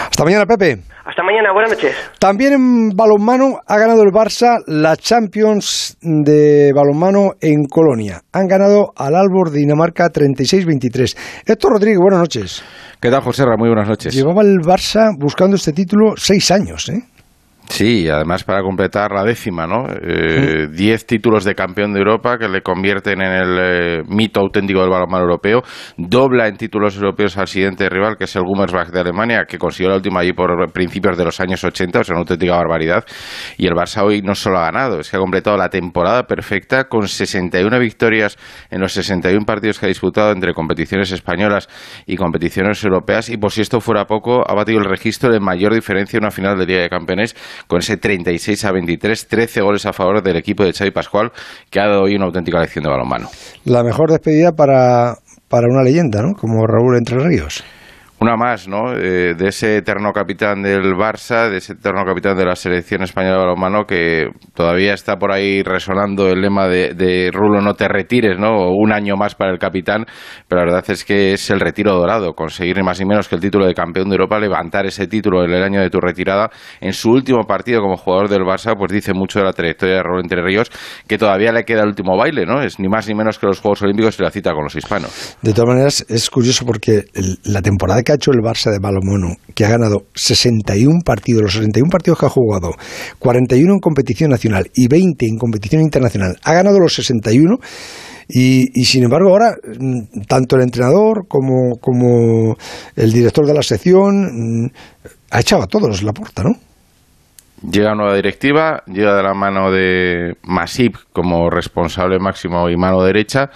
Hasta mañana, Pepe. Hasta mañana, buenas noches. También en balonmano ha ganado el Barça la Champions de balonmano en Colonia. Han ganado al Albor de Dinamarca 36-23. Héctor Rodríguez, buenas noches. ¿Qué tal, José Muy buenas noches. Llevaba el Barça buscando este título seis años, ¿eh? Sí, además para completar la décima, ¿no? Eh, diez títulos de campeón de Europa que le convierten en el eh, mito auténtico del balonmano europeo. Dobla en títulos europeos al siguiente rival, que es el Gummersbach de Alemania, que consiguió la última allí por principios de los años 80, o sea, una auténtica barbaridad. Y el Barça hoy no solo ha ganado, es que ha completado la temporada perfecta con 61 victorias en los 61 partidos que ha disputado entre competiciones españolas y competiciones europeas. Y por si esto fuera poco, ha batido el registro de mayor diferencia en una final de Liga de Campeones con ese 36 a 23, 13 goles a favor del equipo de Xavi Pascual, que ha dado hoy una auténtica lección de balonmano. La mejor despedida para, para una leyenda, ¿no? Como Raúl Entre Ríos una más, ¿no? Eh, de ese eterno capitán del Barça, de ese eterno capitán de la selección española de balonmano que todavía está por ahí resonando el lema de, Rulo no te retires, ¿no? Un año más para el capitán, pero la verdad es que es el retiro dorado, conseguir más ni menos que el título de campeón de Europa, levantar ese título en el año de tu retirada en su último partido como jugador del Barça, pues dice mucho de la trayectoria de Raúl Entre Ríos, que todavía le queda el último baile, ¿no? Es ni más ni menos que los Juegos Olímpicos y la cita con los hispanos. De todas maneras, es curioso porque la temporada que hecho el Barça de balonmano, que ha ganado 61 partidos, los 61 partidos que ha jugado, 41 en competición nacional y 20 en competición internacional, ha ganado los 61 y, y sin embargo ahora mm, tanto el entrenador como, como el director de la sección mm, ha echado a todos la puerta, ¿no? Llega nueva directiva, llega de la mano de Masip como responsable máximo y mano derecha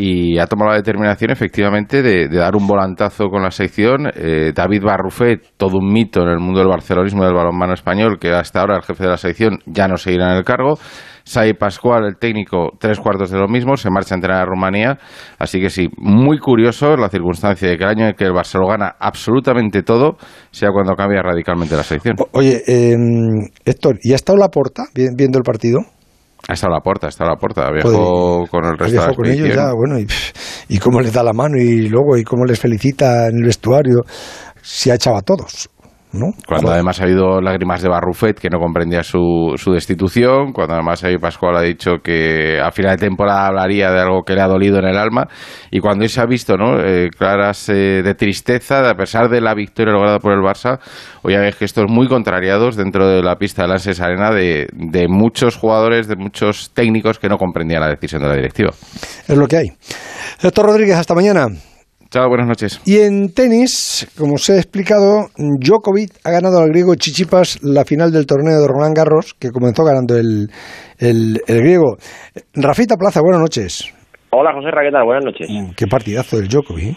y ha tomado la determinación efectivamente de, dar un volantazo con la sección. Eh, David Barrufet, todo un mito en el mundo del barcelonismo del balonmano español, que hasta ahora el jefe de la sección ya no seguirá en el cargo. Sai Pascual, el técnico, tres cuartos de lo mismo, se marcha a entrenar a Rumanía. Así que sí, muy curioso la circunstancia de que el año en que el Barcelona gana absolutamente todo sea cuando cambia radicalmente la sección. oye, em, Héctor, ¿y ha estado la porta viendo el partido? Ha estado a la puerta, ha estado a la puerta. Viajó con el resto de con ellos ya, bueno, y, y, cómo les da la mano y luego, y cómo les felicita en el vestuario, si ha echado a todos. Cuando además ha habido lágrimas de Barrufet que no comprendía su, su destitución, cuando además Pascual ha dicho que a final de temporada hablaría de algo que le ha dolido en el alma, y cuando hoy se ha visto ¿no? Eh, claras eh, de tristeza, a pesar de la victoria lograda por el Barça, hoy hay gestos muy contrariados dentro de la pista de Lances Arena de, de muchos jugadores, de muchos técnicos que no comprendían la decisión de la directiva. Es lo que hay. Héctor Rodríguez, hasta mañana. Chao, buenas noches. Y en tenis, como os he explicado, Djokovic ha ganado al griego Chichipas la final del torneo de Roland Garros, que comenzó ganando el, el, griego. Rafita Plaza, buenas noches. Hola, José ¿qué tal? Buenas noches. Mm, qué partidazo del Djokovic. ¿eh?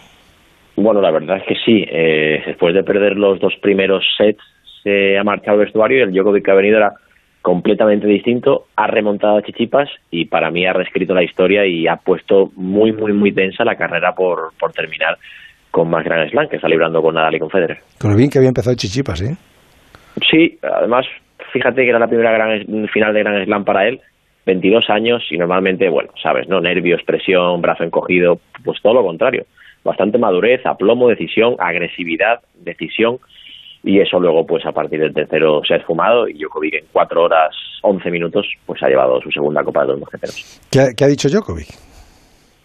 Bueno, la verdad es que sí. Eh, después de perder los dos primeros sets, se ha marchado el vestuario y el Djokovic que ha venido era completamente distinto, ha remontado a Chichipas y para mí ha reescrito la historia y ha puesto muy, muy, muy tensa la carrera por, por terminar con más Grand Slam, que está librando con Nadal y con Federer. Con lo bien que había empezado Chichipas, ¿eh? Sí, además, fíjate que era la primera gran, final de Grand Slam para él, 22 años y normalmente, bueno, sabes, ¿no? Nervios, presión, brazo encogido, pues todo lo contrario. Bastante madurez, aplomo, decisión, agresividad, decisión y eso luego pues a partir del tercero se ha esfumado y Djokovic en cuatro horas 11 minutos pues ha llevado su segunda Copa de los Mosqueteros. ¿Qué, ¿Qué, ha dicho Djokovic?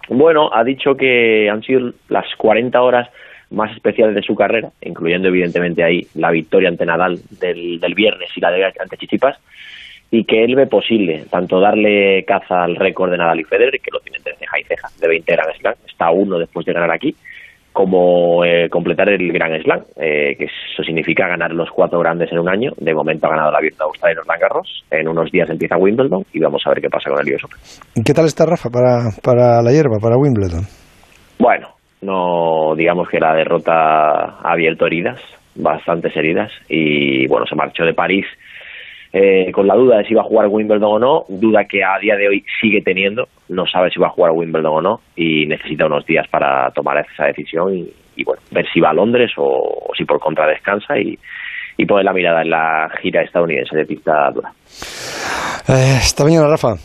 Bueno, ha dicho que han sido las 40 horas más especiales de su carrera, incluyendo evidentemente ahí la victoria ante Nadal del, del viernes y la de ante Chichipas, y que él ve posible tanto darle caza al récord de Nadal y Federer, que lo tiene entre ceja y ceja, de 20 Grand Slam, está uno después de ganar aquí, como eh, completar el Grand Slam, eh, que eso significa ganar los cuatro grandes en un año. De momento ha ganado la Abierto de Australia y Roland Garros. En unos días empieza Wimbledon y vamos a ver qué pasa con el US Open. ¿Qué tal está Rafa para, para la hierba, para Wimbledon? Bueno, no digamos que la derrota ha abierto heridas, bastantes heridas, y bueno, se marchó de París eh, con la duda de si va a jugar Wimbledon o no, duda que a día de hoy sigue teniendo, no sabe si va a jugar Wimbledon o no y necesita unos días para tomar esa decisión y, bueno, ver si va a Londres o, si por contra descansa y, y poner la mirada en la gira estadounidense de pista dura. Eh, hasta mañana, Rafa.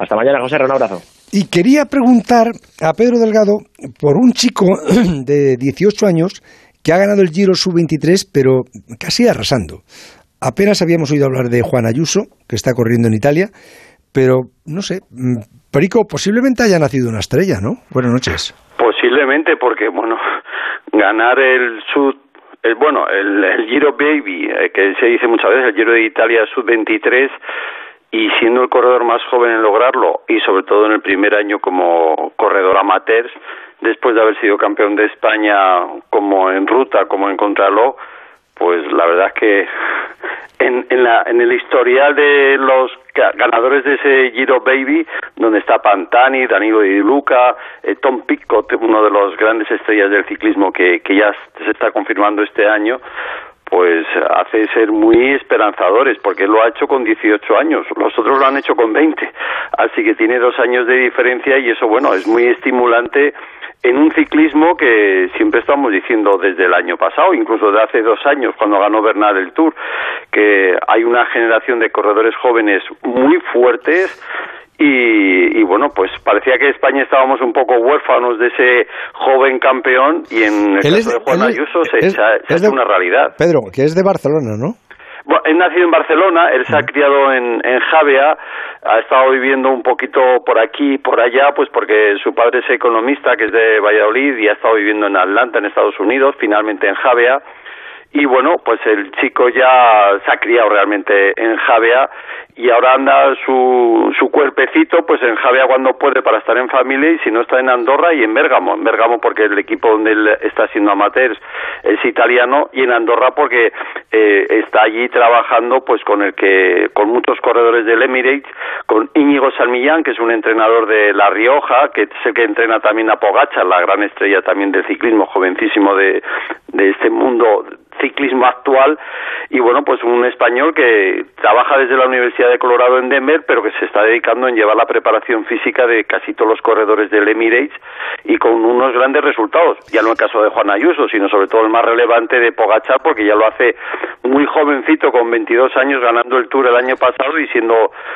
Hasta mañana, José, un abrazo. Y quería preguntar a Pedro Delgado por un chico de 18 años que ha ganado el Giro Sub-23, pero casi arrasando. Apenas habíamos oído hablar de Juan Ayuso, que está corriendo en Italia, pero no sé, mm, Perico, posiblemente haya nacido una estrella, ¿no? Buenas noches. Posiblemente, porque, bueno, ganar el Sud el, bueno, el, Giro Baby, eh, que se dice muchas veces, el Giro de Italia Sub-23, y siendo el corredor más joven en lograrlo, y sobre todo en el primer año como corredor amateur, después de haber sido campeón de España como en ruta, como en contraló, pues la verdad es que en, en, la, en el historial de los ganadores de ese Giro Baby, donde está Pantani, Danilo Di Luca, eh, Tom Pitcock, uno de los grandes estrellas del ciclismo que, que ya se está confirmando este año, pues hace ser muy esperanzadores, porque lo ha hecho con 18 años, los otros lo han hecho con 20, así que tiene dos años de diferencia y eso, bueno, es muy estimulante en un ciclismo que siempre estamos diciendo desde el año pasado, incluso de hace dos años, cuando ganó Bernal el Tour, que hay una generación de corredores jóvenes muy fuertes y, bueno, pues parecía que España estábamos un poco huérfanos de ese joven campeón y en el caso de Juan Ayuso se, es, una realidad. Pedro, que es de Barcelona, ¿no? Bueno, él nacido en Barcelona, él se ha criado en, en Javea, ha estado viviendo un poquito por aquí y por allá, pues porque su padre es economista, que es de Valladolid, y ha estado viviendo en Atlanta, en Estados Unidos, finalmente en Javea. Y bueno, pues el chico ya se ha criado realmente en Javea y ahora anda su, su cuerpecito pues en Javea cuando puede para estar en familia y si no está en Andorra y en Bérgamo, en Bérgamo porque el equipo donde él está siendo amateur es italiano y en Andorra porque eh, está allí trabajando pues con el que con muchos corredores del Emirates, con Íñigo Salmillán que es un entrenador de La Rioja, que es el que entrena también a Pogacha, la gran estrella también del ciclismo, jovencísimo de, de este mundo ciclismo actual y bueno pues un español que trabaja desde la Universidad de Colorado en Denver pero que se está dedicando en llevar la preparación física de casi todos los corredores del Emirates y con unos grandes resultados ya no el caso de Juan Ayuso sino sobre todo el más relevante de Pogachar porque ya lo hace muy jovencito con 22 años ganando el Tour el año pasado y siendo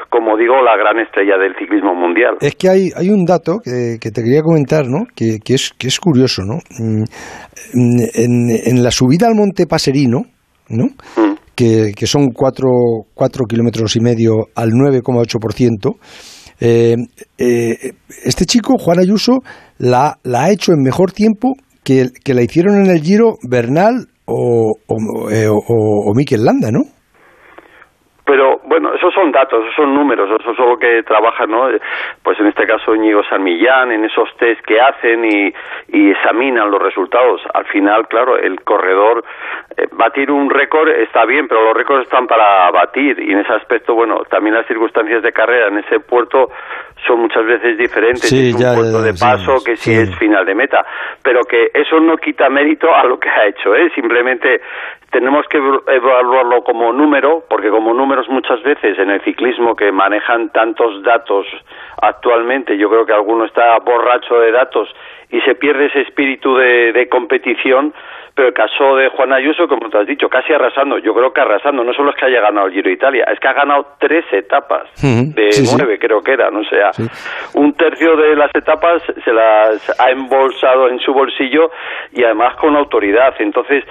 como digo la gran estrella del ciclismo mundial es que hay, hay un dato que, te quería comentar ¿no? que, que, es, que es curioso ¿no? En, en la subida al Monte Paserino, ¿no? Mm. Que, que, son cuatro, cuatro kilómetros y medio al 9,8%. Eh, eh, este chico, Juan Ayuso, la, la, ha hecho en mejor tiempo que, que la hicieron en el Giro Bernal o, o, eh, o, o Mikel Landa, ¿no? Pero bueno, esos son datos, esos son números, eso es lo que trabaja, ¿no? Pues en este caso Íñigo San Millán, en esos test que hacen y, y examinan los resultados. Al final, claro, el corredor, eh, batir un récord está bien, pero los récords están para batir y en ese aspecto, bueno, también las circunstancias de carrera en ese puerto son muchas veces diferentes. es un puerto de paso que sí, es final de meta, pero que eso no quita mérito a lo que ha hecho, ¿eh? Simplemente tenemos que evaluarlo como número, porque como números muchas veces en el ciclismo que manejan tantos datos actualmente, yo creo que alguno está borracho de datos y se pierde ese espíritu de, de competición, pero el caso de Juan Ayuso, como te has dicho, casi arrasando, yo creo que arrasando, no solo es que haya ganado el Giro de Italia, es que ha ganado tres etapas de nueve, creo que eran, o sea, un tercio de las etapas se las ha embolsado en su bolsillo y además con autoridad, entonces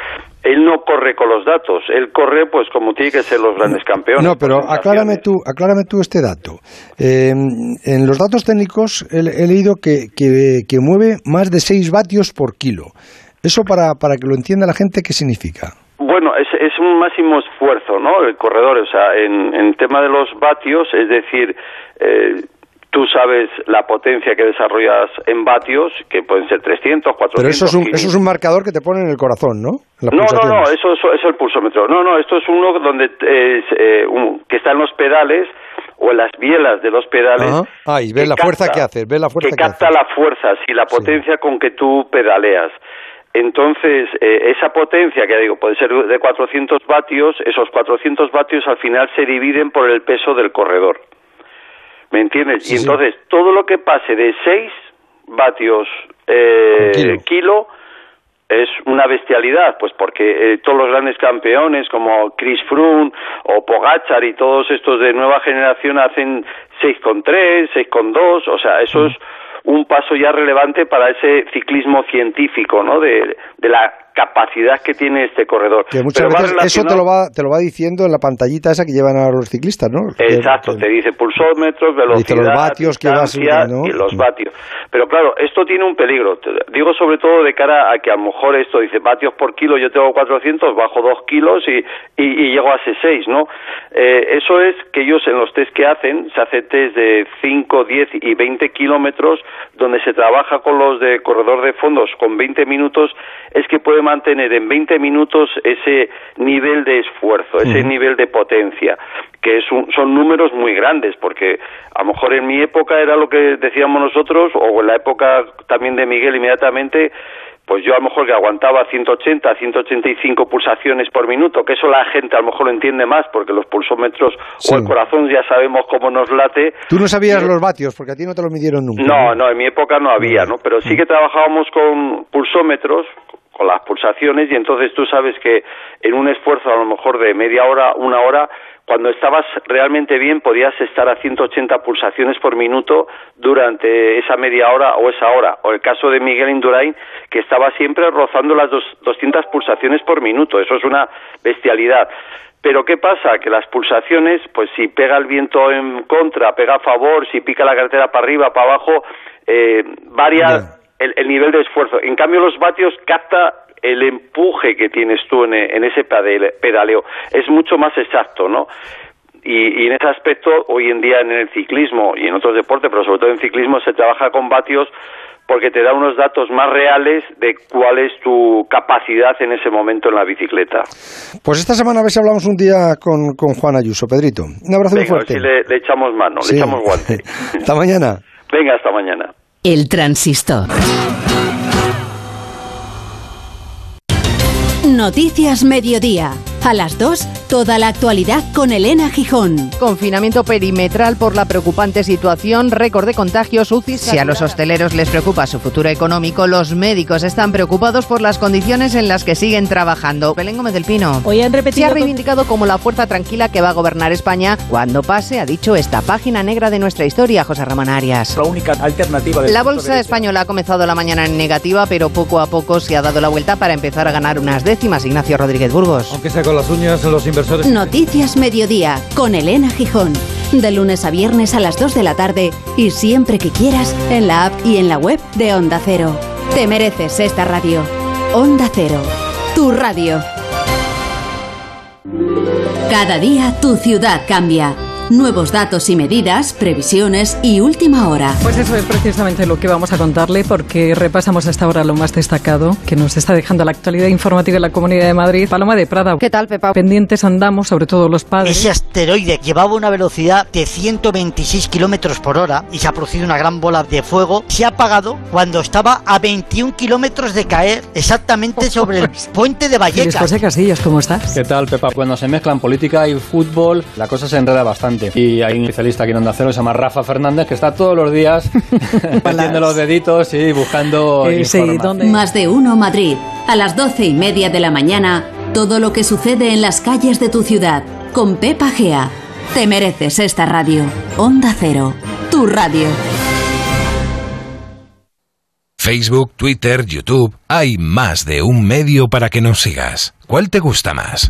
él no corre con los datos, él corre pues como tiene que ser los grandes campeones. No, pero aclárame tú, aclárame tú este dato. Eh, en los datos técnicos he, leído que, que, que mueve más de 6 vatios por kilo. Eso para, para que lo entienda la gente, ¿qué significa? Bueno, es, es un máximo esfuerzo, ¿no? El corredor, o sea, en, en tema de los vatios, es decir, eh, tú sabes la potencia que desarrollas en vatios, que pueden ser 300, 400. Pero eso es, un, eso es un marcador que te pone en el corazón, ¿no? no, no, no, eso, eso, es el pulsómetro. No, no, esto es uno donde es, eh, un, que está en los pedales o en las bielas de los pedales. Ah, y ves la fuerza que hace, ves la fuerza que, que capta hace. la fuerza, sí, la potencia con que tú pedaleas. Entonces, eh, esa potencia, que digo, puede ser de 400 vatios, esos 400 vatios al final se dividen por el peso del corredor. ¿Me entiendes? Sí, y sí. entonces, todo lo que pase de 6 vatios eh, Kilo. kilo es una bestialidad, pues porque eh, todos los grandes campeones como Chris Froome o Pogachar y todos estos de nueva generación hacen 6,3, 6,2, o sea, eso es un paso ya relevante para ese ciclismo científico, ¿no? De, de la capacidad que tiene este corredor. Que muchas Pero va veces eso te lo, va, te lo va diciendo en la pantallita esa que llevan a los ciclistas, ¿no? Exacto, que- te dice pulsómetros, velocidad, Dice los vatios que vas ¿no? y los vatios. Pero claro, esto tiene un peligro. Digo sobre todo de cara a que a lo mejor esto dice vatios por kilo, yo tengo 400, bajo 2 kilos y, y, y llego a ese 6, ¿no? Eh, eso es que ellos en los test que hacen, se hace test de 5, 10 y 20 kilómetros, donde se trabaja con los de corredor de fondos con 20 minutos, es que puede mantener en 20 minutos ese nivel de esfuerzo, ese nivel de potencia, que es un- son números muy grandes, porque a lo mejor en mi época era lo que decíamos nosotros, o en la época también de Miguel inmediatamente, pues yo a lo mejor que aguantaba 180, 185 pulsaciones por minuto, que eso la gente a lo mejor lo entiende más, porque los pulsómetros Sí. o el corazón ya sabemos cómo nos late, Tú no sabías los vatios, porque a ti no te lo midieron nunca. no, no, en mi época no había, ¿no? Pero sí que trabajábamos con pulsómetros, con las pulsaciones, y entonces tú sabes que en un esfuerzo a lo mejor de media hora, una hora, cuando estabas realmente bien podías estar a 180 pulsaciones por minuto durante esa media hora o esa hora. O el caso de Miguel Indurain, que estaba siempre rozando las dos, 200 pulsaciones por minuto. Eso es una bestialidad. Pero ¿qué pasa? Que las pulsaciones, pues si pega el viento en contra, pega a favor, si pica la cartera para arriba, para abajo, eh, varía el, el nivel de esfuerzo. En cambio, los vatios capta el empuje que tienes tú en, en ese pedale- pedaleo. Es mucho más exacto, ¿no? Y, y en ese aspecto, hoy en día en el ciclismo y en otros deportes, pero sobre todo en ciclismo, se trabaja con vatios porque te da unos datos más reales de cuál es tu capacidad en ese momento en la bicicleta. Pues esta semana a ver si hablamos un día con, con Juan Ayuso. Pedrito, un abrazo muy Venga, a ver fuerte. si le, le echamos mano, Sí. le echamos guante. Hasta mañana. Venga, hasta mañana. El transistor. Noticias Mediodía. A las 2, toda la actualidad con Elena Gijón. Confinamiento perimetral por la preocupante situación, récord de contagios UCI. Si a los hosteleros les preocupa su futuro económico, los médicos están preocupados por las condiciones en las que siguen trabajando. Belén Gómez del Pino. Hoy han repetido Se ha reivindicado como la fuerza tranquila que va a gobernar España cuando pase, ha dicho, esta página negra de nuestra historia, José Ramón Arias. La única alternativa La bolsa española ha comenzado la mañana en negativa, pero poco a poco se ha dado la vuelta para empezar a ganar unas décimas. Ignacio Rodríguez Burgos. Aunque sea con las uñas, los inversores. Noticias Mediodía con Elena Gijón. De lunes a viernes a las 2 de la tarde y siempre que quieras en la app y en la web de Onda Cero. Te mereces esta radio. Onda Cero. Tu radio. Cada día tu ciudad cambia. Nuevos datos y medidas, previsiones y última hora. Pues eso es precisamente lo que vamos a contarle porque repasamos hasta ahora lo más destacado que nos está dejando la actualidad informativa en la Comunidad de Madrid. Paloma de Prada. ¿Qué tal, Pepa? Pendientes andamos, sobre todo los padres. Ese asteroide llevaba una velocidad de 126 kilómetros por hora y se ha producido una gran bola de fuego. Se ha apagado cuando estaba a 21 kilómetros de caer exactamente sobre el puente de Vallecas. José Casillas, ¿cómo estás? ¿Qué tal, Pepa? Cuando se mezclan política y fútbol, la cosa se enreda bastante. Y hay un especialista aquí en Onda Cero, se llama Rafa Fernández, que está todos los días metiendo los deditos y buscando Eh, sí. ¿dónde? Más de uno Madrid. A las doce y media de la mañana, todo lo que sucede en las calles de tu ciudad. Con Pepa Gea. Te mereces esta radio. Onda Cero. Tu radio. Facebook, Twitter, YouTube, hay más de un medio para que nos sigas. ¿Cuál te gusta más?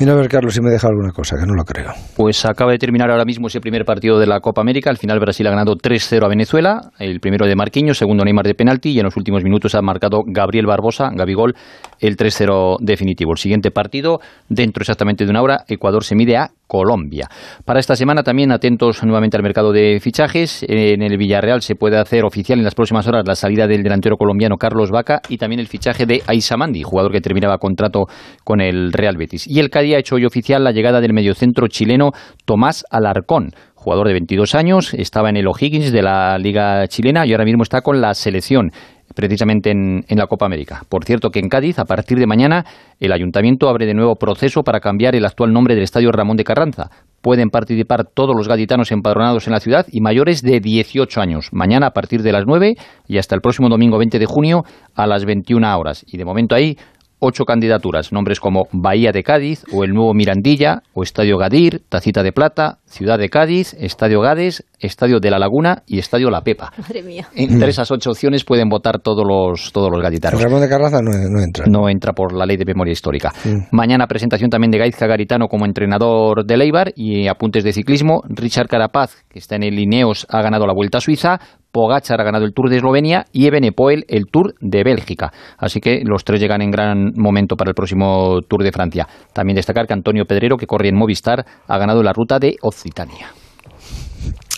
Mira a ver, Carlos, si me deja alguna cosa, que no lo creo. Pues acaba de terminar ahora mismo ese primer partido de la Copa América. Al final Brasil ha ganado 3-0 a Venezuela. El primero de Marquinhos, segundo Neymar de penalti. Y en los últimos minutos ha marcado Gabriel Barbosa, Gabigol, el 3-0 definitivo. El siguiente partido, dentro exactamente de una hora, Ecuador se mide a Colombia. Para esta semana también atentos nuevamente al mercado de fichajes. En el Villarreal se puede hacer oficial en las próximas horas la salida del delantero colombiano Carlos Vaca y también el fichaje de Aisa Mandi, jugador que terminaba contrato con el Real Betis. Y el Cádiz ha hecho hoy oficial la llegada del mediocentro chileno Tomás Alarcón jugador de 22 años, estaba en el O'Higgins de la Liga Chilena y ahora mismo está con la selección precisamente en, en, la Copa América. Por cierto que en Cádiz, a partir de mañana, el ayuntamiento abre de nuevo proceso para cambiar el actual nombre del estadio Ramón de Carranza. Pueden participar todos los gaditanos empadronados en la ciudad y mayores de 18 años. Mañana a partir de las 9 y hasta el próximo domingo 20 de junio a las 21 horas. Y de momento ahí ocho candidaturas, nombres como Bahía de Cádiz o el nuevo Mirandilla o Estadio Gadir, Tacita de Plata, Ciudad de Cádiz, Estadio Gades, Estadio de la Laguna y Estadio La Pepa. Madre mía. Entre esas ocho opciones pueden votar todos los, todos los gaditanos. Ramón de Carranza no, no, entra. No entra por la ley de memoria histórica. Mañana presentación también de Gaizka Garitano como entrenador de Leibar y apuntes de ciclismo. Richard Carapaz, que está en el Ineos, ha ganado la Vuelta a Suiza. Pogachar ha ganado el Tour de Eslovenia y Ebenepoel el Tour de Bélgica. Así que los tres llegan en gran momento para el próximo Tour de Francia. También destacar que Antonio Pedrero, que corre en Movistar, ha ganado la ruta de Occitania.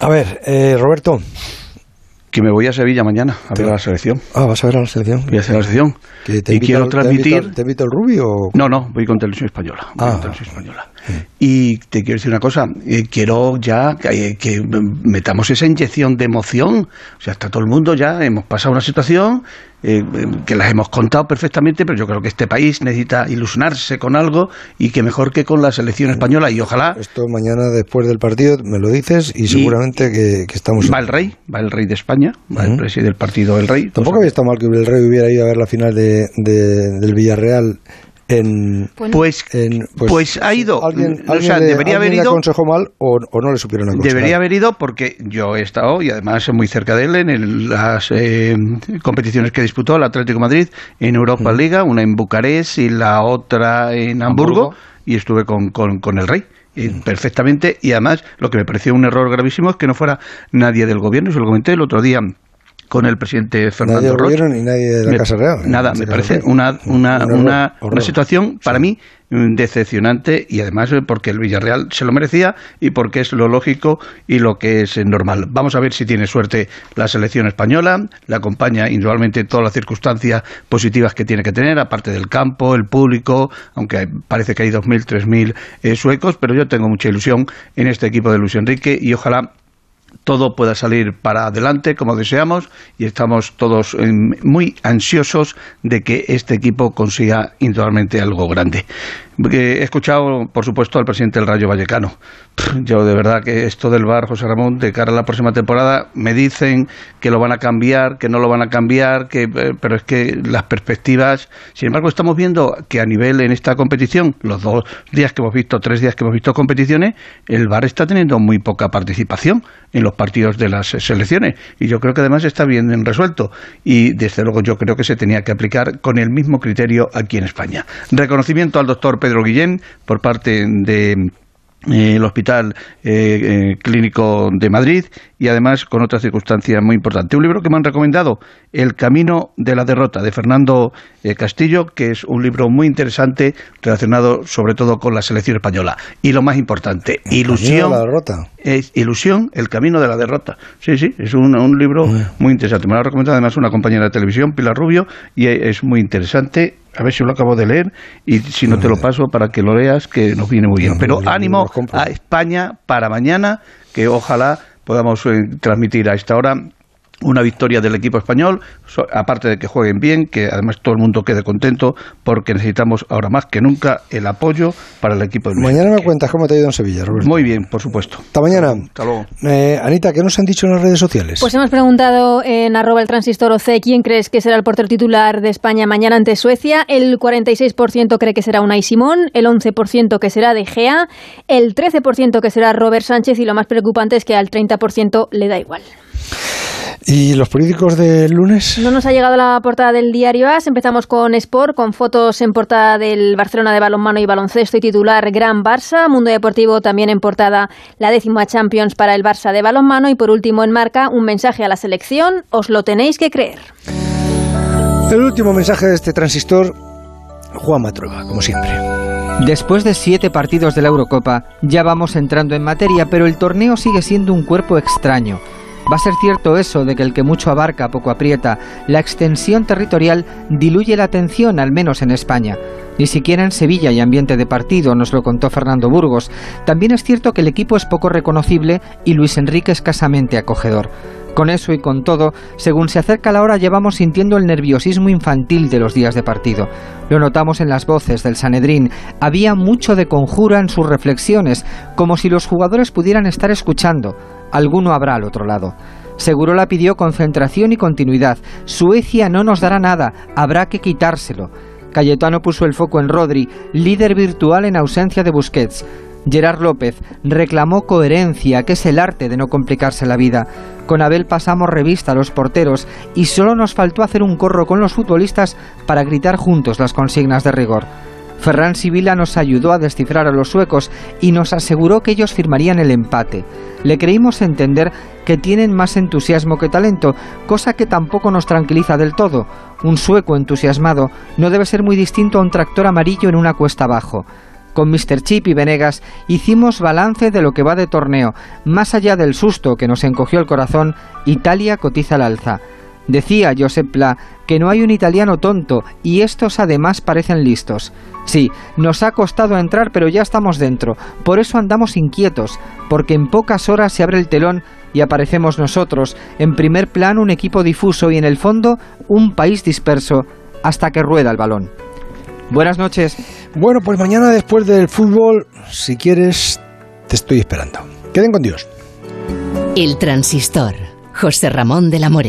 A ver, eh, Roberto. Que me voy a Sevilla mañana a ver a la selección. Ah, ¿vas a ver a la selección? Voy a hacer la selección. ¿Que te y quiero transmitir... ¿Te invita el Rubio? o- No, no, voy con Televisión Española. voy Ah. con Televisión Española. Y te quiero decir una cosa, eh, quiero ya que, que metamos esa inyección de emoción. O sea, está todo el mundo ya, hemos pasado una situación eh, eh, que las hemos contado perfectamente, pero yo creo que este país necesita ilusionarse con algo y que mejor que con la selección española. Y ojalá Esto mañana después del partido me lo dices y, seguramente que, que estamos... va el rey, va el rey de España, va el presidente del partido del rey. Tampoco había estado mal que el Rey hubiera ido a ver la final de, de- del Villarreal en... Pues, pues, ha ido. ¿Alguien, o alguien sea, le- debería haber ido. aconsejó mal o, o no le supieron aconsejar? Debería haber ido porque yo he estado, y además muy cerca de él, en el- las eh, competiciones que disputó el Atlético de Madrid en Europa Liga, una en Bucarest y la otra en Hamburgo, y estuve con, con, con el Rey. y perfectamente, y además lo que me pareció un error gravísimo es que no fuera nadie del gobierno, se lo comenté el otro día con el presidente Fernando Nadie del Roch. gobierno ni nadie de la Me- Casa Real. Nada, me parece una, una, un una, una situación para mí mm, decepcionante y además eh, porque el Villarreal se lo merecía y porque es lo lógico y lo que es eh, normal. Vamos a ver si tiene suerte la selección española, la acompaña indudablemente todas las circunstancias positivas que tiene que tener, aparte del campo, el público, aunque parece que hay 2.000, 3.000 eh, suecos, pero yo tengo mucha ilusión en este equipo de Luis Enrique y ojalá todo pueda salir para adelante como deseamos y estamos todos muy ansiosos de que este equipo consiga indudablemente algo grande. Eh, He escuchado, por supuesto, al presidente del Rayo Vallecano. Yo de verdad que esto del bar, José Ramón, de cara a la próxima temporada, me dicen que lo van a cambiar, que no lo van a cambiar, que, eh, pero es que las perspectivas, sin embargo, estamos viendo que a nivel en esta competición, los dos días que hemos visto, tres días que hemos visto competiciones, el bar está teniendo muy poca participación en los partidos de las selecciones y yo creo que además está bien resuelto y desde luego yo creo que se tenía que aplicar con el mismo criterio aquí en España. Reconocimiento al doctor Pedro Guillén por parte de el Hospital eh, eh, Clínico de Madrid y además con otra circunstancia muy importante. Un libro que me han recomendado, El Camino de la Derrota, de Fernando eh, Castillo, que es un libro muy interesante relacionado sobre todo con la selección española. Y lo más importante, ilusión. la derrota. Es ilusión, el camino de la derrota. Sí, sí, es un, un libro muy interesante. Me lo ha recomendado además una compañera de televisión, Pilar Rubio, y es muy interesante. A ver si lo acabo de leer y si no te lo paso para que lo leas, que nos viene muy bien. Pero ánimo a España para mañana, que ojalá podamos eh, transmitir a esta hora una victoria del equipo español, so- aparte de que jueguen bien, que además todo el mundo quede contento, porque necesitamos ahora más que nunca el apoyo para el equipo de Luis Mañana me cuentas cómo te ha ido en Sevilla, Roberto. Muy bien, por supuesto. Hasta mañana. Hasta luego. Eh, Anita, ¿qué nos han dicho en las redes sociales? Pues hemos preguntado en arroba el transistor OC quién crees que será el portero titular de España mañana ante Suecia. El 46% cree que será Unai Simón, el 11% que será De Gea, el 13% que será Robert Sánchez y lo más preocupante es que al 30% le da igual. ¿Y los políticos del lunes? No nos ha llegado la portada del diario AS. Empezamos con Sport, con fotos en portada del Barcelona de balonmano y baloncesto y titular Gran Barça. Mundo Deportivo también en portada la décima Champions para el Barça de balonmano. Y por último en marca un mensaje a la selección. Os lo tenéis que creer. El último mensaje de este transistor, Juan Matrueva, como siempre. Después de siete partidos de la Eurocopa, ya vamos entrando en materia, pero el torneo sigue siendo un cuerpo extraño. Va a ser cierto eso de que el que mucho abarca poco aprieta. La extensión territorial diluye la atención, al menos en España. Ni siquiera en Sevilla hay ambiente de partido, nos lo contó Fernando Burgos. También es cierto que el equipo es poco reconocible y Luis Enrique escasamente acogedor. Con eso y con todo, según se acerca la hora llevamos sintiendo el nerviosismo infantil de los días de partido. Lo notamos en las voces del Sanedrín. Había mucho de conjura en sus reflexiones, como si los jugadores pudieran estar escuchando. Alguno habrá al otro lado. Segurola pidió concentración y continuidad. Suecia no nos dará nada, habrá que quitárselo. Cayetano puso el foco en Rodri, líder virtual en ausencia de Busquets. Gerard López reclamó coherencia, que es el arte de no complicarse la vida. Con Abel pasamos revista a los porteros y solo nos faltó hacer un corro con los futbolistas para gritar juntos las consignas de rigor. Ferran Sibila nos ayudó a descifrar a los suecos y nos aseguró que ellos firmarían el empate. Le creímos entender que tienen más entusiasmo que talento, cosa que tampoco nos tranquiliza del todo. Un sueco entusiasmado no debe ser muy distinto a un tractor amarillo en una cuesta abajo. Con Mr. Chip y Venegas hicimos balance de lo que va de torneo. Más allá del susto que nos encogió el corazón, Italia cotiza al alza. Decía Josep Pla que no hay un italiano tonto y estos además parecen listos. Sí, nos ha costado entrar pero ya estamos dentro. Por eso andamos inquietos, porque en pocas horas se abre el telón y aparecemos nosotros, en primer plano un equipo difuso y en el fondo un país disperso, hasta que rueda el balón. Buenas noches. Bueno, pues mañana después del fútbol, si quieres, te estoy esperando. Queden con Dios. El transistor. José Ramón de la Morena.